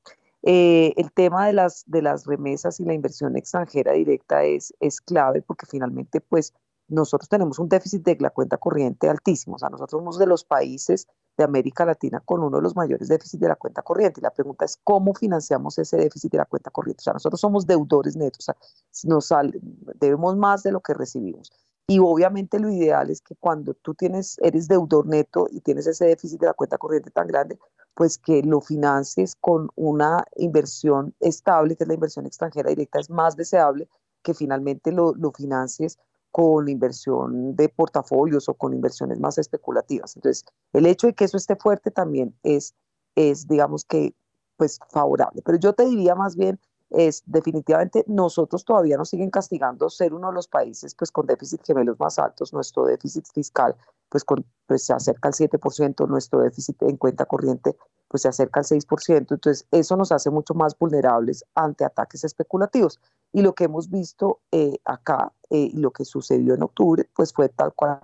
Eh, el tema de las, de las remesas y la inversión extranjera directa es, es clave porque finalmente pues nosotros tenemos un déficit de la cuenta corriente altísimo, o sea, nosotros somos de los países de América Latina con uno de los mayores déficits de la cuenta corriente. Y la pregunta es cómo financiamos ese déficit de la cuenta corriente. O sea, nosotros somos deudores netos, o sea, nos sale, debemos más de lo que recibimos. Y obviamente lo ideal es que cuando tú tienes, eres deudor neto y tienes ese déficit de la cuenta corriente tan grande, pues que lo financies con una inversión estable, que es la inversión extranjera directa, es más deseable que finalmente lo, lo financies con inversión de portafolios o con inversiones más especulativas. Entonces, el hecho de que eso esté fuerte también es, es digamos que, pues favorable. Pero yo te diría más bien, es definitivamente nosotros todavía nos siguen castigando ser uno de los países pues con déficit gemelos más altos, nuestro déficit fiscal pues, pues se acerca al 7%, nuestro déficit en cuenta corriente pues se acerca al 6%, entonces eso nos hace mucho más vulnerables ante ataques especulativos. Y lo que hemos visto eh, acá eh, y lo que sucedió en octubre, pues fue tal cual.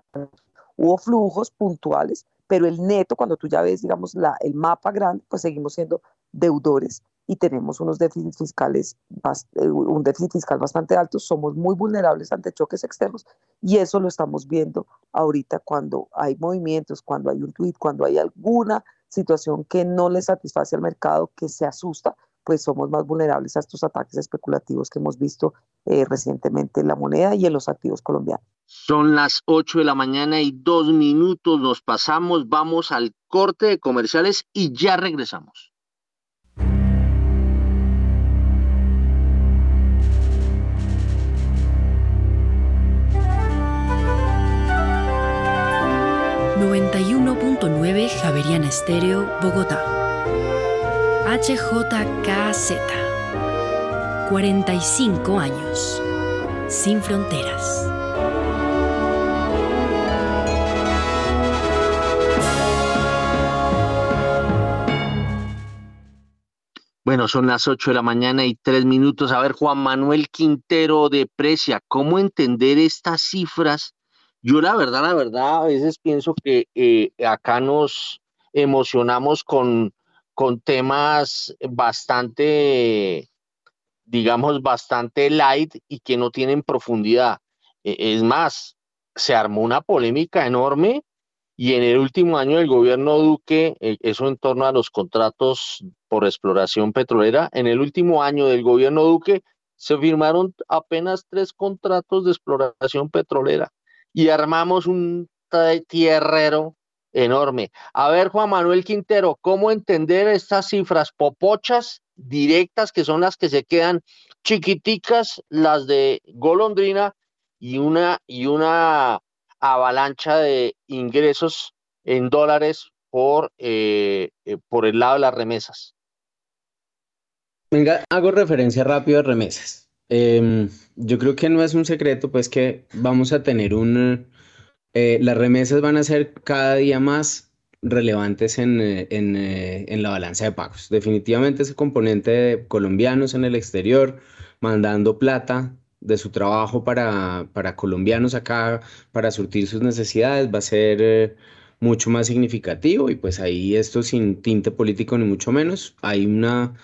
Hubo flujos puntuales, pero el neto, cuando tú ya ves, digamos, la, el mapa grande, pues seguimos siendo deudores y tenemos unos déficits fiscales, eh, un déficit fiscal bastante alto, somos muy vulnerables ante choques externos y eso lo estamos viendo ahorita cuando hay movimientos, cuando hay un tweet, cuando hay alguna situación que no le satisface al mercado, que se asusta, pues somos más vulnerables a estos ataques especulativos que hemos visto eh, recientemente en la moneda y en los activos colombianos. Son las 8 de la mañana y dos minutos, nos pasamos, vamos al corte de comerciales y ya regresamos. ...91.9 Javeriana Estéreo, Bogotá. HJKZ. 45 años. Sin fronteras. Bueno, son las 8 de la mañana y tres minutos. A ver, Juan Manuel Quintero de Precia, ¿cómo entender estas cifras? Yo la verdad, la verdad, a veces pienso que eh, acá nos emocionamos con con temas bastante, digamos, bastante light y que no tienen profundidad. E, es más, se armó una polémica enorme y en el último año del gobierno Duque, eh, eso en torno a los contratos por exploración petrolera, en el último año del gobierno Duque se firmaron apenas tres contratos de exploración petrolera y armamos un tierrero enorme. A ver, Juan Manuel Quintero, ¿cómo entender estas cifras popochas directas que son las que se quedan chiquiticas, las de golondrina y una, y una avalancha de ingresos en dólares por, eh, eh, por el lado de las remesas? Venga, hago referencia rápido a remesas. Em, yo creo que no es un secreto, pues que vamos a tener un, eh, las remesas van a ser cada día más relevantes en, eh, eh, en, la balanza de pagos. Definitivamente ese componente de colombianos en el exterior mandando plata de su trabajo para, para colombianos acá, para surtir sus necesidades, va a ser mucho más significativo y pues ahí esto sin tinte político ni mucho menos, hay una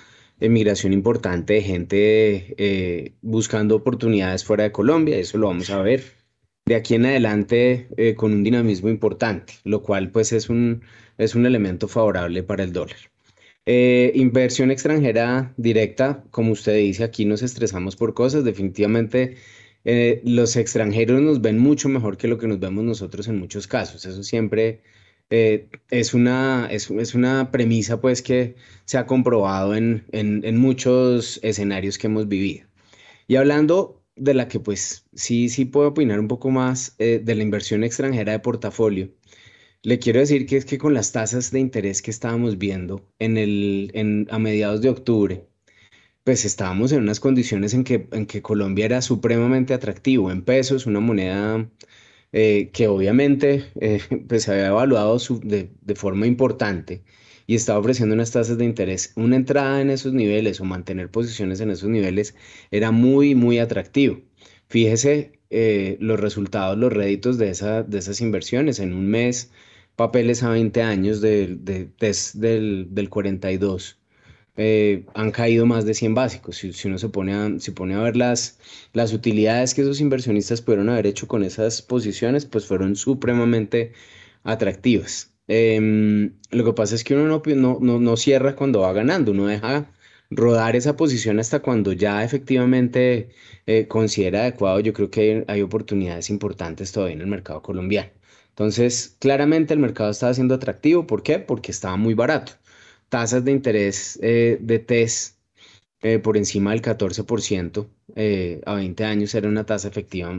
emigración importante de gente buscando oportunidades fuera de Colombia, eso lo vamos a ver de aquí en adelante eh, con un dinamismo importante, lo cual pues es un, es un elemento favorable para el dólar. Eh, inversión extranjera directa, como usted dice, aquí nos estresamos por cosas, definitivamente eh, los extranjeros nos ven mucho mejor que lo que nos vemos nosotros en muchos casos, eso siempre es, una, es, es, una premisa pues que se ha comprobado en, en, en muchos escenarios que hemos vivido. Y hablando de la que pues sí, sí puedo opinar un poco más eh, de la inversión extranjera de portafolio. Le quiero decir que es que con las tasas de interés que estábamos viendo en el, en, a mediados de octubre, pues estábamos en unas condiciones en que, en que Colombia era supremamente atractivo en pesos, una moneda eh, que obviamente eh, [LAUGHS] pues se había evaluado de, de forma importante y estaba ofreciendo unas tasas de interés, una entrada en esos niveles o mantener posiciones en esos niveles era muy, muy atractivo. Fíjese eh, los resultados, los réditos de, de esas inversiones. En un mes, papeles a 20 años del, del, 42 eh, han caído más de 100 básicos. Si, uno se pone, a, a ver las, utilidades que esos inversionistas pudieron haber hecho con esas posiciones, pues fueron supremamente atractivas. Em, lo que pasa es que uno no, no, cierra cuando va ganando, uno deja rodar esa posición hasta cuando ya efectivamente eh, considera adecuado. Yo creo que hay, oportunidades importantes todavía en el mercado colombiano. Entonces, claramente el mercado estaba siendo atractivo. ¿Por qué? Porque estaba muy barato. Tasas de interés eh, de TES eh, por encima del 14% a 20 años era una tasa efectiva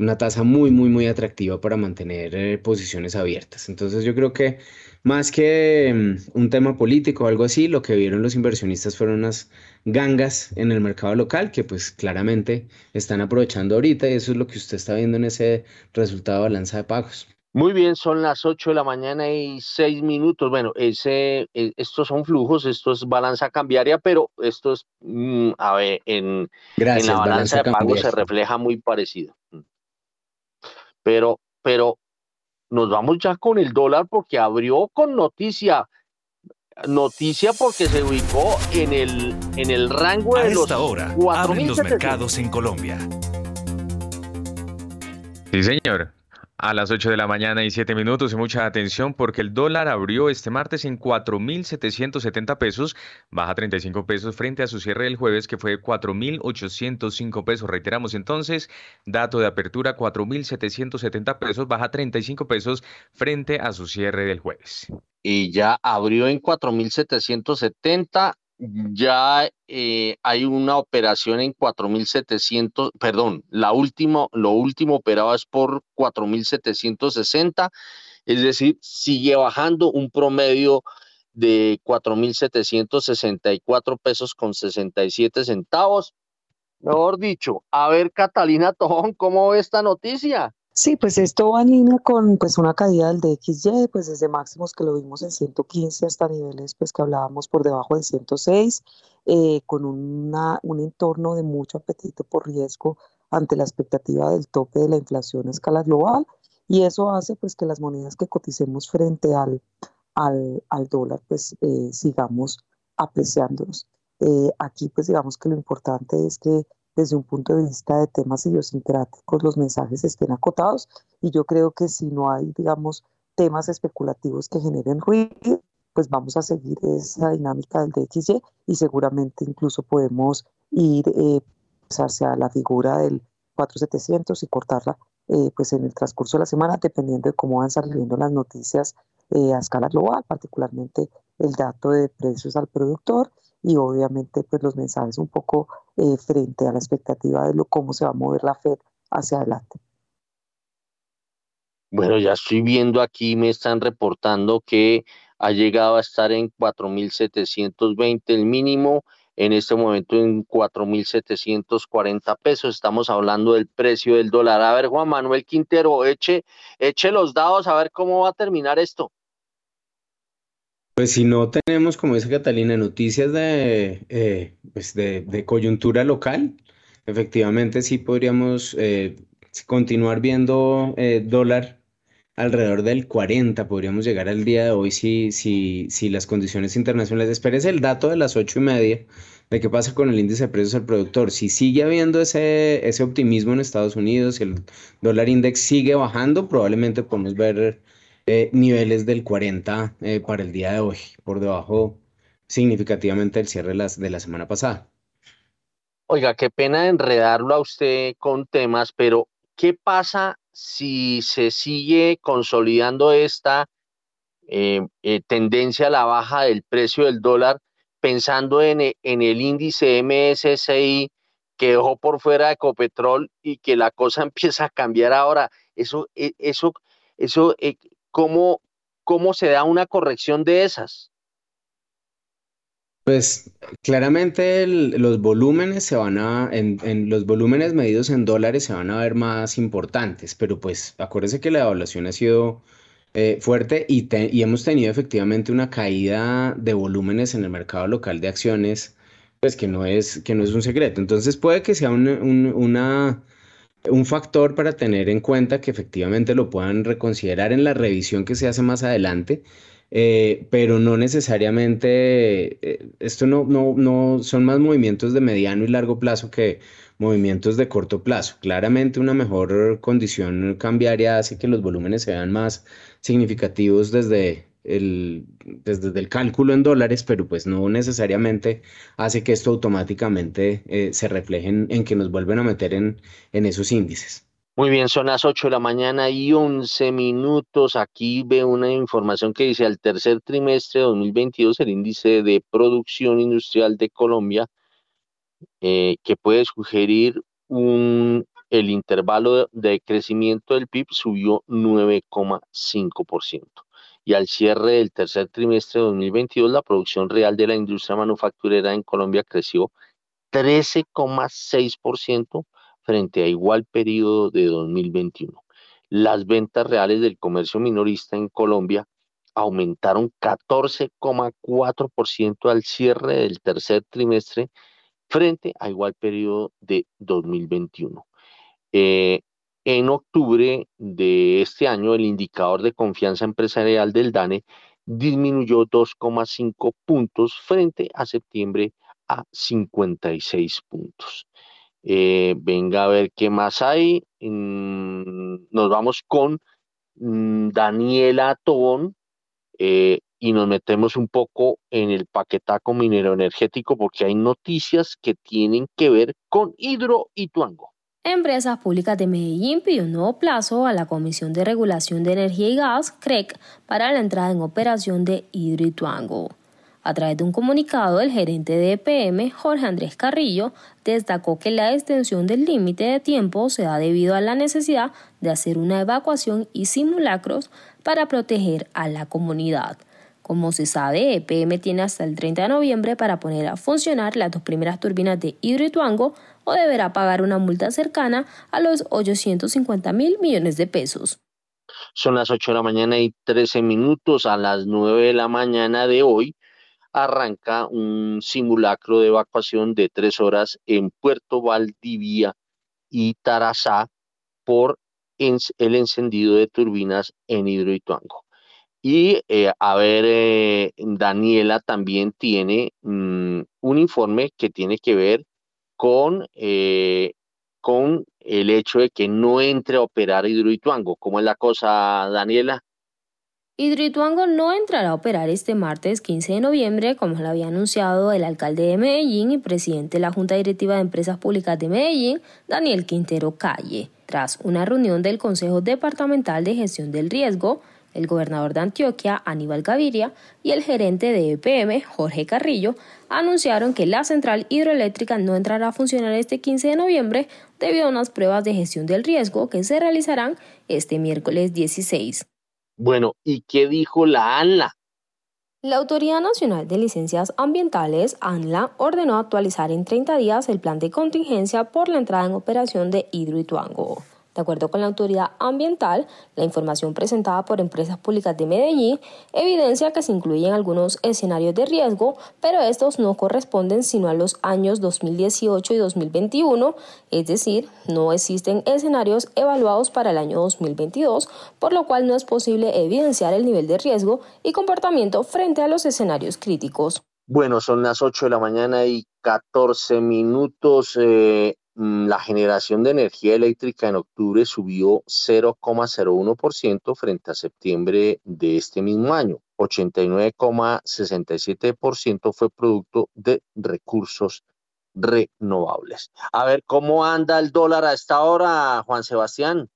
una tasa muy, muy, muy atractiva para mantener eh, posiciones abiertas. Entonces yo creo que más que mm, un tema político o algo así, lo que vieron los inversionistas fueron unas gangas en el mercado local que pues claramente están aprovechando ahorita y eso es lo que usted está viendo en ese resultado de balanza de pagos. Muy bien, son las 8 de la mañana y 6 minutos. Bueno, ese, e, estos son flujos, esto es balanza cambiaria, pero esto es, mm, a ver, en, en la balanza, de pagos se refleja muy parecido. Pero, pero nos vamos ya con el dólar porque abrió con noticia. Noticia porque se ubicó en el, en el rango de los hora abren los mercados en Colombia. Sí, señor. A las 8 de la mañana y 7 minutos y mucha atención porque el dólar abrió este martes en 4.770 pesos, baja 35 pesos frente a su cierre del jueves que fue 4.805 pesos. Reiteramos entonces, dato de apertura 4.770 pesos, baja 35 pesos frente a su cierre del jueves. Y ya abrió en 4.770 ya eh, hay una operación en 4.700, perdón, la última, lo último operado es por 4.760, es decir, sigue bajando un promedio de 4.764 pesos con 67 centavos. Mejor dicho, a ver, Catalina Tojón, ¿cómo ve esta noticia? Sí, pues esto va en línea con pues una caída del DXY, pues desde máximos que lo vimos en 115 hasta niveles pues que hablábamos por debajo de 106, eh, con una, un entorno de mucho apetito por riesgo ante la expectativa del tope de la inflación a escala global y eso hace pues que las monedas que coticemos frente al, al, al dólar pues eh, sigamos apreciándonos. Eh, aquí pues digamos que lo importante es que desde un punto de vista de temas idiosincráticos los mensajes estén acotados y yo creo que si no hay, digamos, temas especulativos que generen ruido, pues vamos a seguir esa dinámica del DXY y seguramente incluso podemos ir eh, hacia la figura del 4700 y cortarla eh, pues en el transcurso de la semana dependiendo de cómo van saliendo las noticias eh, a escala global, particularmente el dato de precios al productor y obviamente pues los mensajes un poco eh, frente a la expectativa de lo, cómo se va a mover la Fed hacia adelante. Bueno, ya estoy viendo aquí, me están reportando que ha llegado a estar en 4.720 el mínimo, en este momento en 4.740 pesos. Estamos hablando del precio del dólar. A ver, Juan Manuel Quintero, eche, eche los dados a ver cómo va a terminar esto. Pues si no tenemos, como dice Catalina, noticias de, eh, pues de, coyuntura local, efectivamente sí podríamos eh, continuar viendo eh, dólar alrededor del 40, podríamos llegar al día de hoy si, si, si las condiciones internacionales. Espérese el dato de las ocho y media de qué pasa con el índice de precios al productor. Si sigue habiendo ese, ese optimismo en Estados Unidos, si el dólar index sigue bajando, probablemente podemos ver eh, niveles del 40 eh, para el día de hoy, por debajo significativamente del cierre de, las, de la semana pasada. Oiga, qué pena enredarlo a usted con temas, pero ¿qué pasa si se sigue consolidando esta eh, tendencia a la baja del precio del dólar? pensando en, e, en el índice MSCI que dejó por fuera Ecopetrol y que la cosa [LAUGHS] empieza a cambiar ahora. Eso, e, eso, eso, eh, ¿cómo, ¿cómo se da una corrección de esas? Pues claramente los volúmenes se van a, en, los volúmenes medidos en dólares se van a ver más importantes, pero pues acuérdese que la evaluación ha sido eh, fuerte y, y, hemos tenido efectivamente una caída de volúmenes en el mercado local de acciones, pues que no es, que no es un secreto. Entonces puede que sea un, una, un factor para tener en cuenta que efectivamente lo puedan reconsiderar en la revisión que se hace más adelante. Eh, pero no necesariamente, eh, esto no, no, no son más movimientos de mediano y largo plazo que movimientos de corto plazo. Claramente una mejor condición cambiaria hace que los volúmenes sean más significativos desde el, desde el cálculo en dólares, pero pues no necesariamente hace que esto automáticamente eh, se refleje en, que nos vuelven a meter en, esos índices. Muy bien, son las 8 de la mañana y 11 minutos. Aquí veo una información que dice al tercer trimestre de 2022 el índice de producción industrial de Colombia eh, que puede sugerir un, el intervalo de crecimiento del PIB subió 9,5%. Y al cierre del tercer trimestre de 2022, la producción real de la industria manufacturera en Colombia creció 13,6% frente a igual periodo de 2021. Las ventas reales del comercio minorista en Colombia aumentaron 14,4% al cierre del tercer trimestre frente a igual periodo de 2021. Eh, en octubre de este año, el indicador de confianza empresarial del DANE disminuyó 2,5 puntos frente a septiembre a 56 puntos. Eh, venga a ver qué más hay. Mm, nos vamos con mm, Daniela Tobón, eh, y nos metemos un poco en el paquetaco minero energético porque hay noticias que tienen que ver con Hidro y Tuango. Empresas Públicas de Medellín pidió un nuevo plazo a la Comisión de Regulación de Energía y Gas, CREC, para la entrada en operación de Hidro y Tuango. A través de un comunicado, el gerente de EPM, Jorge Andrés Carrillo, destacó que la extensión del límite de tiempo se da debido a la necesidad de hacer una evacuación y simulacros para proteger a la comunidad. Como se sabe, EPM tiene hasta el 30 de noviembre para poner a funcionar las dos primeras turbinas de Hidroituango o deberá pagar una multa cercana a los 850 mil millones de pesos. Son las 8 de la mañana y 13 minutos. A las 9 de la mañana de hoy arranca un simulacro de evacuación de tres horas en Puerto Valdivia y Tarazá por el encendido de turbinas en Hidroituango. Y eh, a ver, eh, Daniela también tiene mm, un informe que tiene que ver con, eh, con el hecho de que no entre a operar Hidroituango. ¿Cómo es la cosa, Daniela? Hidroituango no entrará a operar este martes 15 de noviembre, como lo había anunciado el alcalde de Medellín y presidente de la Junta Directiva de Empresas Públicas de Medellín, Daniel Quintero Calle, tras una reunión del Consejo Departamental de Gestión del Riesgo el gobernador de Antioquia, Aníbal Gaviria, y el gerente de EPM, Jorge Carrillo, anunciaron que la central hidroeléctrica no entrará a funcionar este 15 de noviembre debido a unas pruebas de gestión del riesgo que se realizarán este miércoles 16. Bueno, ¿y qué dijo la ANLA? La Autoridad Nacional de Licencias Ambientales, ANLA, ordenó actualizar en 30 días el plan de contingencia por la entrada en operación de Hidroituango. De acuerdo con la autoridad ambiental, la información presentada por empresas públicas de Medellín evidencia que se incluyen algunos escenarios de riesgo, pero estos no corresponden sino a los años 2018 y 2021, es decir, no existen escenarios evaluados para el año 2022, por lo cual no es posible evidenciar el nivel de riesgo y comportamiento frente a los escenarios críticos. Bueno, son las 8 de la mañana y 14 minutos. Eh, la generación de energía eléctrica en octubre subió 0,01% frente a septiembre de este mismo año. 89,67% fue producto de recursos renovables. A ver, ¿cómo anda el dólar a esta hora, Juan Sebastián?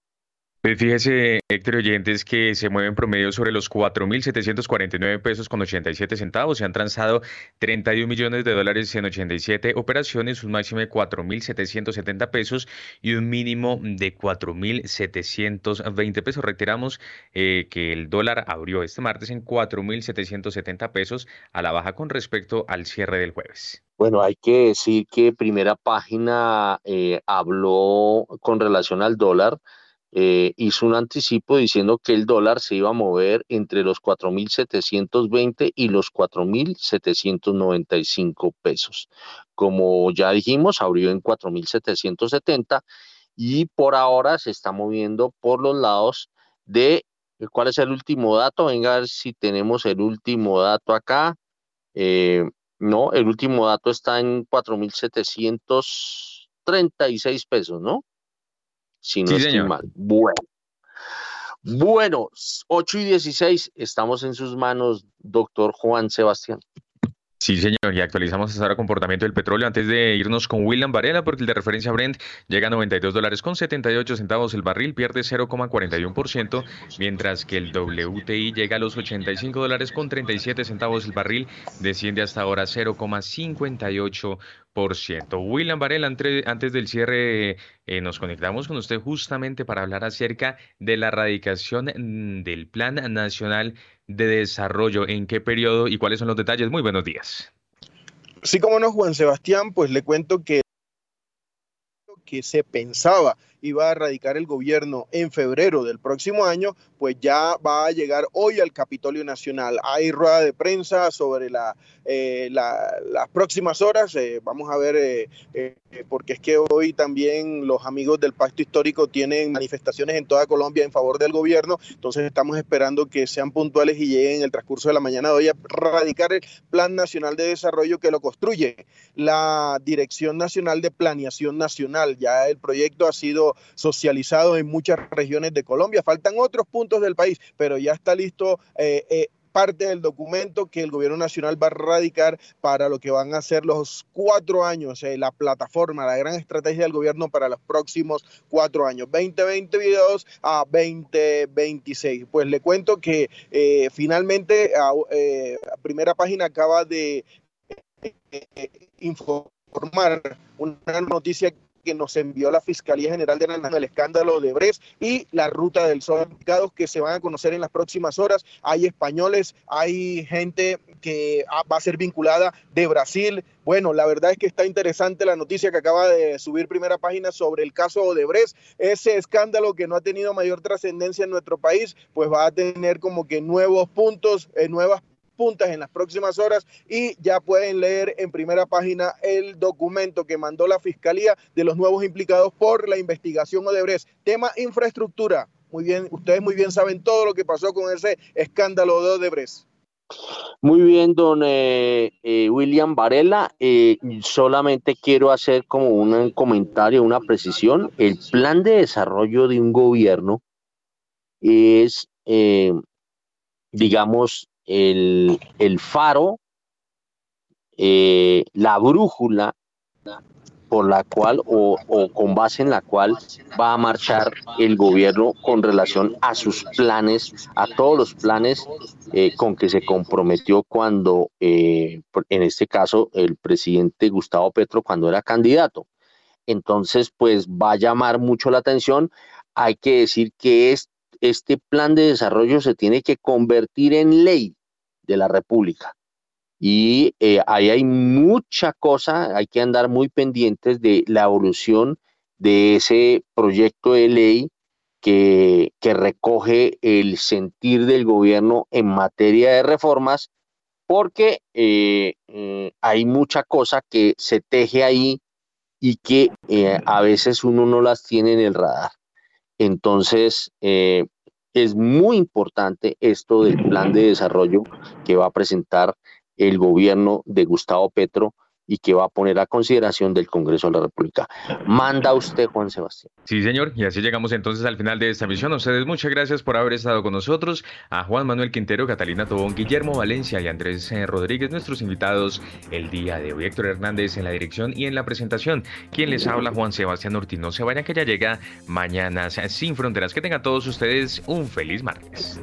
Pues fíjese, Héctor Oyentes, que se mueven promedio sobre los 4.749 pesos con 87 centavos. Se han transado 31 millones de dólares en 87 operaciones, un máximo de 4.770 pesos y un mínimo de 4.720 pesos. Retiramos eh, que el dólar abrió este martes en 4.770 pesos a la baja con respecto al cierre del jueves. Bueno, hay que decir que primera página eh, habló con relación al dólar eh, hizo un anticipo diciendo que el dólar se iba a mover entre los 4.720 y los 4.795 pesos. Como ya dijimos, abrió en 4.770 y por ahora se está moviendo por los lados de, ¿cuál es el último dato? Venga a ver si tenemos el último dato acá. Eh, no, el último dato está en 4.736 pesos, ¿no? Si no estoy mal. Bueno. Bueno, 8 y 16, estamos en sus manos, doctor Juan Sebastián. Sí, señor, y actualizamos ahora comportamiento del petróleo antes de irnos con William Varela, porque el de referencia Brent llega a 92 dólares con 78 centavos el barril, pierde 0,41%, mientras que el WTI llega a los 85 dólares con 37 centavos el barril, desciende hasta ahora 0,58%. William Varela, antes del cierre, eh, nos conectamos con usted justamente para hablar acerca de la erradicación mm, del Plan Nacional de desarrollo, en qué periodo y cuáles son los detalles. Muy buenos días. Sí, como no, Juan Sebastián, pues le cuento que que se pensaba iba a erradicar el gobierno en febrero del próximo año, pues ya va a llegar hoy al Capitolio Nacional. Hay rueda de prensa sobre la, eh, las próximas horas. Eh, vamos a ver, eh, porque es que hoy también los amigos del Pacto Histórico tienen manifestaciones en toda Colombia en favor del gobierno. Entonces estamos esperando que sean puntuales y lleguen en el transcurso de la mañana de hoy a radicar el Plan Nacional de Desarrollo que lo construye la Dirección Nacional de Planeación Nacional. Ya el proyecto ha sido socializado en muchas regiones de Colombia. Faltan otros puntos del país, pero ya está listo. Eh, eh, parte del documento que el gobierno nacional va a radicar para lo que van a ser los cuatro años, eh, la plataforma, la gran estrategia del gobierno para los próximos cuatro años, 2022 a 2026. Pues le cuento que finalmente primera página acaba de informar una noticia que nos envió la Fiscalía General de la el escándalo de Bres y la ruta del sol que se van a conocer en las próximas horas. Hay españoles, hay gente que ah, va a ser vinculada de Brasil. Bueno, la verdad es que está interesante la noticia que acaba de subir primera página sobre el caso de Bres. Ese escándalo que no ha tenido mayor trascendencia en nuestro país, pues va a tener como que nuevos puntos, eh, nuevas puntas en las próximas horas y ya pueden leer en primera página el documento que mandó la Fiscalía de los nuevos implicados por la investigación Odebrecht. Tema infraestructura. Muy bien, ustedes muy bien saben todo lo que pasó con ese escándalo de Odebrecht. Muy bien, don eh, eh, William Varela. Eh, solamente quiero hacer como un comentario, una precisión. El plan de desarrollo de un gobierno es, digamos, el, faro, eh, la brújula por la cual o, con base en la cual va a marchar el gobierno con relación a sus planes, a todos los planes eh, con que se comprometió cuando, eh, en este caso, el presidente Gustavo Petro cuando era candidato. Entonces, pues va a llamar mucho la atención. Hay que decir que es este plan de desarrollo se tiene que convertir en ley de la República. Y eh, ahí hay mucha cosa, hay que andar muy pendientes de la evolución de ese proyecto de ley que, recoge el sentir del gobierno en materia de reformas, porque eh, eh, hay mucha cosa que se teje ahí y que a veces uno no las tiene en el radar. Entonces, es muy importante esto del plan de desarrollo que va a presentar el gobierno de Gustavo Petro y que va a poner a consideración del Congreso de la República. Manda usted, Juan Sebastián. Sí, señor. Y así llegamos entonces al final de esta misión. A ustedes muchas gracias por haber estado con nosotros. A Juan Manuel Quintero, Catalina Tobón, Guillermo Valencia y Andrés eh, Rodríguez, nuestros invitados el día de hoy. Héctor Hernández en la dirección y en la presentación. Quien les habla, Juan Sebastián Ortiz. No se vayan que ya llega mañana sin fronteras. Que tengan todos ustedes un feliz martes.